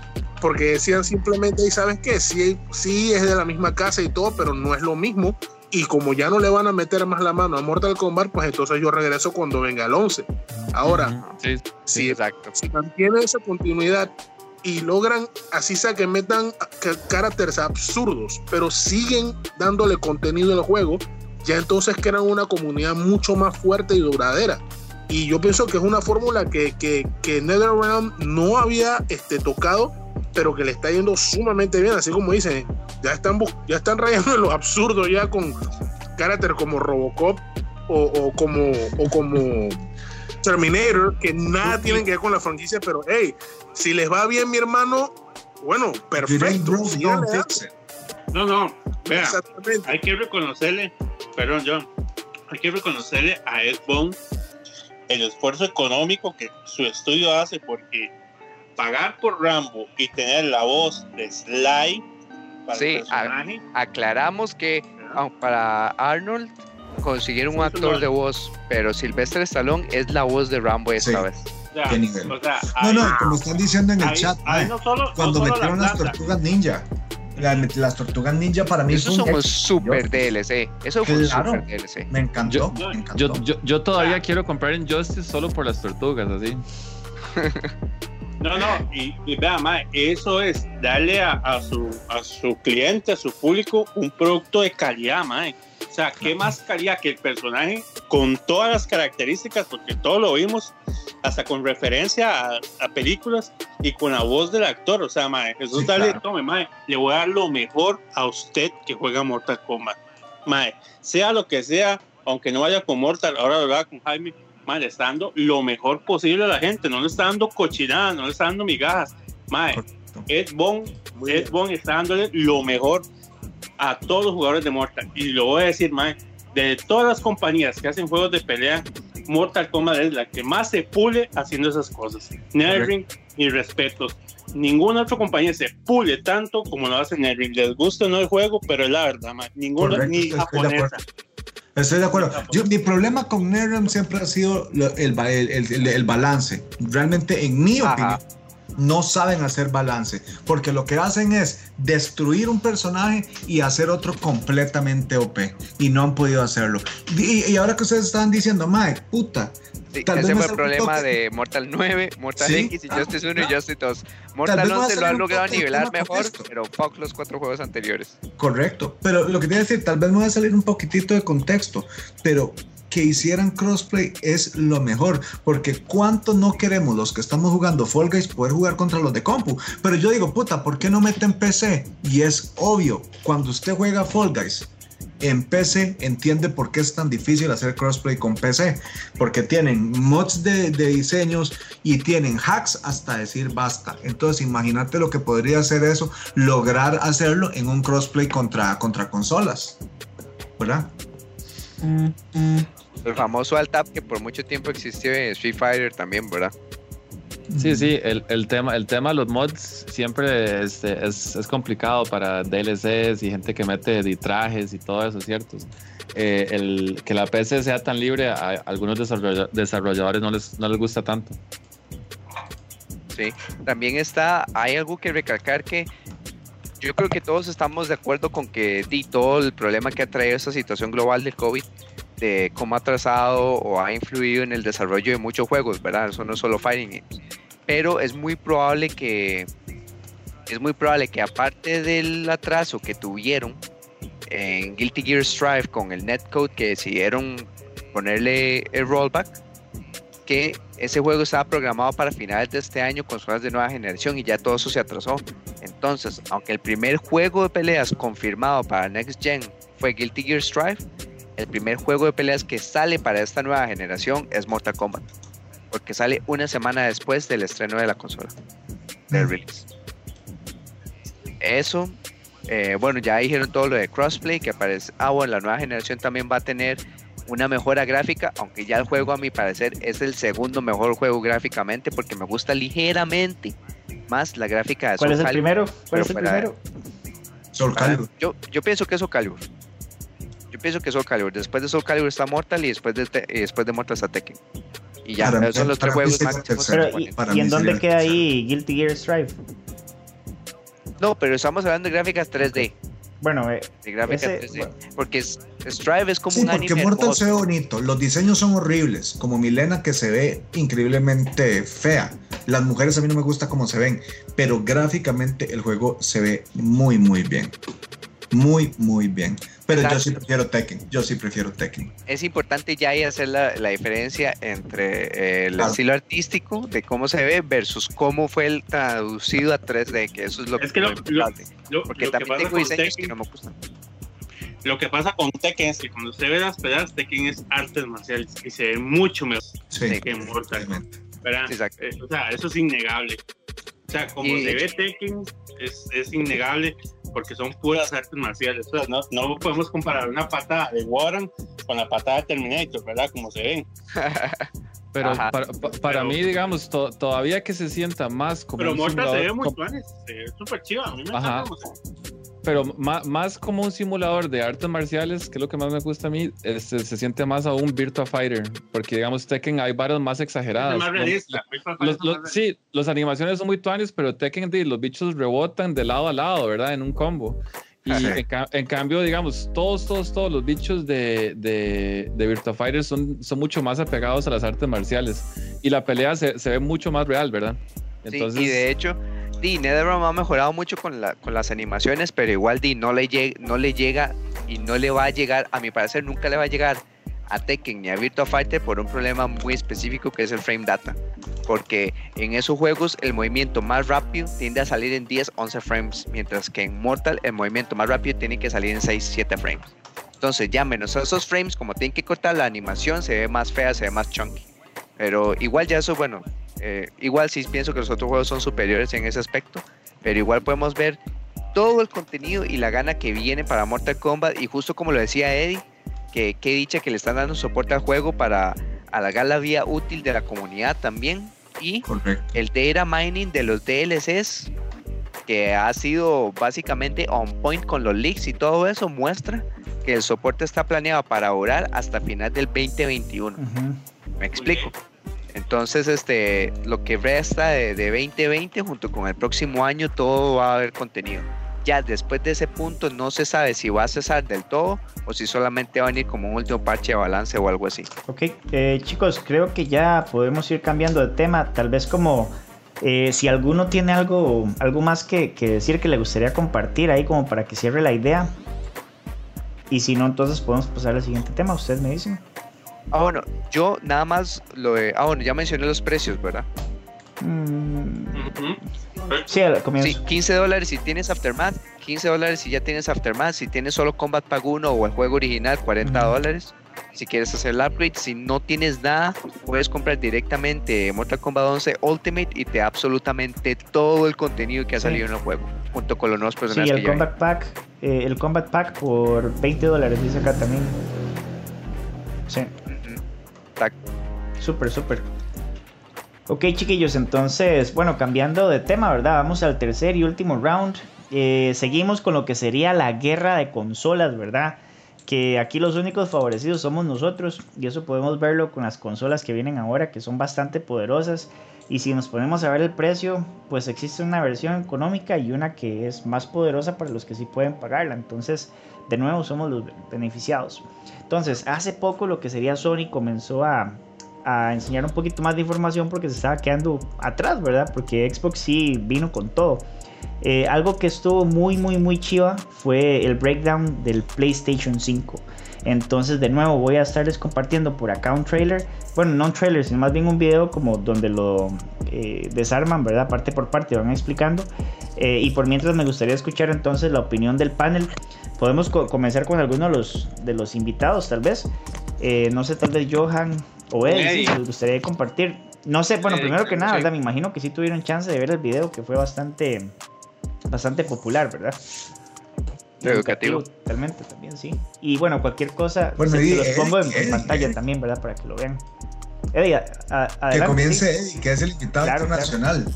G: Porque decían simplemente, ¿y sabes qué? Sí, sí es de la misma casa y todo, pero no es lo mismo. Y como ya no le van a meter más la mano a Mortal Kombat, pues entonces yo regreso cuando venga el 11. Ahora, sí, exacto. si mantiene esa continuidad y logran, así sea que metan caracteres absurdos, pero siguen dándole contenido al juego, ya entonces crean una comunidad mucho más fuerte y duradera. Y yo pienso que es una fórmula que, que, que NetherRealm no había este, tocado, pero que le está yendo sumamente bien. Así como dicen, ya están, ya están rayando en [laughs] lo absurdo ya con caracteres como Robocop o, o como, o como Terminator, que nada tienen que ver con la franquicia, pero hey, si les va bien, mi hermano, bueno, perfecto.
B: No, no, vea, hay que reconocerle, perdón, John, hay que reconocerle a Ed Bond el esfuerzo económico que su estudio hace, porque pagar por Rambo y tener la voz de Sly
E: para sí, aclaramos que para Arnold consiguieron un actor de voz, pero Sylvester Stallone es la voz de Rambo esta vez.
C: ¿Qué nivel? no, no, como están diciendo en el chat, cuando metieron las tortugas ninja. las tortugas ninja para mí
E: Eso somos super DLC. Eso fue super DLC.
C: Me encantó.
D: Yo,
C: me encantó.
D: yo, yo, todavía quiero comprar en Justice solo por las tortugas, así. [laughs]
B: No, no, y, y vea, mae, eso es darle a, a, su, a su cliente, a su público, un producto de calidad, mae. O sea, ¿qué más calidad que el personaje con todas las características? Porque todo lo vimos, hasta con referencia a, películas y con la voz del actor. O sea, mae, Jesús, dale, tome, mae, le voy a dar lo mejor a usted que juega Mortal Kombat. Mae, sea lo que sea, aunque no vaya con Mortal, ahora lo haga con Jaime, mae, le está dando lo mejor posible a la gente. No le está dando cochinada, no le está dando migajas. Mae, Ed Bond, Ed Bond está dándole lo mejor a todos los jugadores de Mortal. Y lo voy a decir, más de todas las compañías que hacen juegos de pelea, Mortal Kombat es la que más se pule haciendo esas cosas. Netherring y respetos. Ninguna otra compañía se pule tanto como lo hace Netherring. Les gusta o no el juego, pero es la verdad, man. ninguna ni japonesa.
C: Estoy de acuerdo. Yo, mi problema con NetherRealm siempre ha sido el, el, el, balance. Realmente, en mi opinión, no saben hacer balance, porque lo que hacen es destruir un personaje y hacer otro completamente OP, y no han podido hacerlo. Y, y ahora que ustedes estaban diciendo, Mike, puta,
E: Sí,
C: Tal vez
E: ese fue el problema de Mortal 9, Mortal
C: Sí.
E: X y
C: Ah,
E: Justice 1 y
C: claro.
E: Justice 2.
C: vez
E: Mortal
C: voy a
E: 11 lo han logrado nivelar mejor, pero fuck los cuatro juegos anteriores.
C: Correcto, pero lo que te iba a decir, tal vez me va a salir un poquitito de contexto, pero que hicieran crossplay es lo mejor, porque cuánto no queremos los que estamos jugando Fall Guys poder jugar contra los de compu, pero yo digo, puta, ¿por qué no meten PC? Y es obvio, cuando usted juega Fall Guys en PC, entiende por qué es tan difícil hacer crossplay con PC, porque tienen mods de, diseños y tienen hacks hasta decir basta. Entonces, imagínate lo que podría hacer eso, lograr hacerlo en un crossplay contra, contra consolas, ¿verdad?
E: El famoso alt tab que por mucho tiempo existió en Street Fighter también, ¿verdad?
D: Sí, sí, el, el tema, el tema de los mods siempre este, es, es complicado para DLCs y gente que mete de trajes y todo eso, ¿cierto? Eh, el, que la PC sea tan libre a algunos desarrolla- desarrolladores no les, no les gusta tanto.
E: Sí. También está, hay algo que recalcar que yo creo que todos estamos de acuerdo con que di, todo el problema que ha traído esta situación global del COVID, de cómo ha atrasado o ha influido en el desarrollo de muchos juegos, ¿verdad? Eso no es solo Fighting Games. Pero es muy probable que, es muy probable que aparte del atraso que tuvieron en Guilty Gear Strive con el netcode que decidieron ponerle el rollback, que ese juego estaba programado para finales de este año, consolas de nueva generación, y ya todo eso se atrasó. Entonces, aunque el primer juego de peleas confirmado para Next Gen fue Guilty Gear Strive, el primer juego de peleas que sale para esta nueva generación es Mortal Kombat, porque sale una semana después del estreno de la consola, del release. Eso, eh, bueno, ya dijeron todo lo de crossplay, que aparece, ah, bueno, la nueva generación también va a tener una mejora gráfica, aunque ya el juego a mi parecer es el segundo mejor juego gráficamente porque me gusta ligeramente más la gráfica de
A: ¿Cuál es
E: Soul
A: el
E: Calibur,
A: primero? ¿Cuál es el primero?
C: Soul Calibur.
E: yo, yo pienso que es Soul Calibur. Yo pienso que es Soul Calibur. Después de Soul Calibur está Mortal y después de, Te- y después de Mortal está Tekken. Y ya,
C: Para mí-
E: son los tres juegos máximos.
C: tercero.
A: Pero, ¿y, y en dónde queda ahí Guilty Gear Strive?
E: No, pero estamos hablando de gráficas 3D.
A: Bueno, eh,
E: De gráficas
A: Ese-
E: 3D. Porque es- Strive es como
C: Sí,
E: un
C: porque
E: anime
C: Mortal
E: hermoso.
C: se ve bonito, los diseños son horribles, como Milena que se ve increíblemente fea. Las mujeres a mí no me gusta cómo se ven, pero gráficamente el juego se ve muy muy bien. Muy muy bien. Pero yo
E: Exacto.
C: sí prefiero Tekken, yo sí prefiero Tekken.
E: es importante ya ahí hacer la, la diferencia entre eh, el
C: Claro.
E: estilo artístico de cómo se ve versus cómo fue el traducido a 3D, que eso es lo,
B: Es que lo-
E: lo importante.
B: Lo,
E: Porque
B: lo que
E: también
B: pasa
E: tengo
B: con
E: diseños que
B: Tekken-
E: no me gustan.
B: Lo que pasa con Tekken es que cuando usted ve las peleas, Tekken es artes marciales y se ve mucho mejor
C: Sí,
B: que Mortal.
E: exacto.
B: Eh, o sea, eso es innegable. O sea, como
E: Y-
B: se ve Tekken, es, es innegable porque son puras artes marciales. O sea, no, no podemos comparar una patada de Warren con la patada de Terminator, ¿verdad? Como se ven. [laughs]
D: Pero
E: Ajá.
D: para, pa- para
B: Pero-
D: mí, digamos, to- todavía que se sienta más como
B: Pero Mortal se ve muy
D: co-
B: tuanes, se ve súper chiva. A mí me
D: Ajá.
B: encanta.
D: Pero ma- más como un simulador de artes marciales, que es lo que más me gusta a mí, este, se siente más a un Virtua Fighter, porque digamos Tekken hay varios más
B: Es
D: exageradas.
B: más
D: ¿no?
B: realista.
D: Los- los- sí, las animaciones son muy tuanes, pero Tekken, los bichos rebotan de lado a lado, ¿verdad? En un combo. Y
C: Sí.
D: en, en cambio, digamos, todos, todos, todos los bichos de, de, de Virtua Fighter son, son mucho más apegados a las artes marciales. Y la pelea se, se ve mucho más real, ¿verdad?
E: Sí,
D: Entonces,
E: y de hecho, Di, NetherRealm ha mejorado mucho con, la, con las animaciones, pero igual Di no le, no le llega y no le va a llegar, a mi parecer, nunca le va a llegar a Tekken ni a Virtua Fighter por un problema muy específico que es el frame data. Porque en esos juegos el movimiento más rápido tiende a salir en 10, 11 frames, mientras que en Mortal el movimiento más rápido tiene que salir en 6, 7 frames. Entonces ya menos esos frames, como tienen que cortar la animación, se ve más fea, se ve más chunky. Pero igual ya eso, bueno, eh, igual sí pienso que los otros juegos son superiores en ese aspecto, pero igual podemos ver todo el contenido y la gana que viene para Mortal Kombat y justo como lo decía Eddie, que qué dicha que le están dando soporte al juego para alargar la vía útil de la comunidad también y
C: Correcto.
E: el data mining de los DLCs que ha sido básicamente on point con los leaks y todo eso muestra que el soporte está planeado para orar hasta final del 2021.
A: ujú.
E: Me explico. Entonces, este, lo que resta de, de 2020 junto con el próximo año, todo va a haber contenido. Ya después de ese punto no se sabe si va a cesar del todo o si solamente va a venir como un último parche de balance o algo así.
A: Ok, eh, chicos, creo que ya podemos ir cambiando de tema. Tal vez como eh, si alguno tiene algo, algo más que, que decir que le gustaría compartir ahí como para que cierre la idea. Y si no, entonces podemos pasar al siguiente tema. Ustedes me dicen.
E: Ah, bueno, yo nada más lo de. Ah, bueno, ya mencioné los precios, ¿verdad?
A: Mm, sí, al comienzo.
E: Sí, 15 dólares si tienes Aftermath, 15 dólares si ya tienes Aftermath, si tienes solo Combat Pack 1 o el juego original, 40 dólares. Si quieres hacer el upgrade, si no tienes nada, puedes comprar directamente Mortal Kombat 11 Ultimate y te da absolutamente todo el contenido que ha
A: Sí.
E: salido en el juego, junto con los nuevos
A: Sí,
E: personajes
A: el
E: que.
A: Combat Pack, eh, el Combat Pack por 20 dólares, dice acá también. Sí. Súper, súper. Ok, chiquillos, entonces, bueno, cambiando de tema, ¿verdad? Vamos al tercer y último round. Eh, seguimos con lo que sería la guerra de consolas, ¿verdad? Que aquí los únicos favorecidos somos nosotros y eso podemos verlo con las consolas que vienen ahora, que son bastante poderosas. Y si nos ponemos a ver el precio, pues existe una versión económica y una que es más poderosa para los que sí pueden pagarla. Entonces, de nuevo, somos los beneficiados. Entonces, hace poco lo que sería Sony comenzó a, a enseñar un poquito más de información porque se estaba quedando atrás, ¿verdad? Porque Xbox sí vino con todo. Eh, algo que estuvo muy, muy, muy chiva fue el breakdown del PlayStation 5. Entonces, de nuevo, voy a estarles compartiendo por acá un trailer. Bueno, no un trailer, sino más bien un video como donde lo eh, desarman, ¿verdad? Parte por parte, van explicando. Eh, y por mientras me gustaría escuchar entonces la opinión del panel. Podemos co- comenzar con alguno de los, de los invitados, tal vez. Eh, no sé, tal vez Johan o Eddie, si les gustaría compartir. No sé, bueno, primero que nada. ¿verdad? Me imagino que sí tuvieron chance de ver el video, que fue bastante, bastante popular, ¿verdad?
E: Educativo.
A: Totalmente, también, sí. Y bueno, cualquier cosa,
C: Bueno,
A: se, los pongo en,
C: Eddie,
A: pantalla
C: Eddie.
A: también, ¿verdad? Para que lo vean. Eddie, a- a-
C: Que
A: adelante,
C: comience
A: sí.
C: Eddie, que es el invitado
A: Claro, claro.
C: internacional.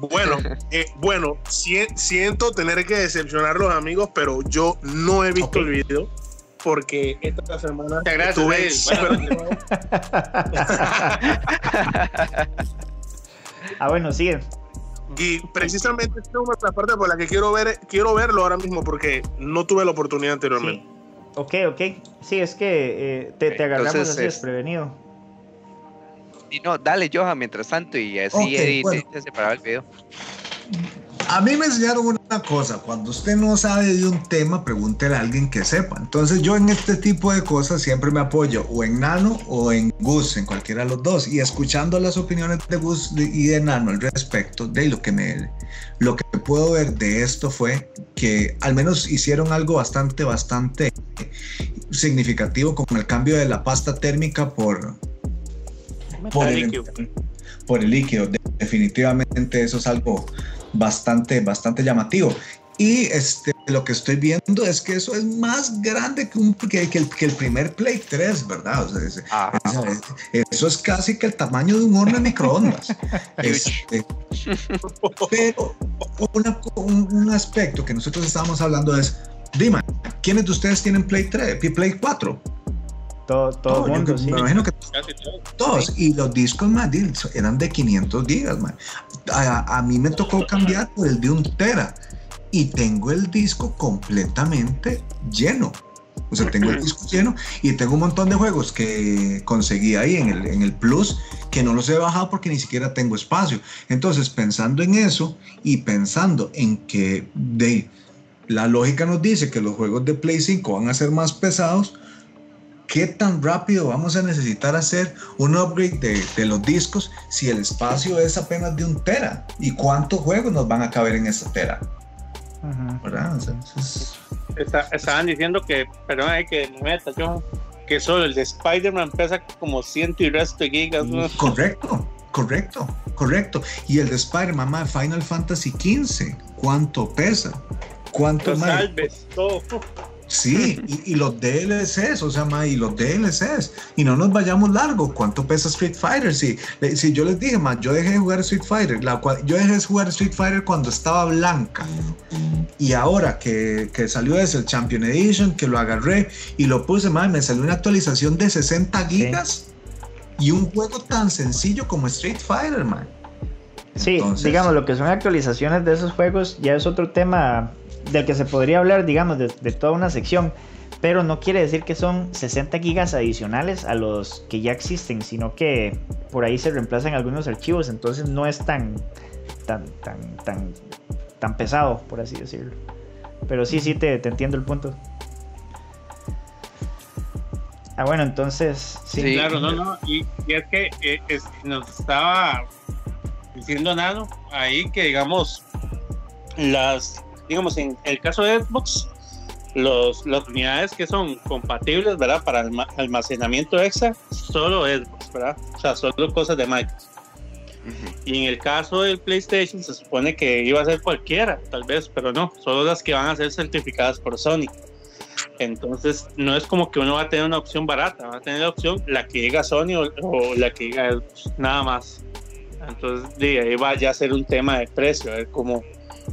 G: Bueno, eh, bueno, si- siento tener que decepcionar a los amigos, pero yo no he visto el video porque esta semana
B: Muchas gracias,
G: estuve.
B: Bueno. [laughs]
A: Ah, bueno, sigue.
G: Y precisamente esta es una de las partes por la que quiero ver quiero verlo ahora mismo porque no tuve la oportunidad anteriormente.
A: Ok, ok. Sí, es que eh, te, te agarramos
E: Entonces,
A: así
E: es-
A: desprevenido.
E: Y no, dale Johan mientras tanto y así
C: Ok,
E: Eddie
C: bueno.
E: te separaba el video.
C: A mí me enseñaron una cosa, cuando usted no sabe de un tema, pregúntele a alguien que sepa. Entonces yo en este tipo de cosas siempre me apoyo o en Nano o en Gus, en cualquiera de los dos. Y escuchando las opiniones de Gus y de Nano al respecto de lo que me lo que puedo ver de esto fue que al menos hicieron algo bastante, bastante significativo con el cambio de la pasta térmica por, por el,
B: líquido.
C: por el líquido. De- Definitivamente eso es algo bastante, bastante llamativo. Y este, lo que estoy viendo es que eso es más grande que, un, que, que el, que el primer Play 3, ¿verdad? O sea, es- es- eso es casi que el tamaño de un horno de microondas. [laughs] Este, pero una- un, un aspecto que nosotros estábamos hablando es, Dima, ¿quiénes de ustedes tienen Play 3, Play 4?
A: Todo, todo
C: Todo,
A: mundo,
C: que-
A: sí.
C: me imagino que
B: Casi todo.
C: todos. Y los discos más eran de 500 gigas, man. A, a mí me tocó cambiar por el de un tera. Y tengo el disco completamente lleno. O sea, tengo el disco lleno y tengo un montón de juegos que conseguí ahí en el, en el Plus que no los he bajado porque ni siquiera tengo espacio. Entonces, pensando en eso y pensando en que de, la lógica nos dice que los juegos de Play 5 van a ser más pesados, ¿qué tan rápido vamos a necesitar hacer un upgrade de, de los discos si el espacio es apenas de un tera? ¿Y cuántos juegos nos van a caber en esa tera?
A: Ujú.
C: ¿Verdad? O sea, es-
B: Está- estaban diciendo que, perdón, hay que me meta yo, que solo el de Spider-Man pesa como ciento y resto de gigas. ¿no?
C: Correcto, correcto, correcto. Y el de Spider-Man, ma, Final Fantasy XV, ¿cuánto pesa? ¿Cuánto
B: Los salves, todo.
C: Sí, y, y los DLCs, o sea, ma, y los DLCs. Y no nos vayamos largo. ¿Cuánto pesa Street Fighter? Si, si yo les dije, ma, yo dejé de jugar Street Fighter. La, yo dejé de jugar Street Fighter cuando estaba blanca. Y ahora que, que salió ese, el Champion Edition, que lo agarré y lo puse, ma, me salió una actualización de 60 gigas. Y un juego tan sencillo como Street Fighter, man.
A: Sí, digamos, lo que son actualizaciones de esos juegos ya es otro tema del que se podría hablar, digamos, de, toda una sección. Pero no quiere decir que son 60 gigas adicionales a los que ya existen, sino que por ahí se reemplazan algunos archivos, entonces no es tan, tan, tan, tan, tan pesado, por así decirlo. Pero sí, sí, te, te entiendo el punto. Ah, bueno, entonces.
B: Sí, claro, no, no. Y, es que eh, nos estaba diciendo Nano ahí que, digamos, las. Digamos, en el caso de Xbox, los, las unidades que son compatibles, ¿verdad? Para almacenamiento extra, solo Xbox, ¿verdad? O sea, solo cosas de Microsoft. Y en el caso del PlayStation se supone que iba a ser cualquiera, tal vez, pero no, solo las que van a ser certificadas por Sony. Entonces, no es como que uno va a tener una opción barata, va a tener la opción la que diga Sony o, la que diga nada más. Entonces, de ahí va ya a ser un tema de precio, a ver cómo,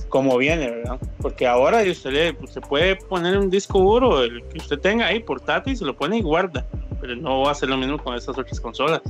B: cómo viene, ¿verdad? Porque ahora usted, le, usted puede poner un disco duro, el que usted tenga ahí, portátil, se lo pone y guarda, pero no va a ser lo mismo con estas otras consolas.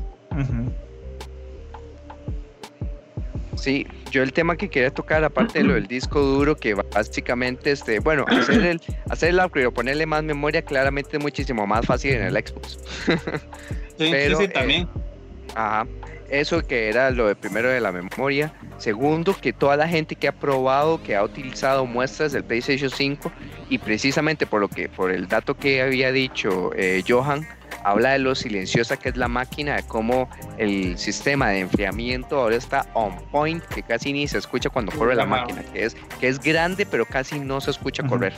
E: Sí, yo el tema que quería tocar, aparte de lo del disco duro, que básicamente, este, bueno, hacer el, hacer el upgrade o ponerle más memoria claramente es muchísimo más fácil en el Xbox. [laughs]
B: sí, sí, sí, también.
E: Eh, ajá. Eso que era lo de primero de la memoria. Segundo, que toda la gente que ha probado, que ha utilizado muestras del PlayStation 5 y precisamente por lo que, por el dato que había dicho eh, Johan, habla de lo silenciosa que es la máquina, de cómo el sistema de enfriamiento ahora está on point, que casi ni se escucha cuando corre la máquina, que es, que es grande pero casi no se escucha correr.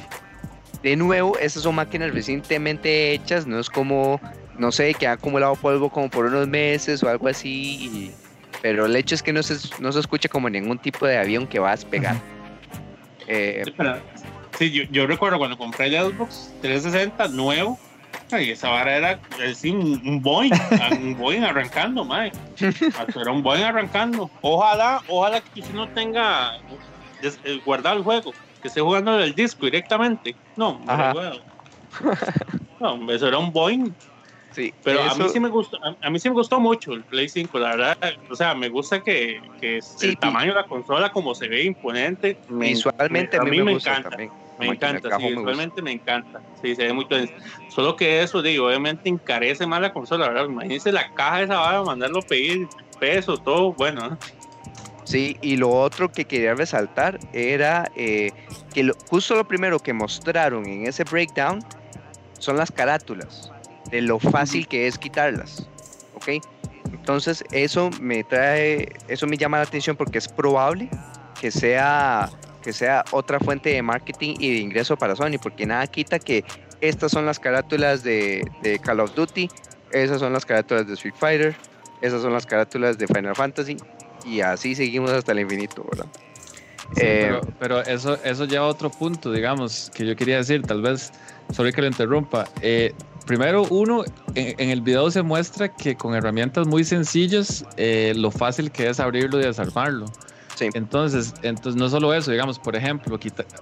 E: De nuevo, estas son máquinas recientemente hechas, no es como, no sé, que ha acumulado polvo como por unos meses o algo así, pero el hecho es que no se, no se escucha como ningún tipo de avión que va a despegar.
B: Eh, sí, yo, yo, recuerdo cuando compré el Xbox 360 nuevo, y esa vara era sí, un, Boeing, [laughs] un Boeing arrancando, mae. Era un Boeing arrancando. Ojalá, ojalá que usted no tenga eh, guardado el juego, que esté jugando el disco directamente. No, no, eso era un Boeing. Sí, pero a mí sí me gustó, a, mí sí me gustó mucho el Play 5, la verdad, o sea, me gusta que, que el tamaño de la consola como se ve imponente,
E: visualmente a mí, me, encanta. También.
B: Me encanta, sí, realmente me encanta. Sí, se ve muy bien. Solo que eso, digo, obviamente encarece más la consola, ¿verdad? Imagínense la caja de esa vara, mandarlo a pedir, peso, todo, bueno.
E: Sí, y lo otro que quería resaltar era eh, que justo lo primero que mostraron en ese breakdown son las carátulas, de lo fácil que es quitarlas, ¿ok? Entonces eso me trae, eso me llama la atención porque es probable que sea que sea otra fuente de marketing y de ingreso para Sony, porque nada quita que estas son las carátulas de, Call of Duty, esas son las carátulas de Street Fighter, esas son las carátulas de Final Fantasy, y así seguimos hasta el infinito, ¿verdad?
D: Eh, pero, eso, eso lleva a otro punto, digamos, que yo quería decir, tal vez, sorry que lo interrumpa. Eh, primero, uno, en, el video se muestra que con herramientas muy sencillas, eh, lo fácil que es abrirlo y desarmarlo. Entonces, entonces, no solo eso, digamos, por ejemplo,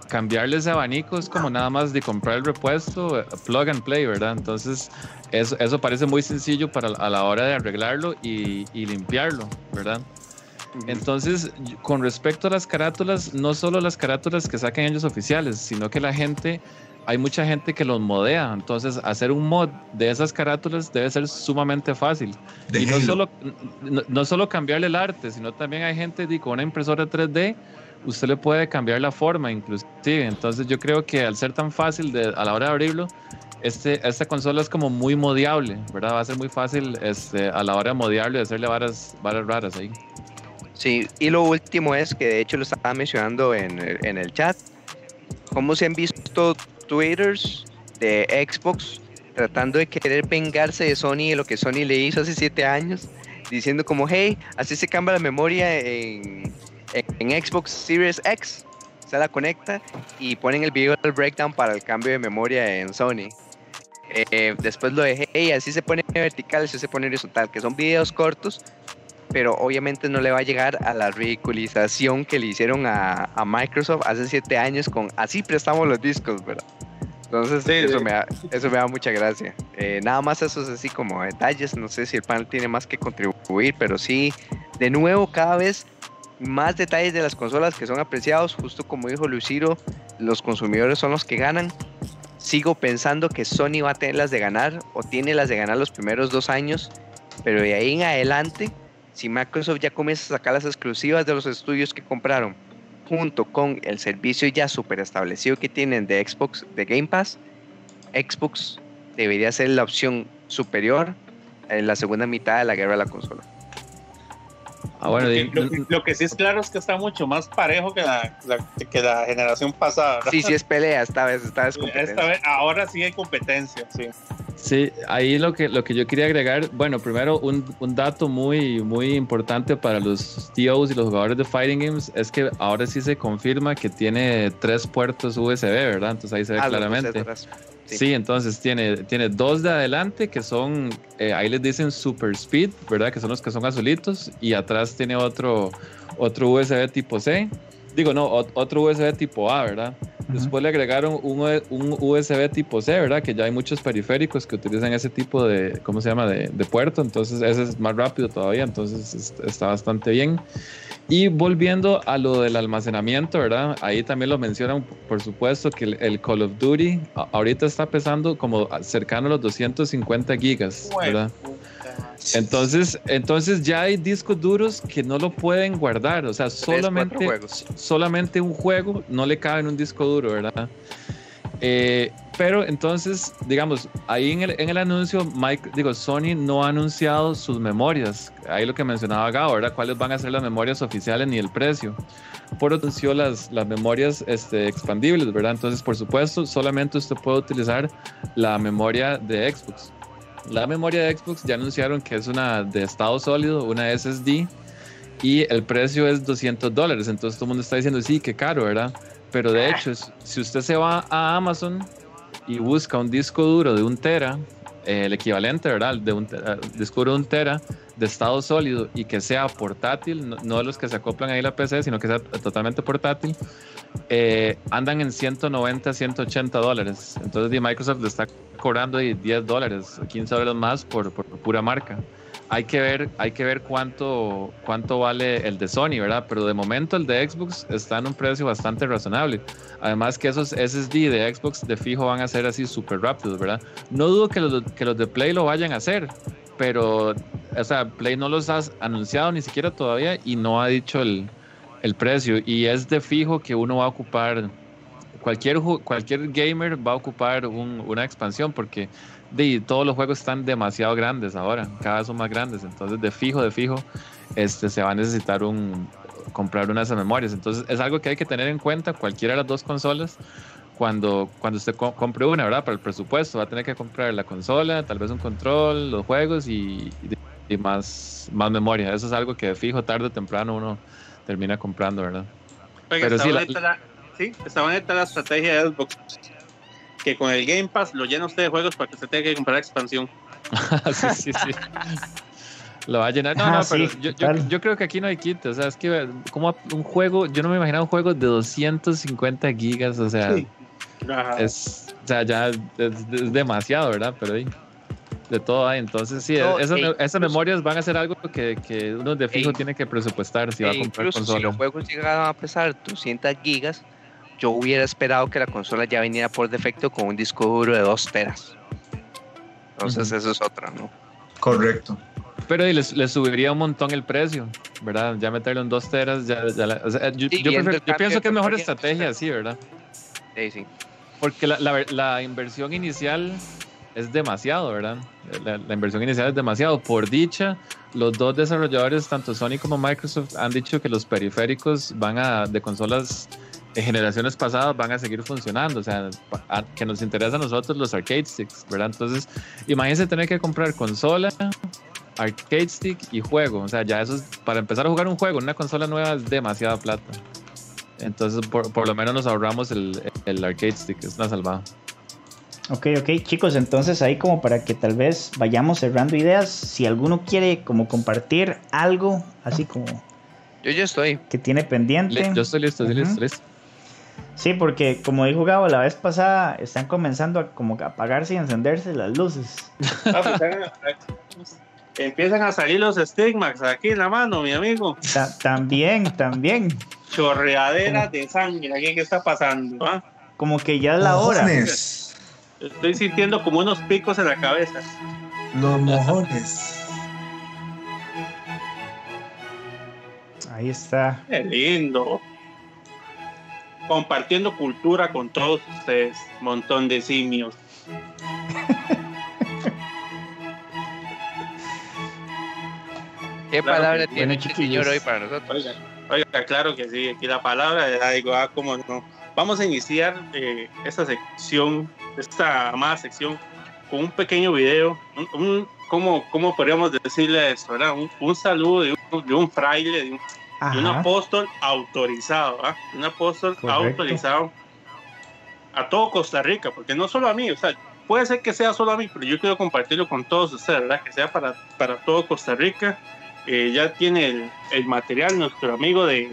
D: cambiarles abanicos como nada más de comprar el repuesto, eh, plug and play, ¿verdad? Entonces, eso, eso parece muy sencillo para a la hora de arreglarlo y, y limpiarlo, ¿verdad? Entonces, con respecto a las carátulas, no solo las carátulas que saquen ellos oficiales, sino que la gente hay mucha gente que los modea, entonces hacer un mod de esas carátulas debe ser sumamente fácil. y no solo, no, solo cambiarle el arte, sino también hay gente que con una impresora 3D, usted le puede cambiar la forma inclusive. Entonces yo creo que al ser tan fácil de, a la hora de abrirlo, este, esta consola es como muy modiable, ¿verdad? Va a ser muy fácil este, a la hora de modiarlo y hacerle varas, varas raras ahí.
E: Sí, y lo último es que de hecho lo estaba mencionando en, en el chat, cómo se han visto twitters de Xbox tratando de querer vengarse de Sony de lo que Sony le hizo hace siete años, diciendo como, hey, así se cambia la memoria en, en, Xbox Series X, se la conecta y ponen el video del breakdown para el cambio de memoria en Sony. Eh, después lo de, hey, así se pone vertical, así se pone horizontal, que son videos cortos, pero obviamente no le va a llegar a la ridiculización que le hicieron a, a Microsoft hace siete años con así prestamos los discos, ¿verdad? Entonces, eso, Me da, eso me da mucha gracia. Eh, nada más eso es así como detalles. No sé si el panel tiene más que contribuir, pero sí, de nuevo, cada vez más detalles de las consolas que son apreciados. Justo como dijo Luciro, los consumidores son los que ganan. Sigo pensando que Sony va a tener las de ganar o tiene las de ganar los primeros dos años, pero de ahí en adelante, si Microsoft ya comienza a sacar las exclusivas de los estudios que compraron, junto con el servicio ya súper establecido que tienen de Xbox, de Game Pass, Xbox debería ser la opción superior en la segunda mitad de la guerra de la consola.
B: Ah, bueno, lo, que, sí es claro es que está mucho más parejo que la, que la generación pasada.
E: Sí, sí es pelea, esta vez, esta vez [laughs] competencia.
B: ahora sí hay competencia, sí.
D: Sí, ahí lo que, lo que yo quería agregar, bueno, primero un, un dato muy, muy importante para los TOs y los jugadores de Fighting Games es que ahora sí se confirma que tiene tres puertos USB, ¿verdad? Entonces ahí se ve ah, claramente. Sí. entonces tiene, tiene dos de adelante que son, eh, ahí les dicen Super Speed, ¿verdad? Que son los que son azulitos. Y atrás tiene otro, otro USB tipo C. Digo, no, otro USB tipo A, ¿verdad? Después le agregaron un, un, USB tipo C, ¿verdad? Que ya hay muchos periféricos que utilizan ese tipo de, ¿cómo se llama? De, de puerto. Entonces ese es más rápido todavía, entonces está bastante bien. Y volviendo a lo del almacenamiento, ¿verdad? Ahí también lo mencionan, por supuesto, que el, Call of Duty ahorita está pesando como cercano a los 250 gigas, ¿verdad? Entonces, entonces ya hay discos duros que no lo pueden guardar, o sea, solamente, solamente un juego no le cabe en un disco duro, ¿verdad? Eh, pero entonces, digamos, ahí en el, en el anuncio, Mike, digo, Sony no ha anunciado sus memorias. Ahí lo que mencionaba Gabo, ¿verdad? ¿Cuáles van a ser las memorias oficiales ni el precio? Por anunció las, las memorias este, expandibles, ¿verdad? Entonces, por supuesto, solamente usted puede utilizar la memoria de Xbox. La memoria de Xbox ya anunciaron que es una de estado sólido, una SSD, y el precio es 200 dólares. Entonces todo el mundo está diciendo, sí, qué caro, ¿verdad? Pero de hecho, si usted se va a Amazon y busca un disco duro de un tera, eh, el equivalente, ¿verdad? De un disco duro de un tera de estado sólido y que sea portátil, no, de los que se acoplan ahí a la PC, sino que sea totalmente portátil, eh, andan en 190, 180 dólares. Entonces Microsoft le está cobrando 10 dólares, 15 dólares más por, por pura marca hay que ver, hay que ver cuánto, cuánto vale el de Sony, ¿verdad? Pero de momento el de Xbox está en un precio bastante razonable. Además que esos SSD de Xbox de fijo van a ser así súper rápidos, ¿verdad? No dudo que los, que los de Play lo vayan a hacer, pero, o sea, Play no los ha anunciado ni siquiera todavía y no ha dicho el, el precio. Y es de fijo que uno va a ocupar, cualquier, cualquier gamer va a ocupar una expansión porque de, todos los juegos están demasiado grandes ahora, cada vez son más grandes, entonces de fijo, de fijo, este, se va a necesitar un, comprar una de esas memorias. Entonces es algo que hay que tener en cuenta cualquiera de las dos consolas cuando, cuando usted compre una, ¿verdad? Para el presupuesto, va a tener que comprar la consola, tal vez un control, los juegos y, y más, más memoria. Eso es algo que de fijo, tarde o temprano uno termina comprando, ¿verdad?
B: Pero sí, la, sí, está bonita la estrategia de Xbox que con el Game Pass lo llena usted de juegos para que se tenga que comprar expansión. [laughs]
D: sí, sí, sí. Lo va a llenar. No, no, pero yo, creo que aquí no hay kit. O sea, es que como un juego, yo no me imaginaba un juego de 250 gigas. O sea, es, o sea ya es, demasiado, ¿verdad? Pero ahí, de todo hay. Entonces, sí, esas, memorias van a ser algo que, que uno de fijo tiene que presupuestar si va a comprar consola.
E: Si los juegos llegan a pesar 200 gigas, yo hubiera esperado que la consola ya viniera por defecto con un disco duro de 2 teras. Entonces, eso es otra, ¿no?
C: Correcto.
D: Pero y les, subiría un montón el precio, ¿verdad? Ya meterlo en 2 teras, ya, yo, pienso que es mejor estrategia sí, ¿verdad?
E: Sí, sí.
D: Porque la, la, inversión inicial es demasiado, ¿verdad? La, la, inversión inicial es demasiado. Por dicha, los dos desarrolladores, tanto Sony como Microsoft, han dicho que los periféricos van a de consolas generaciones pasadas van a seguir funcionando. O sea, que nos interesa a nosotros los arcade sticks, ¿verdad? Entonces, imagínense tener que comprar consola, arcade stick y juego. O sea, ya eso es, para empezar a jugar un juego en una consola nueva es demasiada plata. Entonces, por, lo menos nos ahorramos el, el arcade stick, es una salvada.
A: Ok, ok, chicos, entonces ahí como para que tal vez vayamos cerrando ideas, si alguno quiere como compartir algo, así como...
E: Yo ya estoy.
A: Que tiene pendiente.
D: Yo estoy listo, listo, listo.
A: Sí, porque como dijo Gabo la vez pasada, están comenzando a como a apagarse y encenderse las luces.
B: Ah, pues, eh, empiezan a salir los estigmas aquí en la mano, mi amigo.
A: también, también.
B: Chorreadera de sangre, aquí qué está pasando. ¿ah?
A: Como que ya es la hora.
B: Estoy sintiendo como unos picos en la cabeza.
C: Los mojones.
A: Ahí está.
B: Qué lindo. Compartiendo cultura con todos ustedes. Montón de simios.
E: ¿Qué palabra tiene el señor hoy para nosotros?
B: Oiga, claro que sí. Aquí la palabra de digo, ah, cómo no. Vamos a iniciar eh, esta sección, esta amada sección, con un pequeño video, un, ¿cómo, ¿cómo, podríamos decirle esto? Un, saludo de un, fraile, de un, apóstol autorizado, ¿ah? un apóstol autorizado a todo Costa Rica, porque no solo a mí, o sea, puede ser que sea solo a mí, pero yo quiero compartirlo con todos ustedes, ¿verdad? Que sea para, para todo Costa Rica. Eh, ya tiene el, el, material nuestro amigo de,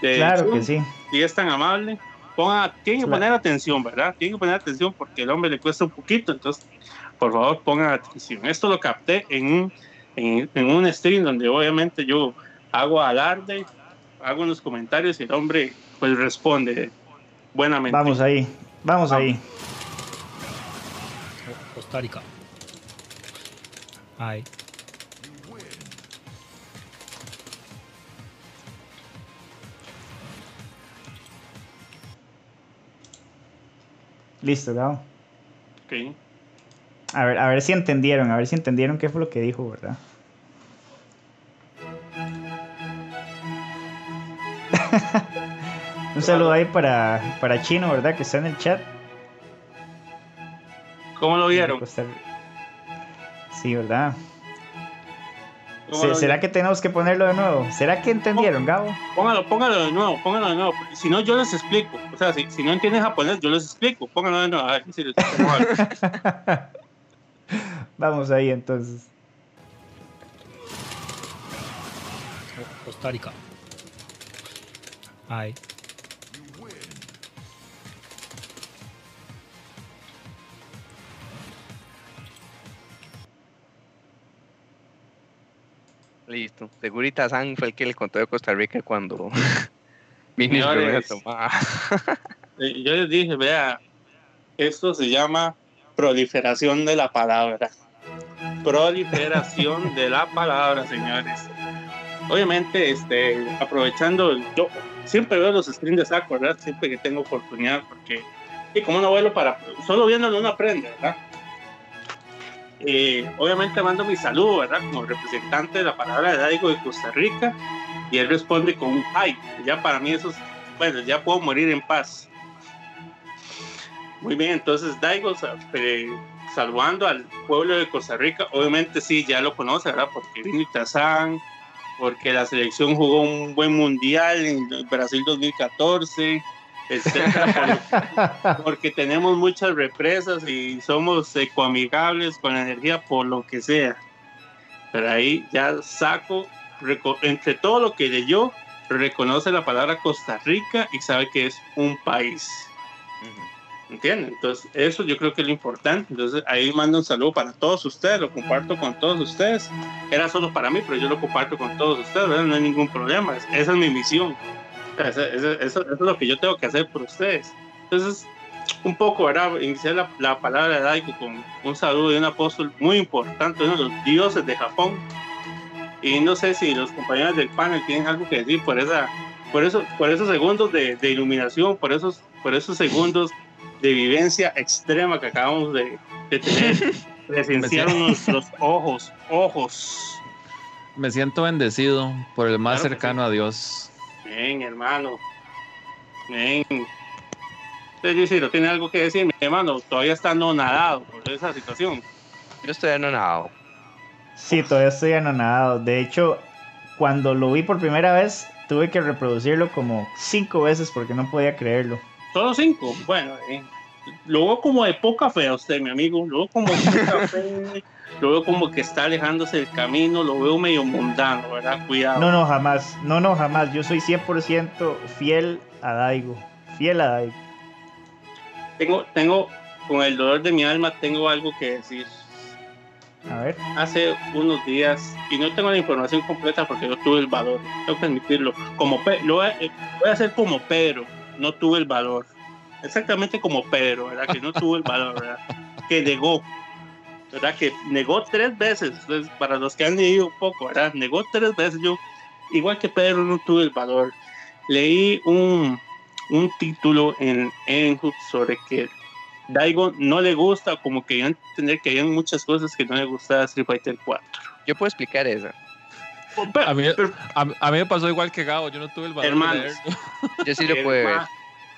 A: claro que sí.
B: Y es tan amable. Ponga, tiene que poner atención, ¿verdad? Tiene que poner atención porque el hombre le cuesta un poquito, entonces por favor pongan atención. Esto lo capté en un, en, un stream donde obviamente yo hago alarde, hago unos comentarios y el hombre pues responde buenamente.
A: Vamos ahí, vamos, ahí.
L: Costa Rica. Ay.
A: Listo, Gao.
B: Ok.
A: A ver, a ver si entendieron, a ver si entendieron qué fue lo que dijo, ¿verdad? [laughs] Un saludo ahí para, para Chino, ¿verdad? Que está en el chat.
B: ¿Cómo lo vieron?
A: Sí, ¿verdad? ¿Será que tenemos que ponerlo de nuevo? ¿Será que entendieron, Gabo?
B: Póngalo, póngalo de nuevo, póngalo de nuevo. Si no, yo les explico. O sea, si, si no entienden japonés, yo les explico. Póngalo de nuevo. A ver si les [laughs]
A: Vamos ahí entonces.
L: Costa Rica. Ay.
E: Listo. Segurita San fue el que le contó de Costa Rica cuando [laughs] vino a
B: tomar. [laughs] Yo les dije, vea, esto se llama proliferación de la palabra. Proliferación de la palabra, señores. Obviamente, este, aprovechando, yo siempre veo los streams de Saco, ¿verdad? Siempre que tengo oportunidad, porque, y como un abuelo para, solo viéndolo uno aprende, ¿verdad? Eh, obviamente mando mi saludo, ¿verdad? Como representante de la palabra de Daigo de Costa Rica, y él responde con un hi. Ya para mí eso es, bueno, ya puedo morir en paz. Muy bien, entonces Daigo, eh, saludando al pueblo de Costa Rica, obviamente sí, ya lo conoce, ¿verdad? Porque vino Itazán, porque la selección jugó un buen mundial en Brasil 2014, [laughs] porque tenemos muchas represas y somos ecoamigables con la energía por lo que sea. Pero ahí ya saco, entre todo lo que leyó, reconoce la palabra Costa Rica y sabe que es un país. ¿Entienden? Entonces, eso yo creo que es lo importante. Entonces, ahí mando un saludo para todos ustedes, lo comparto con todos ustedes. Era solo para mí, pero yo lo comparto con todos ustedes, No hay ningún problema. Esa es mi misión. Eso, es lo que yo tengo que hacer por ustedes. Entonces, un poco, ¿verdad? Iniciar la, la palabra de Daiko con un saludo de un apóstol muy importante, uno de los dioses de Japón. Y no sé si los compañeros del panel tienen algo que decir por esa, por eso, por esos segundos de, de iluminación, por esos, por esos segundos de vivencia extrema que acabamos de, de tener. [laughs] Presenciaron nuestros ojos, ojos.
D: Me siento bendecido por el más cercano a Dios.
B: Bien, hermano. Bien. Entonces, ¿no tiene algo que decir, mi hermano? Todavía está anonadado por esa situación.
E: Yo estoy anonadado.
A: Sí, todavía estoy anonadado. De hecho, cuando lo vi por primera vez, tuve que reproducirlo como cinco veces porque no podía creerlo.
B: ¿Solo cinco? Bueno, eh, luego como de poca fe a usted, mi amigo. Luego como poca [laughs] fe. lo veo como que está alejándose del camino, lo veo medio mundano, ¿verdad? Cuidado.
A: No, no, jamás. No, no, jamás. Yo soy 100% fiel a Daigo. fiel a Daigo.
B: Tengo, tengo, con el dolor de mi alma, tengo algo que decir.
A: A ver.
B: Hace unos días, y no tengo la información completa porque no tuve el valor, tengo que admitirlo. Como Pe- lo voy, a, eh, voy a hacer como Pedro, no tuve el valor. Exactamente como Pedro, ¿verdad? Que no tuvo el valor, ¿verdad? Que negó, ¿verdad? Que negó tres veces. Entonces, para los que han leído un poco, ¿verdad? Negó tres veces. Yo, igual que Pedro, no tuve el valor. Leí un, un título en Enhook sobre que Daigo no le gusta, como que entender que hay muchas cosas que no le gusta Street Fighter 4.
E: Yo puedo explicar eso.
D: A mí, a, a mí me pasó igual que Gabo, yo no tuve el valor
B: Hermanos.
D: de. [laughs]
E: Yo sí lo puedo ver.
B: Herma-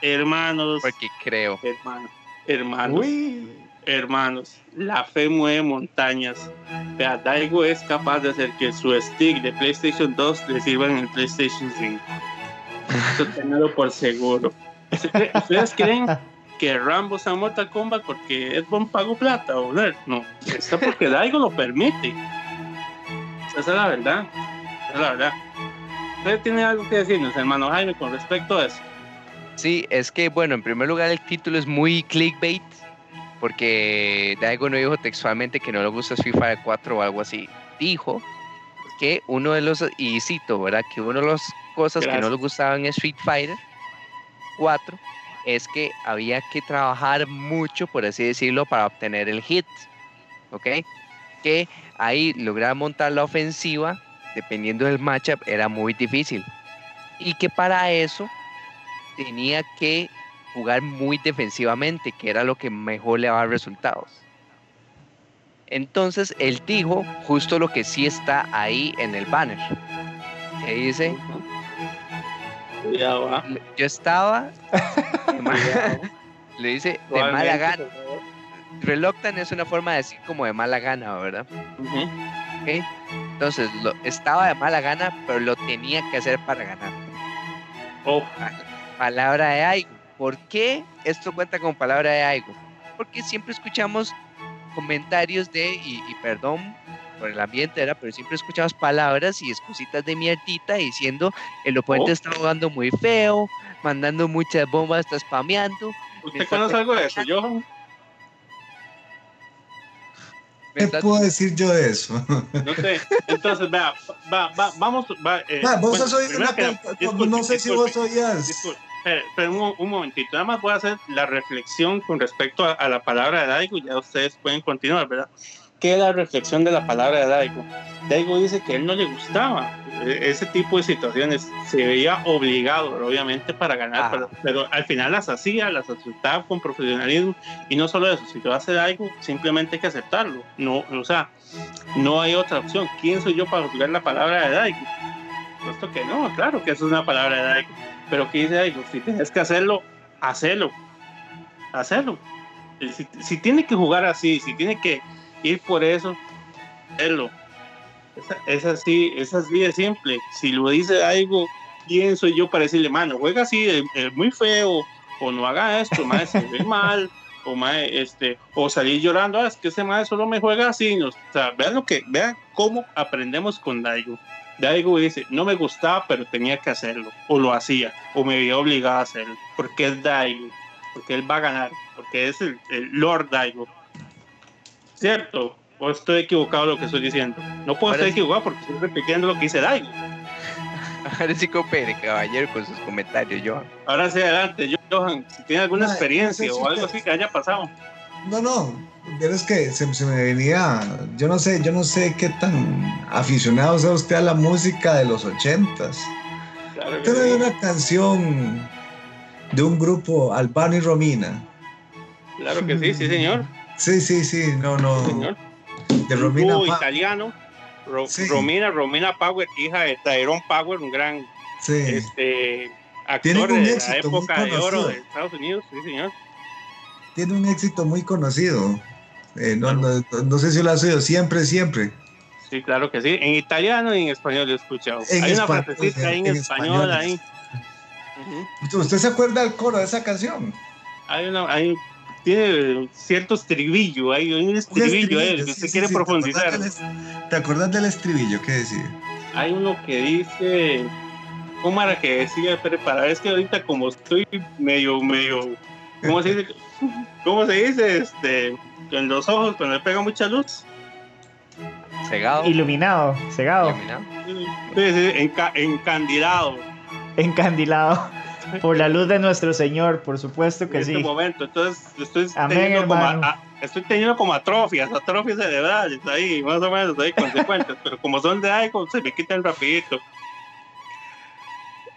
B: Hermanos,
E: Porque creo.
B: hermanos, hermanos,
A: Uy.
B: hermanos, la fe mueve montañas. Vea, Daigo es capaz de hacer que su stick de PlayStation 2 le sirva en el PlayStation 5. Eso [laughs] tenganlo por seguro. [laughs] ¿Ustedes creen que Rambo en Mortal Kombat porque es buen pago plata o no? No, está porque Daigo lo permite. Esa es la verdad. Esa es la verdad. ¿Usted tiene algo que decirnos, hermano Jaime, con respecto a eso?
E: Sí, es que, bueno, en primer lugar el título es muy clickbait, porque Daigo no dijo textualmente que no le gusta Street Fighter 4 o algo así. Dijo que uno de los, y cito, ¿verdad? Que una de las cosas que no
B: Gracias.
E: le gustaban en Street Fighter 4 es que había que trabajar mucho, por así decirlo, para obtener el hit, ¿ok? Que ahí lograr montar la ofensiva, dependiendo del matchup, era muy difícil. Y que para eso tenía que jugar muy defensivamente, que era lo que mejor le daba resultados. Entonces él dijo justo lo que sí está ahí en el banner. Que dice,
B: Cuidado, ¿ah?
E: yo estaba, [laughs] le dice, de mala gana. Reluctant es una forma de decir como de mala gana, ¿verdad?
B: Ujú.
E: ¿Ok? Entonces, lo, estaba de mala gana, pero lo tenía que hacer para ganar.
B: Oh,
E: palabra de Aigo. ¿Por qué esto cuenta como palabra de Aigo? Porque siempre escuchamos comentarios de, y, y perdón por el ambiente, ¿verdad? pero siempre escuchamos palabras y excusitas de mierdita diciendo el oponente
B: Oh.
E: está jugando muy feo, mandando muchas bombas, está spameando.
B: ¿Usted conoce algo de eso, Johan?
C: ¿Qué puedo decir yo de eso?
B: No sé. Entonces, vea, va, va, vamos. Va, eh,
C: vos
B: bueno,
C: una
B: que disculpe,
C: no sé si vos oías.
B: espere un, un momentito, nada más voy a hacer la reflexión con respecto a, a la palabra de Daigo, ya ustedes pueden continuar, ¿verdad? ¿Qué es la reflexión de la palabra de Daigo? Daigo dice que a él no le gustaba eh, ese tipo de situaciones, se veía obligado, obviamente, para ganar,
E: Ah.
B: pero, pero al final las hacía, las aceptaba con profesionalismo, y no solo eso, si lo hace Daigo, simplemente hay que aceptarlo, no, o sea, no hay otra opción. ¿Quién soy yo para juzgar la palabra de Daigo? Puesto que no, claro que eso es una palabra de Daigo. Pero ¿qué dice Daigo? Si tienes que hacerlo, hacelo. Hacelo. Si, si tiene que jugar así, si tiene que ir por eso, hacerlo. Es así, es así de simple. Si lo dice Daigo, ¿quién soy yo para decirle, mano, juega así, es, es muy feo, o no haga esto, más se ve [laughs] mal, o este, o salir llorando, "Ah, es que ese mae solo me juega así, o sea, vean lo que, vean cómo aprendemos con Daigo. Daigo dice, no me gustaba, pero tenía que hacerlo, o lo hacía, o me veía obligado a hacerlo, porque es Daigo, porque él va a ganar, porque es el, el Lord Daigo. ¿Cierto? ¿O estoy equivocado en lo que estoy diciendo? No puedo
E: Ahora
B: estar
E: sí.
B: equivocado porque estoy repitiendo lo que dice Daigo. [laughs]
E: Ahora sí coopere, caballero, con sus comentarios, Johan.
B: Ahora sí, adelante, Johan, si tiene alguna
C: Mae,
B: experiencia
C: no sé si
B: o algo así que haya pasado.
C: No, no, pero es que se, se me venía, yo no sé, yo no sé qué tan aficionado sea usted a la música de los ochentas.
B: Claro
C: Usted
B: sí.
C: hay una canción de un grupo, Albano y Romina.
B: Claro que sí, sí, señor.
C: Sí, sí, sí, no, no,
B: señor.
C: de Romina.
B: Italiano. Ro-
C: Sí.
B: Romina, Romina Power, hija de Tyrone Power, un gran
C: Sí,
B: este, actor
C: un
B: de la
C: éxito muy
B: época de oro
C: conocido.
B: de Estados Unidos. Sí, señor.
C: tiene un éxito muy conocido. Eh, no, no, no sé si lo has oído, siempre, siempre.
B: Sí, claro que sí. En italiano y en español lo he escuchado.
C: En
B: Hay una frasecita ahí en,
C: en
B: español,
C: español.
B: ahí.
C: ¿Usted se acuerda del coro de esa canción?
B: Hay una, hay, tiene cierto estribillo, hay un estribillo, que
C: sí,
B: usted
C: sí,
B: quiere
C: sí, ¿te acordás
B: profundizar.
C: del est- ¿Te acuerdas del estribillo? ¿Qué decía?
B: Hay uno que dice, ¿Cómo era que decía? Pero para es que ahorita como estoy medio, medio, ¿cómo se dice? [laughs] ¿Cómo se dice? Este, en los ojos cuando le pega mucha luz.
E: Cegado.
A: Iluminado, cegado,
E: Iluminado.
B: Sí, sí, enca- encandilado
A: encandilado por la luz de nuestro Señor, por supuesto
B: en
A: que
B: este
A: sí.
B: momento. Entonces estoy
A: Amén,
B: teniendo como, a- estoy teniendo como atrofias, atrofias cerebrales ahí, más o menos ahí consecuentes, pero como son de algo, se me quitan rapidito.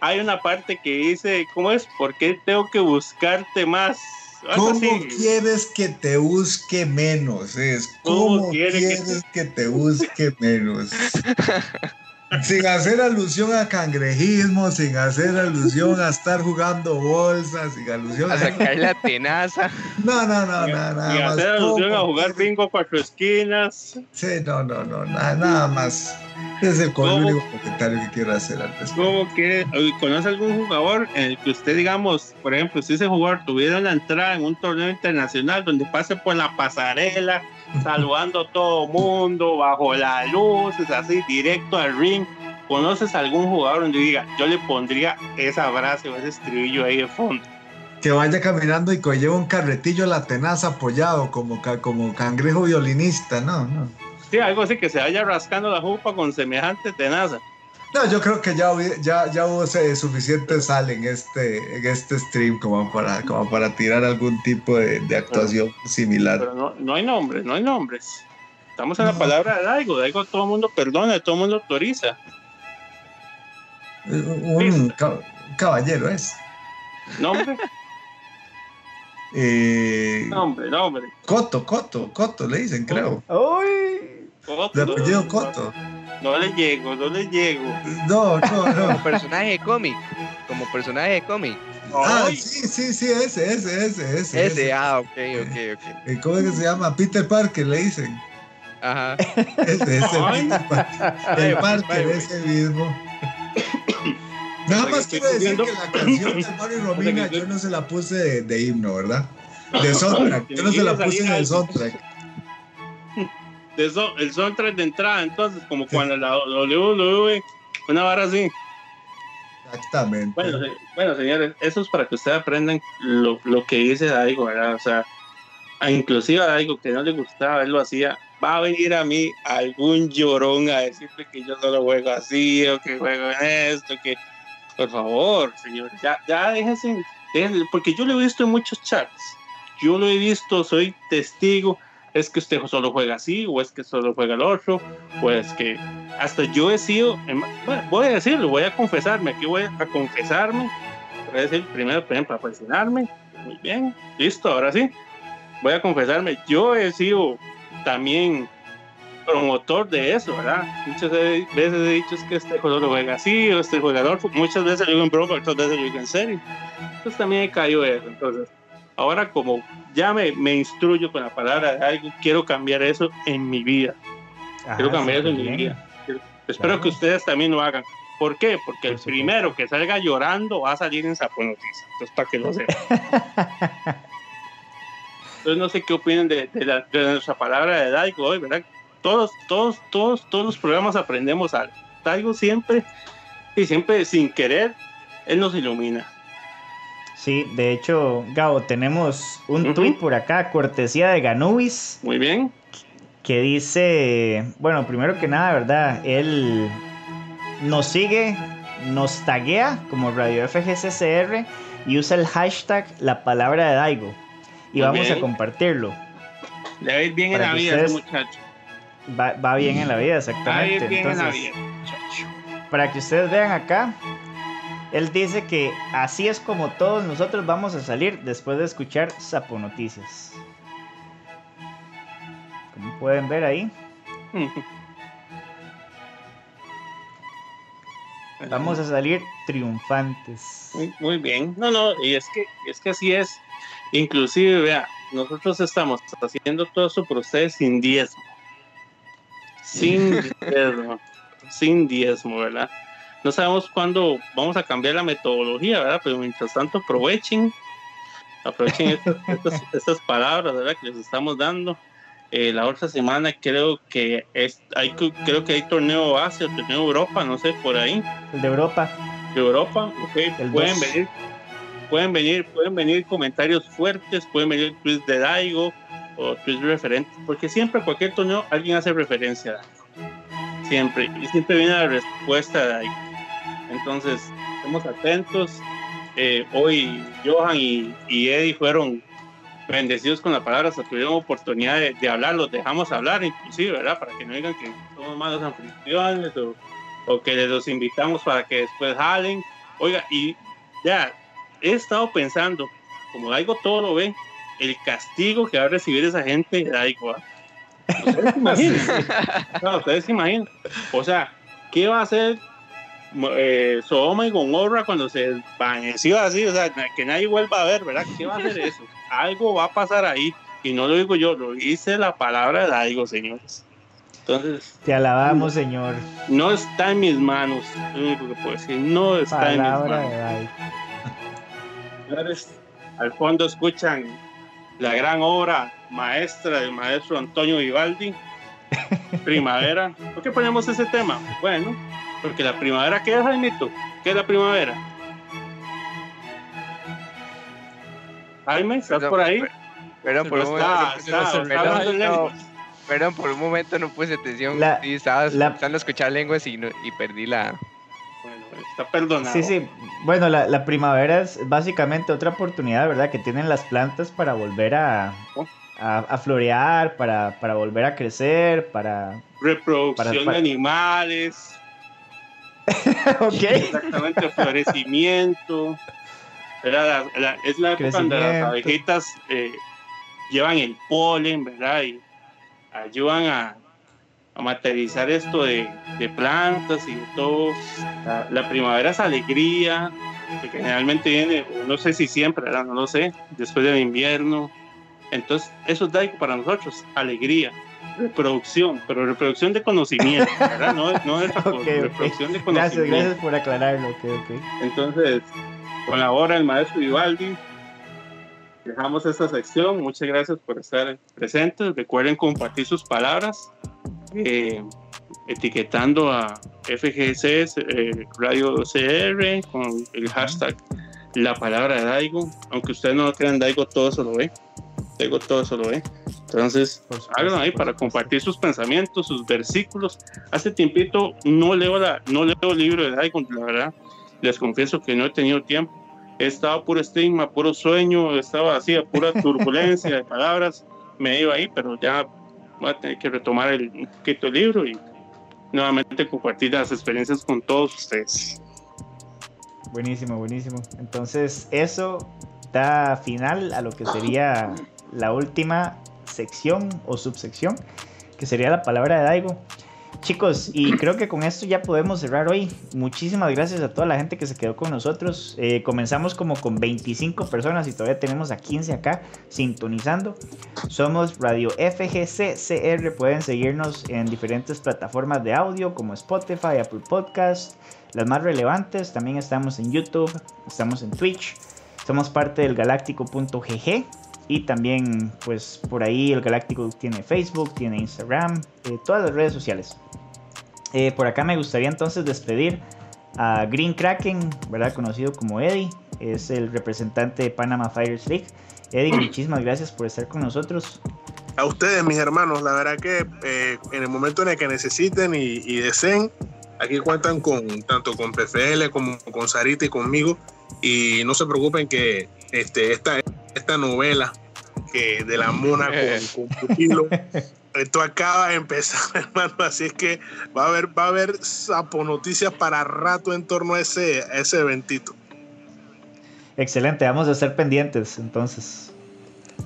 B: Hay una parte que dice, ¿cómo es? ¿Por qué tengo que buscarte más?
C: ¿Cómo
B: así.
C: quieres que te busque menos? Es
B: ¿Cómo
C: ¿Cómo
B: quiere que
C: quieres que te busque menos? [laughs] Sin hacer alusión a cangrejismo, sin hacer alusión a estar jugando bolsas, sin alusión
E: A
C: a...
E: sacar la tenaza.
C: No, no, no, no, nada
B: y
C: más.
B: hacer alusión a
C: ¿Cómo
B: jugar
C: quieres?
B: bingo cuatro esquinas.
C: Sí, no, no, no, nada, nada más. Es el único comentario que quiero hacer al respecto.
B: ¿Cómo quiere? ¿Conoce algún jugador en el que usted, digamos, por ejemplo, si ese jugador tuviera una entrada en un torneo internacional donde pase por la pasarela, saludando a todo mundo, bajo las luces, así, directo al ring? ¿Conoces algún jugador donde diga, yo le pondría esa frase o ese estribillo ahí de fondo?
C: Que vaya caminando y que lleve un carretillo a la tenaza apoyado como, como cangrejo violinista, no, no.
B: Sí, algo así que se vaya rascando la jupa con semejante tenaza.
C: No, yo creo que ya, ya, ya hubo eh, suficiente sal en este, en este stream como para, como para tirar algún tipo de, de actuación similar.
B: Pero no, no hay nombres, no hay nombres. Estamos en la palabra de Daigo. Daigo todo el mundo perdona, todo el mundo autoriza.
C: Un ca- caballero es.
B: Nombre, [laughs]
C: Eh,
B: nombre, nombre.
C: Coto, Coto, Coto le dicen, creo.
A: ¡Uy!
C: De apellido Coto.
B: No le llego, no le llego.
C: No, no,
E: Como
C: no.
E: personaje de cómic. Como personaje de cómic.
C: Ah,
B: Ay,
C: sí, sí, sí, ese, ese, ese, ese.
E: Ese, ah, ok, ok, ok.
C: ¿Cómo es que se llama? Peter Parker, le dicen.
E: Ajá.
C: Ese, ese. Peter Parker. El Parker, ese mismo. Nada más quiero decir
B: viendo-
C: que la canción de Mario [laughs] Romina yo no se la puse de, de himno, ¿verdad? De [laughs] soundtrack. Yo no se la puse en el soundtrack.
B: De eso, el soundtrack de entrada, entonces, como cuando la WWE, una vara así.
C: Exactamente.
B: Bueno, se- bueno, señores, eso es para que ustedes aprendan lo, lo que dice Daigo, ¿verdad? O sea, inclusive a Daigo que no le gustaba, él lo hacía. Va a venir a mí algún llorón a decirle que yo solo juego así o que juego en esto, que por favor, señores, ya, ya déjense, déjense, porque yo lo he visto en muchos chats. Yo lo he visto, soy testigo. Es que usted solo juega así, o es que solo juega el otro, o es que hasta yo he sido, em, voy a decirlo, voy a confesarme, aquí voy a confesarme, voy a decir primero, por ejemplo, a presionarme, muy bien, listo, ahora sí, voy a confesarme, yo he sido también promotor de eso, ¿verdad? Muchas ve- veces he dicho es que este jugador juega así, o este jugador, muchas veces lo digo en broma, otras veces lo digo en serio, entonces también he caído eso, entonces, ahora como ya me, me instruyo con la palabra de algo, quiero cambiar eso en mi vida, quiero
A: Ah,
B: cambiar eso en mi vida. Espero
A: Claro.
B: que ustedes también lo hagan. ¿Por qué? Porque el primero que salga llorando va a salir en Sapo Noticias. Entonces, para que lo sepan. [laughs] Entonces, no sé qué opinan de, de la- de nuestra palabra de Daigo hoy, ¿verdad? Todos, todos, todos, todos los programas aprendemos algo. Daigo siempre, y siempre sin querer, él nos ilumina.
A: Sí, de hecho, Gabo, tenemos un
B: Ujú.
A: tweet por acá, cortesía de Ganubis,
B: Muy bien.
A: que dice, bueno, primero que nada, ¿verdad? Él nos sigue, nos taguea como Radio FGCCR y usa el hashtag la palabra de Daigo. Y vamos a compartirlo.
B: Le va a ir bien en la vida ese muchacho.
A: Va, va bien en la vida,
B: Va a
A: exactamente.
B: ir bien en la vida, muchacho.
A: para que ustedes vean acá, él dice que así es como todos nosotros vamos a salir después de escuchar Sapo Noticias. Como pueden ver ahí, [laughs] vamos a salir triunfantes.
B: Muy, muy bien. No, no, y es que, es que así es. Inclusive, vea, nosotros estamos haciendo todo eso por ustedes sin diezmo. Sin [laughs] diezmo. sin diezmo, ¿verdad? No sabemos cuándo vamos a cambiar la metodología, ¿verdad? Pero mientras tanto aprovechen, aprovechen [laughs] estas, palabras, ¿verdad? Que les estamos dando. Eh, la otra semana creo que es, hay, creo que hay torneo Asia, torneo Europa, no sé, por ahí.
A: El de Europa.
B: de Europa, ok, pueden venir, pueden venir, pueden venir comentarios fuertes, pueden venir tweets de Daigo o tweets referentes, porque siempre cualquier torneo alguien hace referencia a Daigo. Siempre, y siempre viene la respuesta de Daigo. Entonces, estemos atentos. Eh, hoy Johan y, y Eddie fueron bendecidos con la palabra, hasta tuvieron oportunidad de, hablar, los dejamos hablar, inclusive, ¿verdad? Para que no digan que somos malos anfitriones o, o que los invitamos para que después jalen. Oiga, y ya, he estado pensando, como Daigo todo lo ve, el castigo que va a recibir esa gente de Daigo. ¿ah? ¿Ustedes se [laughs] imaginan? no, ustedes se imaginan. O sea, ¿qué va a hacer eh, Sodoma y Gomorra cuando se desvaneció así? O sea, que nadie vuelva a ver, ¿verdad? ¿Qué va a hacer eso? algo va a pasar ahí. Y no lo digo yo, lo dice la palabra de Daigo, señores. Entonces.
A: Te alabamos, Señor.
B: No está en mis manos. Lo único que puedo decir. No está en mis manos. Señores, al fondo escuchan la gran obra maestra del maestro Antonio Vivaldi. [laughs] primavera. ¿Por qué ponemos ese tema? Bueno, porque la primavera, ¿qué es, Jaimito? ¿Qué es la primavera? Jaime, ¿estás por ahí?
E: Perdón, por un momento. Perdón, por un momento no puse atención. y estaba empezando a escuchar lenguas y, y perdí la.
B: Bueno, está perdonado.
A: Sí, sí. Bueno, la, la, primavera es básicamente otra oportunidad, ¿verdad? Que tienen las plantas para volver a, oh. a, florear, para, para, volver a crecer, para.
B: Reproducción de animales. [laughs]
A: ok.
B: Exactamente, florecimiento es la época donde las abejitas eh, llevan el polen, ¿verdad? Y ayudan a, a materializar esto de, de, plantas y todo. La, primavera es alegría, que generalmente viene, no sé si siempre, ¿verdad? No lo sé, después del invierno. Entonces, eso es para nosotros, alegría, reproducción, pero reproducción de conocimiento, ¿verdad? No, no es [laughs] reproducción de conocimiento.
A: Gracias, gracias por aclararlo, ok, ok.
B: Entonces, con la hora del maestro Vivaldi. Dejamos esta sección. Muchas gracias por estar presentes. Recuerden compartir sus palabras, eh, etiquetando a FGC eh, Radio CR con el hashtag la palabra de Daigo. Aunque ustedes no lo crean, Daigo todo eso lo ve. Daigo todo eso lo ve. Entonces, háganlo ahí para compartir sus pensamientos, sus versículos. Hace tiempito no leo, la, no leo el libro de Daigo, la verdad les confieso que no he tenido tiempo. He estado puro estigma, puro sueño, estaba así, a pura [laughs] turbulencia de palabras. Me iba ahí, pero ya voy a tener que retomar el, un poquito el libro y nuevamente compartir las experiencias con todos ustedes.
A: Buenísimo, buenísimo. Entonces, eso da final a lo que sería la última sección o subsección, que sería la palabra de Daigo. Chicos, y [clears throat] creo que con esto ya podemos cerrar hoy. Muchísimas gracias a toda la gente que se quedó con nosotros. Eh, comenzamos como con 25 personas y todavía tenemos a 15 acá sintonizando. Somos Radio FGCCR. Pueden seguirnos en diferentes plataformas de audio como Spotify, Apple Podcast, las más relevantes. También estamos en YouTube, estamos en Twitch. Somos parte del galáctico.gg y también, pues por ahí el Galáctico tiene Facebook, tiene Instagram, eh, todas las redes sociales. Eh, por acá me gustaría entonces despedir a Green Kraken, ¿verdad? Conocido como Eddie, es el representante de Panama Fires League. Eddie, [clears throat] muchísimas gracias por estar con nosotros.
G: A ustedes, mis hermanos, la verdad que eh, en el momento en el que necesiten y, y, deseen, aquí cuentan con tanto con PFL como con Sarita y conmigo. Y no se preocupen que este, esta, esta novela que de la mona con, con Pupilo, esto acaba de empezar, [laughs] hermano, así es que va a haber, va a haber sapo noticias para rato en torno a ese, ese eventito.
A: Excelente, vamos a estar pendientes entonces.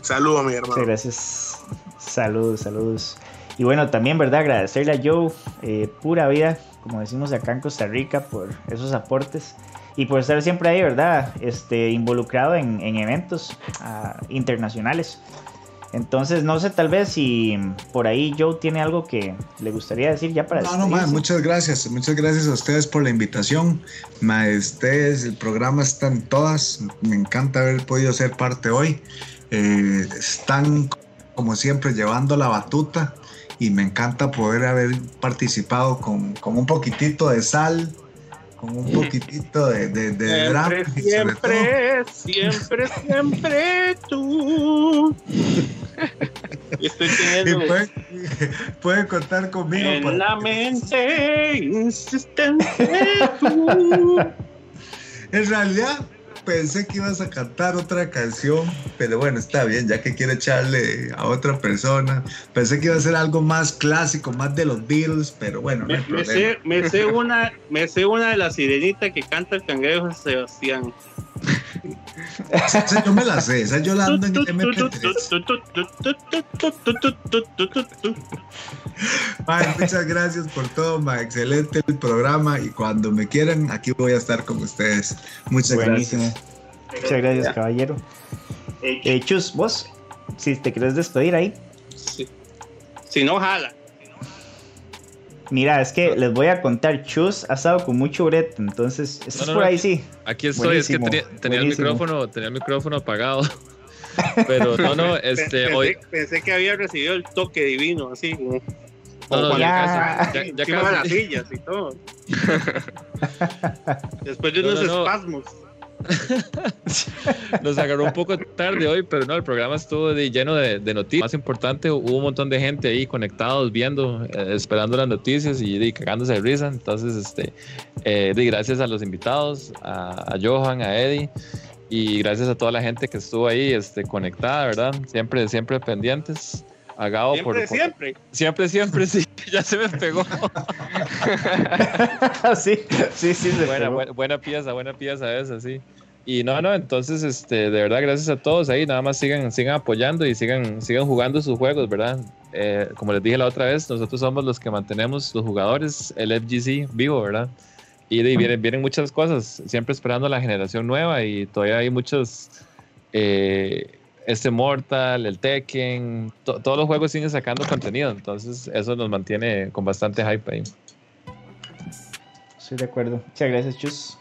G: Saludos, mi hermano.
A: gracias. Saludos, saludos. Y bueno, también, ¿verdad? Agradecerle a Joe, eh, pura vida, como decimos acá en Costa Rica, por esos aportes y por estar siempre ahí, ¿verdad? Este, involucrado en, eventos ah, internacionales. Entonces, no sé, tal vez si por ahí Joe tiene algo que le gustaría decir ya para
C: No, no, muchas gracias. Muchas gracias a ustedes por la invitación. Ma, el programa están todas. Me encanta haber podido ser parte hoy. Eh, están, como siempre, llevando la batuta y me encanta poder haber participado con, con un poquitito de sal con un poquitito de, de, de drama.
B: Siempre, siempre, siempre, siempre tú. Estoy [laughs] teniendo
C: pueden, [laughs] pueden contar conmigo.
B: en
C: para-
B: la mente insistente [laughs] tú.
C: En realidad pensé que ibas a cantar otra canción, pero bueno, está bien, ya que quiere echarle a otra persona. Pensé que iba a ser algo más clásico, más de los Beatles, pero bueno, no hay
B: Me, me sé, me, sé una, me sé una de la sirenita que canta el cangrejo Sebastián. [laughs]
C: Esa yo me la sé, esa yo la ando en el MP3. Mae, muchas gracias por todo, ma. excelente el programa y cuando me quieran aquí voy a estar con ustedes. Muchas
A: Buenísimo.
C: gracias.
A: Muchas gracias, caballero. Eh, Chus, vos, si te querés despedir ahí.
B: Si no, jala.
A: Mira, es que les voy a contar, Chus ha estado con mucho brete, entonces, estás
D: No, no,
A: por
D: no,
A: ahí
D: aquí-
A: sí.
D: Aquí estoy, es que tenía, tenía el micrófono, tenía el micrófono apagado. [laughs] Pero no, no, este,
B: pensé,
D: hoy,
B: pensé que había recibido el toque divino, así.
D: No, no, ya
B: cuando-
D: casi, ya- ya casi.
B: las sillas y todo. [laughs] Después de
D: No,
B: unos
D: no, no.
B: espasmos. [laughs]
D: Nos agarró un poco tarde hoy, pero no, el programa estuvo de- lleno de, de noticias. Más importante, hubo un montón de gente ahí conectados, viendo, eh, esperando las noticias y, y cagándose de risa. Entonces, este, eh, di gracias a los invitados, a, a Johan, a Eddie, y gracias a toda la gente que estuvo ahí este, conectada, ¿verdad? Siempre, siempre pendientes. A Gabo por,
B: Siempre,
D: por-
B: siempre.
D: Siempre, siempre, sí. [laughs] Ya se me pegó. [laughs]
A: sí, sí, sí. se
D: buena, buena, buena pieza, buena pieza esa, sí. Y no, no, entonces, este, de verdad, gracias a todos ahí. Nada más sigan, sigan apoyando y sigan, sigan jugando sus juegos, ¿verdad? Eh, como les dije la otra vez, nosotros somos los que mantenemos los jugadores, el FGC vivo, ¿verdad? Y de- vienen, vienen muchas cosas, siempre esperando la generación nueva y todavía hay muchos. eh, este Mortal, el Tekken, to- todos los juegos siguen sacando contenido, entonces eso nos mantiene con bastante hype ahí.
A: Estoy de acuerdo. Muchas gracias, Chus.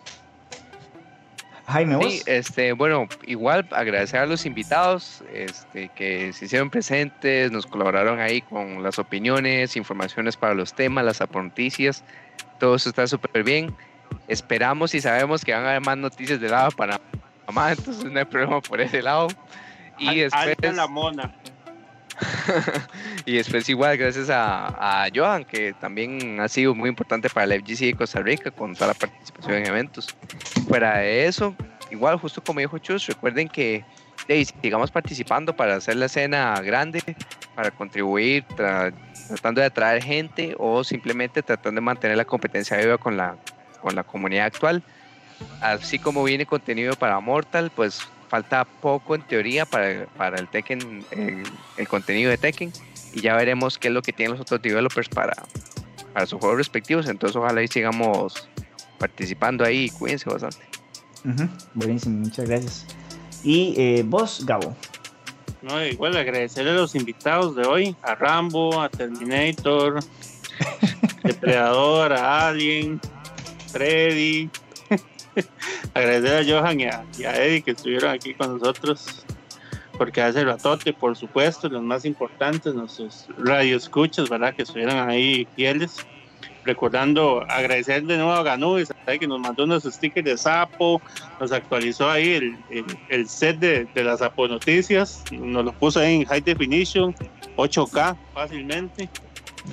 A: Jaime, vos.
E: Sí, este, bueno, igual agradecer a los invitados este, que se hicieron presentes, nos colaboraron ahí con las opiniones, informaciones para los temas, las noticias, todo eso está súper bien. Esperamos y sabemos que van a haber más noticias de lado para Panamá, entonces no hay problema por ese lado. Y
B: Al-
E: después,
B: alta la mona. [laughs]
E: y después igual gracias a, a Johan, que también ha sido muy importante para la FGC de Costa Rica con toda la participación en eventos. Fuera de eso, igual justo como dijo Chus, recuerden que hey, sigamos participando para hacer la escena grande, para contribuir, tra- tratando de atraer gente o simplemente tratando de mantener la competencia viva con la, con la comunidad actual. Así como viene contenido para Mortal, pues falta poco en teoría para, para el Tekken, el, el contenido de Tekken, y ya veremos qué es lo que tienen los otros developers para, para sus juegos respectivos. Entonces, ojalá y sigamos participando ahí. Cuídense bastante.
A: Buenísimo, muchas gracias. Y eh, vos, Gabo.
B: No, igual agradecerle a los invitados de hoy, a Rambo, a Terminator, [laughs] Depredador, a Alien, Freddy. [laughs] agradecer a Johan y a, y a Eddie que estuvieron aquí con nosotros. Porque hace ratote, por supuesto, los más importantes, nuestros radioescuchas, ¿verdad? Que estuvieron ahí fieles. Recordando, agradecer de nuevo a Ganubis, que nos mandó unos stickers de sapo, nos actualizó ahí el, el, el set de, de las Sapo Noticias, nos lo puso ahí en High Definition, 8K fácilmente.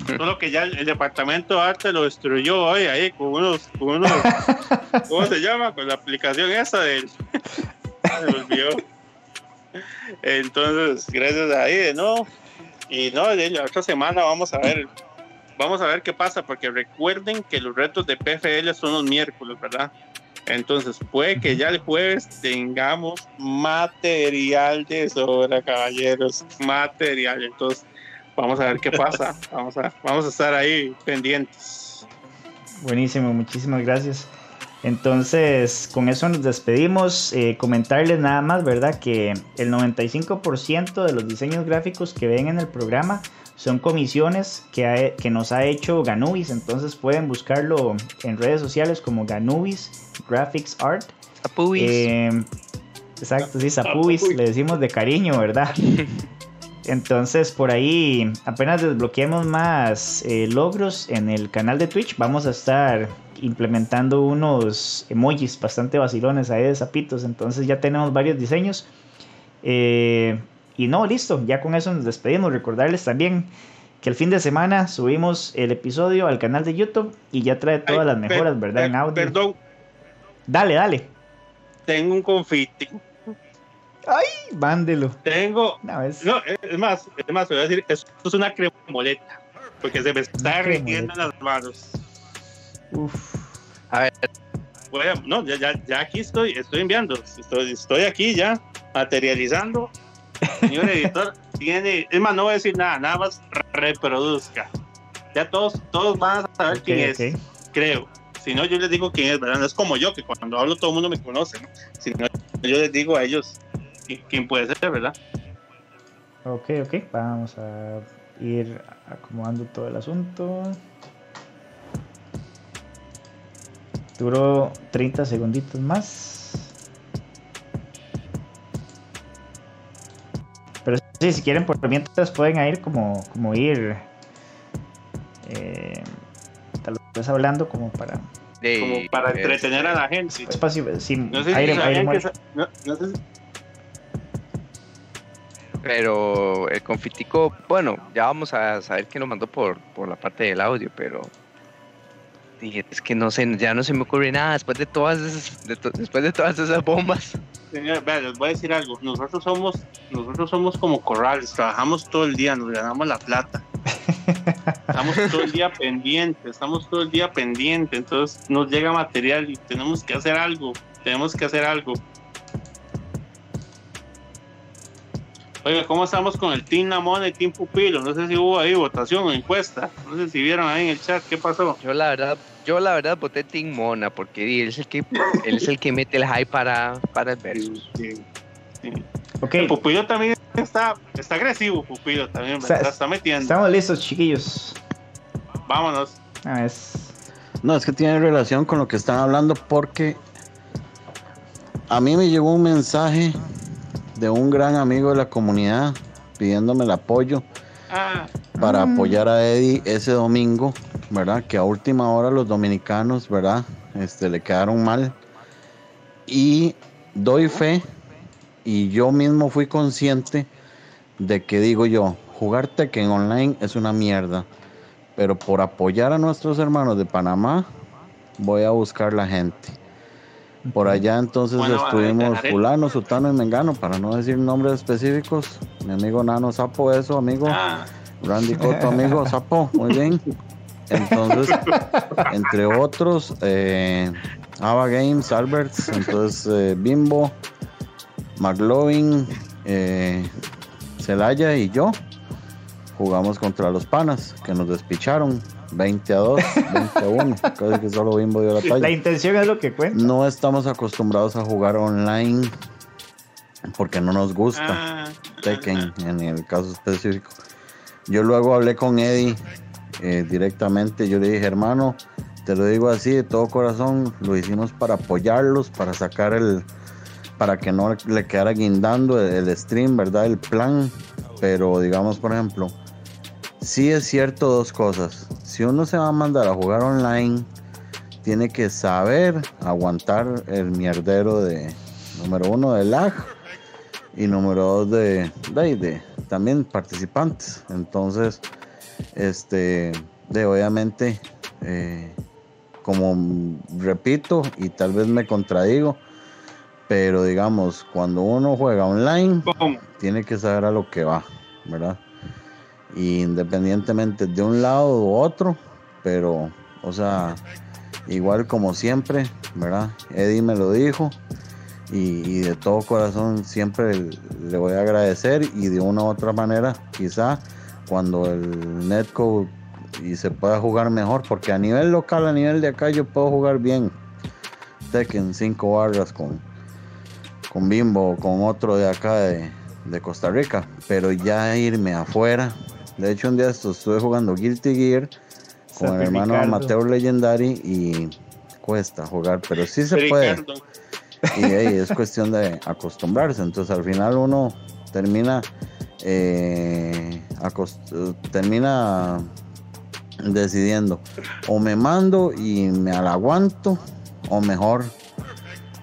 B: Solo que ya el, el departamento de arte lo destruyó hoy ahí con unos, con unos [laughs] ¿cómo se llama? Con la aplicación esa del. [laughs] Se olvidó. Entonces, gracias ahí de nuevo. Y no, de la otra semana vamos a ver. Vamos a ver qué pasa, porque recuerden que los retos de PFL son los miércoles, ¿verdad? Entonces, puede que ya el jueves tengamos material de sobra, caballeros. Material. Entonces, vamos a ver qué pasa. [laughs] Vamos a, vamos a estar ahí pendientes.
A: Buenísimo, muchísimas gracias. Entonces, con eso nos despedimos. Eh, comentarles nada más, ¿verdad? Que el 95% de los diseños gráficos que ven en el programa son comisiones que, ha- que nos ha hecho Ganubis. Entonces pueden buscarlo en redes sociales como Ganubis Graphics Art. Eh, exacto, sí, Zapubis, le decimos de cariño, ¿verdad? [laughs] Entonces, por ahí, apenas desbloqueemos más eh, logros en el canal de Twitch, vamos a estar implementando unos emojis bastante vacilones ahí de zapitos. Entonces ya tenemos varios diseños. Eh, y no, listo, ya con eso nos despedimos. Recordarles también que el fin de semana subimos el episodio al canal de YouTube y ya trae todas las mejoras, ¿verdad? En audio.
B: Perdón.
A: Dale, dale.
B: Tengo un confiti.
A: Ay, mándelo.
B: Tengo. No, es, más, es más, voy a decir, esto es una cremoleta. Porque se me está derritiendo las manos.
A: Uf.
B: A ver. Bueno, no, ya, ya, ya aquí estoy, estoy enviando. Estoy, estoy aquí ya, materializando. Señor [laughs] editor, tiene. Es más, no voy a decir nada, nada más reproduzca. Ya todos, todos van a saber quién es, creo. Si no, yo les digo quién es, ¿verdad? No es como yo, que cuando hablo todo el mundo me conoce, ¿no? Si no, yo les digo a ellos quién puede ser, ¿verdad?
A: Ok, ok, vamos a ir acomodando todo el asunto. Duró 30 segunditos más. Pero sí, si quieren, por mientras pueden ir como, como ir. Eh, tal vez hablando como para.
B: como para entretener a la gente.
A: Espacio, sin
B: no sé
A: aire,
B: si
A: aire
B: que, no, no sé si,
E: pero el confitico, bueno, ya vamos a saber quién lo mandó por, por la parte del audio, pero dije, es que no sé, ya no se me ocurre nada después de todas esas, de to, después de todas esas bombas.
B: Señor, vea, les voy a decir algo, nosotros somos, nosotros somos como corrales, trabajamos todo el día, nos ganamos la plata. Estamos todo el día [laughs] pendientes, estamos todo el día pendientes, entonces nos llega material y tenemos que hacer algo, tenemos que hacer algo. Oiga, ¿cómo estamos con el Team Namona y Team Pupilo? No sé si hubo ahí votación o encuesta. No sé si vieron ahí en el chat qué pasó.
E: Yo la verdad, yo la verdad voté Team Mona porque él es el que, él es el que mete el hype para, para el versus.
B: Sí, sí. Okay. Pupilo también está, está agresivo, Pupilo también, está, está metiendo.
A: Estamos listos, chiquillos.
B: Vámonos.
A: Ah, es...
M: No, es que tiene relación con lo que están hablando porque a mí me llegó un mensaje de un gran amigo de la comunidad pidiéndome el apoyo
B: ah.
M: para apoyar a Eddie ese domingo, ¿verdad? Que a última hora los dominicanos, ¿verdad? Este, le quedaron mal. Y doy fe y yo mismo fui consciente de que digo yo, jugar Tekken online es una mierda, pero por apoyar a nuestros hermanos de Panamá voy a buscar la gente. Por allá entonces bueno, estuvimos fulano, sutano y mengano, para no decir nombres específicos. Mi amigo Nano Sapo, eso, amigo.
B: Ah.
M: Randy Coto, amigo Sapo, muy bien. Entonces, [laughs] entre otros, eh, Ava Games, Alberts, entonces eh, Bimbo, McLovin, eh, Celaya y yo jugamos contra los panas que nos despicharon 20 a 2, 20 a 1. [laughs] Casi que solo Bimbo dio la talla.
A: La intención es lo que cuenta.
M: No estamos acostumbrados a jugar online porque no nos gusta
B: Ah,
M: Tekken en el caso específico. Yo luego hablé con Eddie eh, directamente. Yo le dije, hermano, te lo digo así de todo corazón. Lo hicimos para apoyarlos, para sacar el. para que no le quedara guindando el, el stream, ¿verdad? El plan. Pero digamos, por ejemplo, sí es cierto dos cosas. Si uno se va a mandar a jugar online, tiene que saber aguantar el mierdero de número uno de lag y número dos de, de, de también participantes. Entonces, este, de obviamente, eh, como repito y tal vez me contradigo, pero digamos, cuando uno juega online, tiene que saber a lo que va, ¿verdad? Independientemente de un lado u otro, pero, o sea, igual como siempre, ¿verdad? Eddie me lo dijo y, de todo corazón siempre le voy a agradecer y de una u otra manera, quizá cuando el netcode y se pueda jugar mejor, porque a nivel local, a nivel de acá, yo puedo jugar bien. Tekken 5 barras con, con Bimbo, con otro de acá de, de Costa Rica, pero ya irme afuera de hecho, un día estuve jugando Guilty Gear con el hermano Mateo Legendary y cuesta jugar, pero sí se puede. Y hey, es cuestión de acostumbrarse. Entonces, al final uno termina eh, termina decidiendo. O me mando y me la aguanto, o mejor,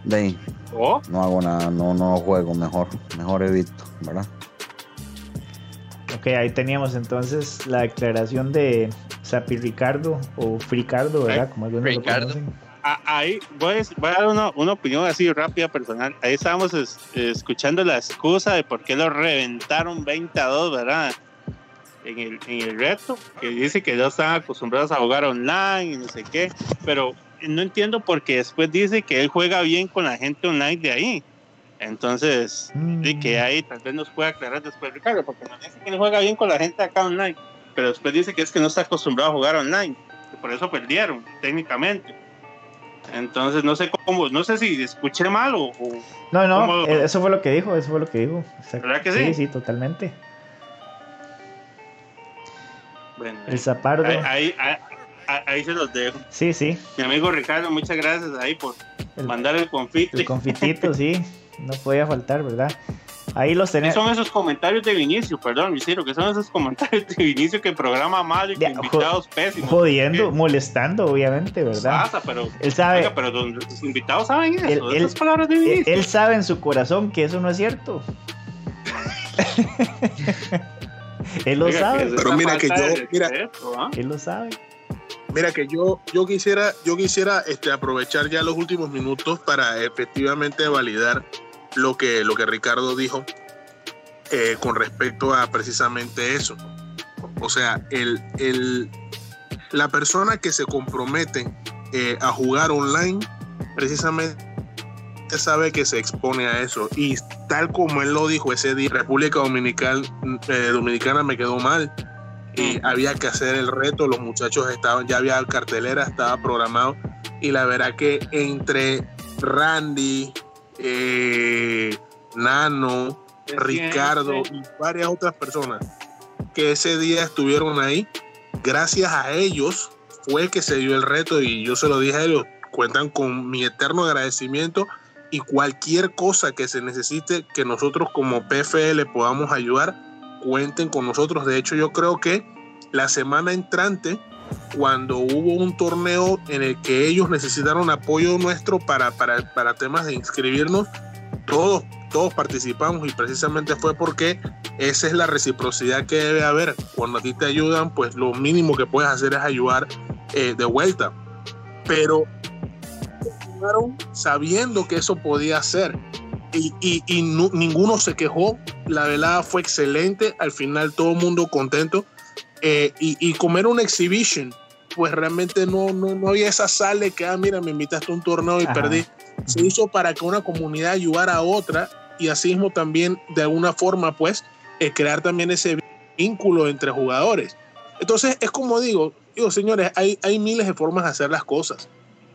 M: de ahí,
B: ¿Oh?
M: no hago nada, no, no juego, mejor, mejor evito, ¿verdad?
A: Ok, ahí teníamos entonces la declaración de Sapi Ricardo o Fricardo, ¿verdad? Como algunos lo
E: Ricardo.
A: conocen.
B: Ah, Ahí voy, a- voy a dar una, una opinión así rápida, personal. Ahí estábamos es- escuchando la excusa de por qué lo reventaron 20 a 2, ¿verdad? En el, en el reto, que dice que ya están acostumbrados a jugar online y no sé qué, pero no entiendo por qué después dice que él juega bien con la gente online de ahí. Entonces,
A: Mm.
B: que ahí tal vez nos pueda aclarar después Ricardo, porque nos dice que él juega bien con la gente acá online, pero después dice que es que no está acostumbrado a jugar online, que por eso perdieron técnicamente. Entonces no sé cómo, no sé si escuché mal o, o-
A: No, no,
B: ¿Cómo?
A: eh, eso fue lo que dijo, eso fue lo que dijo. Exacto.
B: ¿Verdad que
A: sí?
B: sí?
A: Sí, totalmente.
B: bueno,
A: El zapardo.
B: ahí, ahí, ahí- ahí se los dejo.
A: Sí, sí.
B: Mi amigo Ricardo, muchas gracias ahí por
A: El-
B: mandar el confite.
A: El confitito, sí. [laughs] No podía faltar, ¿verdad? Ahí los
B: ¿Qué
A: tenemos.
B: son esos comentarios de Vinicio? Perdón, Lucero, que son esos comentarios de Vinicio que programa mal y que invitados pésimos?
A: Jodiendo,
B: ¿Qué
A: molestando, obviamente, ¿verdad?
B: pasa? Pero,
A: Él sabe,
B: oiga, pero los invitados saben eso,
A: Él- él-
B: esas palabras de Vinicio.
A: él sabe en su corazón que eso no es cierto. [laughs] él lo
B: Oiga,
A: sabe.
G: Pero mira que yo- mira-
B: respeto, ¿ah?
A: Él lo sabe.
G: Mira que yo, yo quisiera, yo quisiera este, aprovechar ya los últimos minutos para efectivamente validar lo que, lo que Ricardo dijo eh, con respecto a precisamente eso. O sea, el, el, la persona que se compromete eh, a jugar online precisamente sabe que se expone a eso. Y tal como él lo dijo ese día República Dominical, eh, Dominicana me quedó mal. Y había que hacer el reto, los muchachos estaban, ya había cartelera, estaba programado. Y la verdad que entre Randy, eh, Nano, Ricardo y varias otras personas que ese día estuvieron ahí, gracias a ellos fue que se dio el reto y yo se lo dije a ellos, cuentan con mi eterno agradecimiento y cualquier cosa que se necesite que nosotros como PFL podamos ayudar, cuenten con nosotros. De hecho, yo creo que la semana entrante, cuando hubo un torneo en el que ellos necesitaron apoyo nuestro para, para, para temas de inscribirnos, todos, todos participamos y precisamente fue porque esa es la reciprocidad que debe haber. Cuando a ti te ayudan, pues lo mínimo que puedes hacer es ayudar eh, de vuelta. Pero sabiendo que eso podía ser. Y, y- y nu- ninguno se quejó. La velada fue excelente. Al final todo el mundo contento. Eh, y, y comer una exhibition, pues realmente no, no, no había esa sale que, ah, mira, me invitaste a un torneo y
A: Ajá.
G: perdí. Se hizo para que una comunidad ayudara a otra y así mismo también de alguna forma, pues, eh, crear también ese vínculo entre jugadores. Entonces, es como digo, digo, señores, hay, hay miles de formas de hacer las cosas.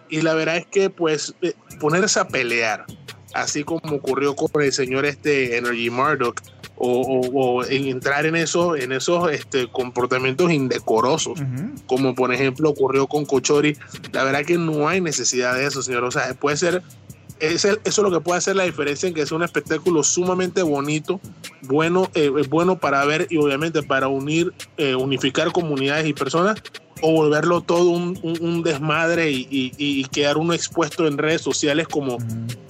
G: Y la verdad es que, pues, eh, ponerse a pelear, así como ocurrió con el señor este Energy Murdoch, o, o- o en entrar en esos, en esos este, comportamientos indecorosos, como por ejemplo ocurrió con Cochori, la verdad que no hay necesidad de eso, señor. O sea, puede ser, eso es lo que puede hacer la diferencia en que es un espectáculo sumamente bonito, bueno, eh, bueno para ver y obviamente para unir, eh, unificar comunidades y personas, o volverlo todo un, un- un desmadre y, y- y quedar uno expuesto en redes sociales como,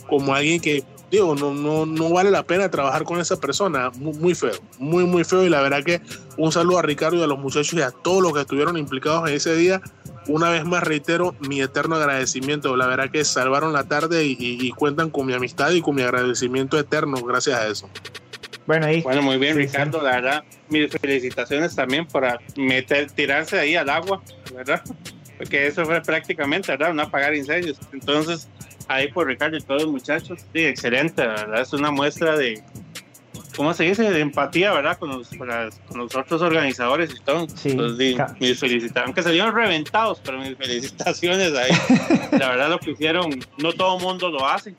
G: como alguien que, digo, no, no, no vale la pena trabajar con esa persona. Muy, muy feo, muy, muy feo. Y la verdad que un saludo a Ricardo y a los muchachos y a todos los que estuvieron implicados en ese día. Una vez más reitero mi eterno agradecimiento. La verdad que salvaron la tarde y, y- y cuentan con mi amistad y con mi agradecimiento eterno gracias a eso.
A: Bueno, ahí.
B: Bueno, muy bien,
A: Sí,
B: Ricardo, la verdad, mis felicitaciones también para meter, tirarse ahí al agua, ¿verdad? Porque eso fue prácticamente, ¿verdad? No apagar incendios. Entonces, ahí por Ricardo y todos los muchachos, sí, excelente, ¿verdad? Es una muestra de, ¿cómo se dice? De empatía, ¿verdad? Con los, con las- con los otros organizadores y todo.
A: Sí,
B: Entonces, sí,
A: ca-
B: mis felicitaciones, aunque salieron reventados, pero mis felicitaciones ahí. [laughs] la verdad, lo que hicieron, no todo el mundo lo hace.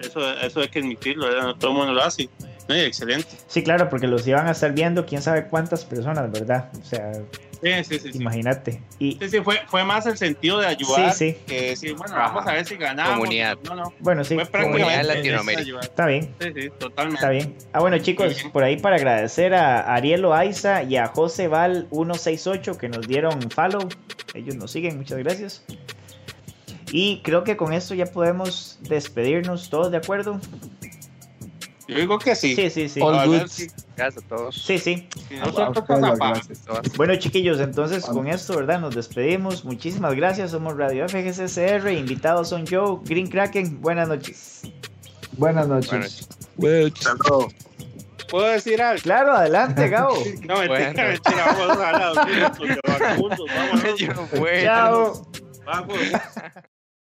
B: Eso, eso hay que admitirlo, ¿verdad? No todo el mundo lo hace. Y excelente.
A: Sí, claro, porque los iban a estar viendo quién sabe cuántas personas, ¿verdad? O sea,
B: Sí, sí, sí. sí.
A: Imagínate. Y
B: Sí, sí, fue, fue más el sentido de ayudar
A: Sí, sí.
B: que decir, bueno, vamos a ver si ganamos.
E: Comunidad.
B: No, no.
A: bueno, sí,
B: Fue
E: Comunidad Latinoamérica.
A: está bien.
B: Sí, sí, totalmente.
A: Está bien. Ah, bueno, chicos, por ahí para agradecer a Ariel Loaiza y a José Val 168 que nos dieron follow. Ellos nos siguen, muchas gracias. Y creo que con esto ya podemos despedirnos todos, ¿de acuerdo?
B: Yo digo que sí.
A: Sí, sí, sí.
D: All
B: si-
E: Gracias a todos.
A: Sí, sí.
C: A gracias.
A: Bueno, chiquillos, entonces con esto, ¿verdad? Nos despedimos. Muchísimas gracias. Somos Radio FGCCR. Invitados son Joe, Green Kraken. Buenas noches.
C: Buenas noches.
E: Buenas
J: Well,
B: ¿Puedo decir algo?
A: Claro, adelante, Gabo. [laughs]
B: No, mentira,
E: Bueno.
B: mentira. Vamos a hablar
E: puedo. [laughs]
A: Chao.
B: Vamos.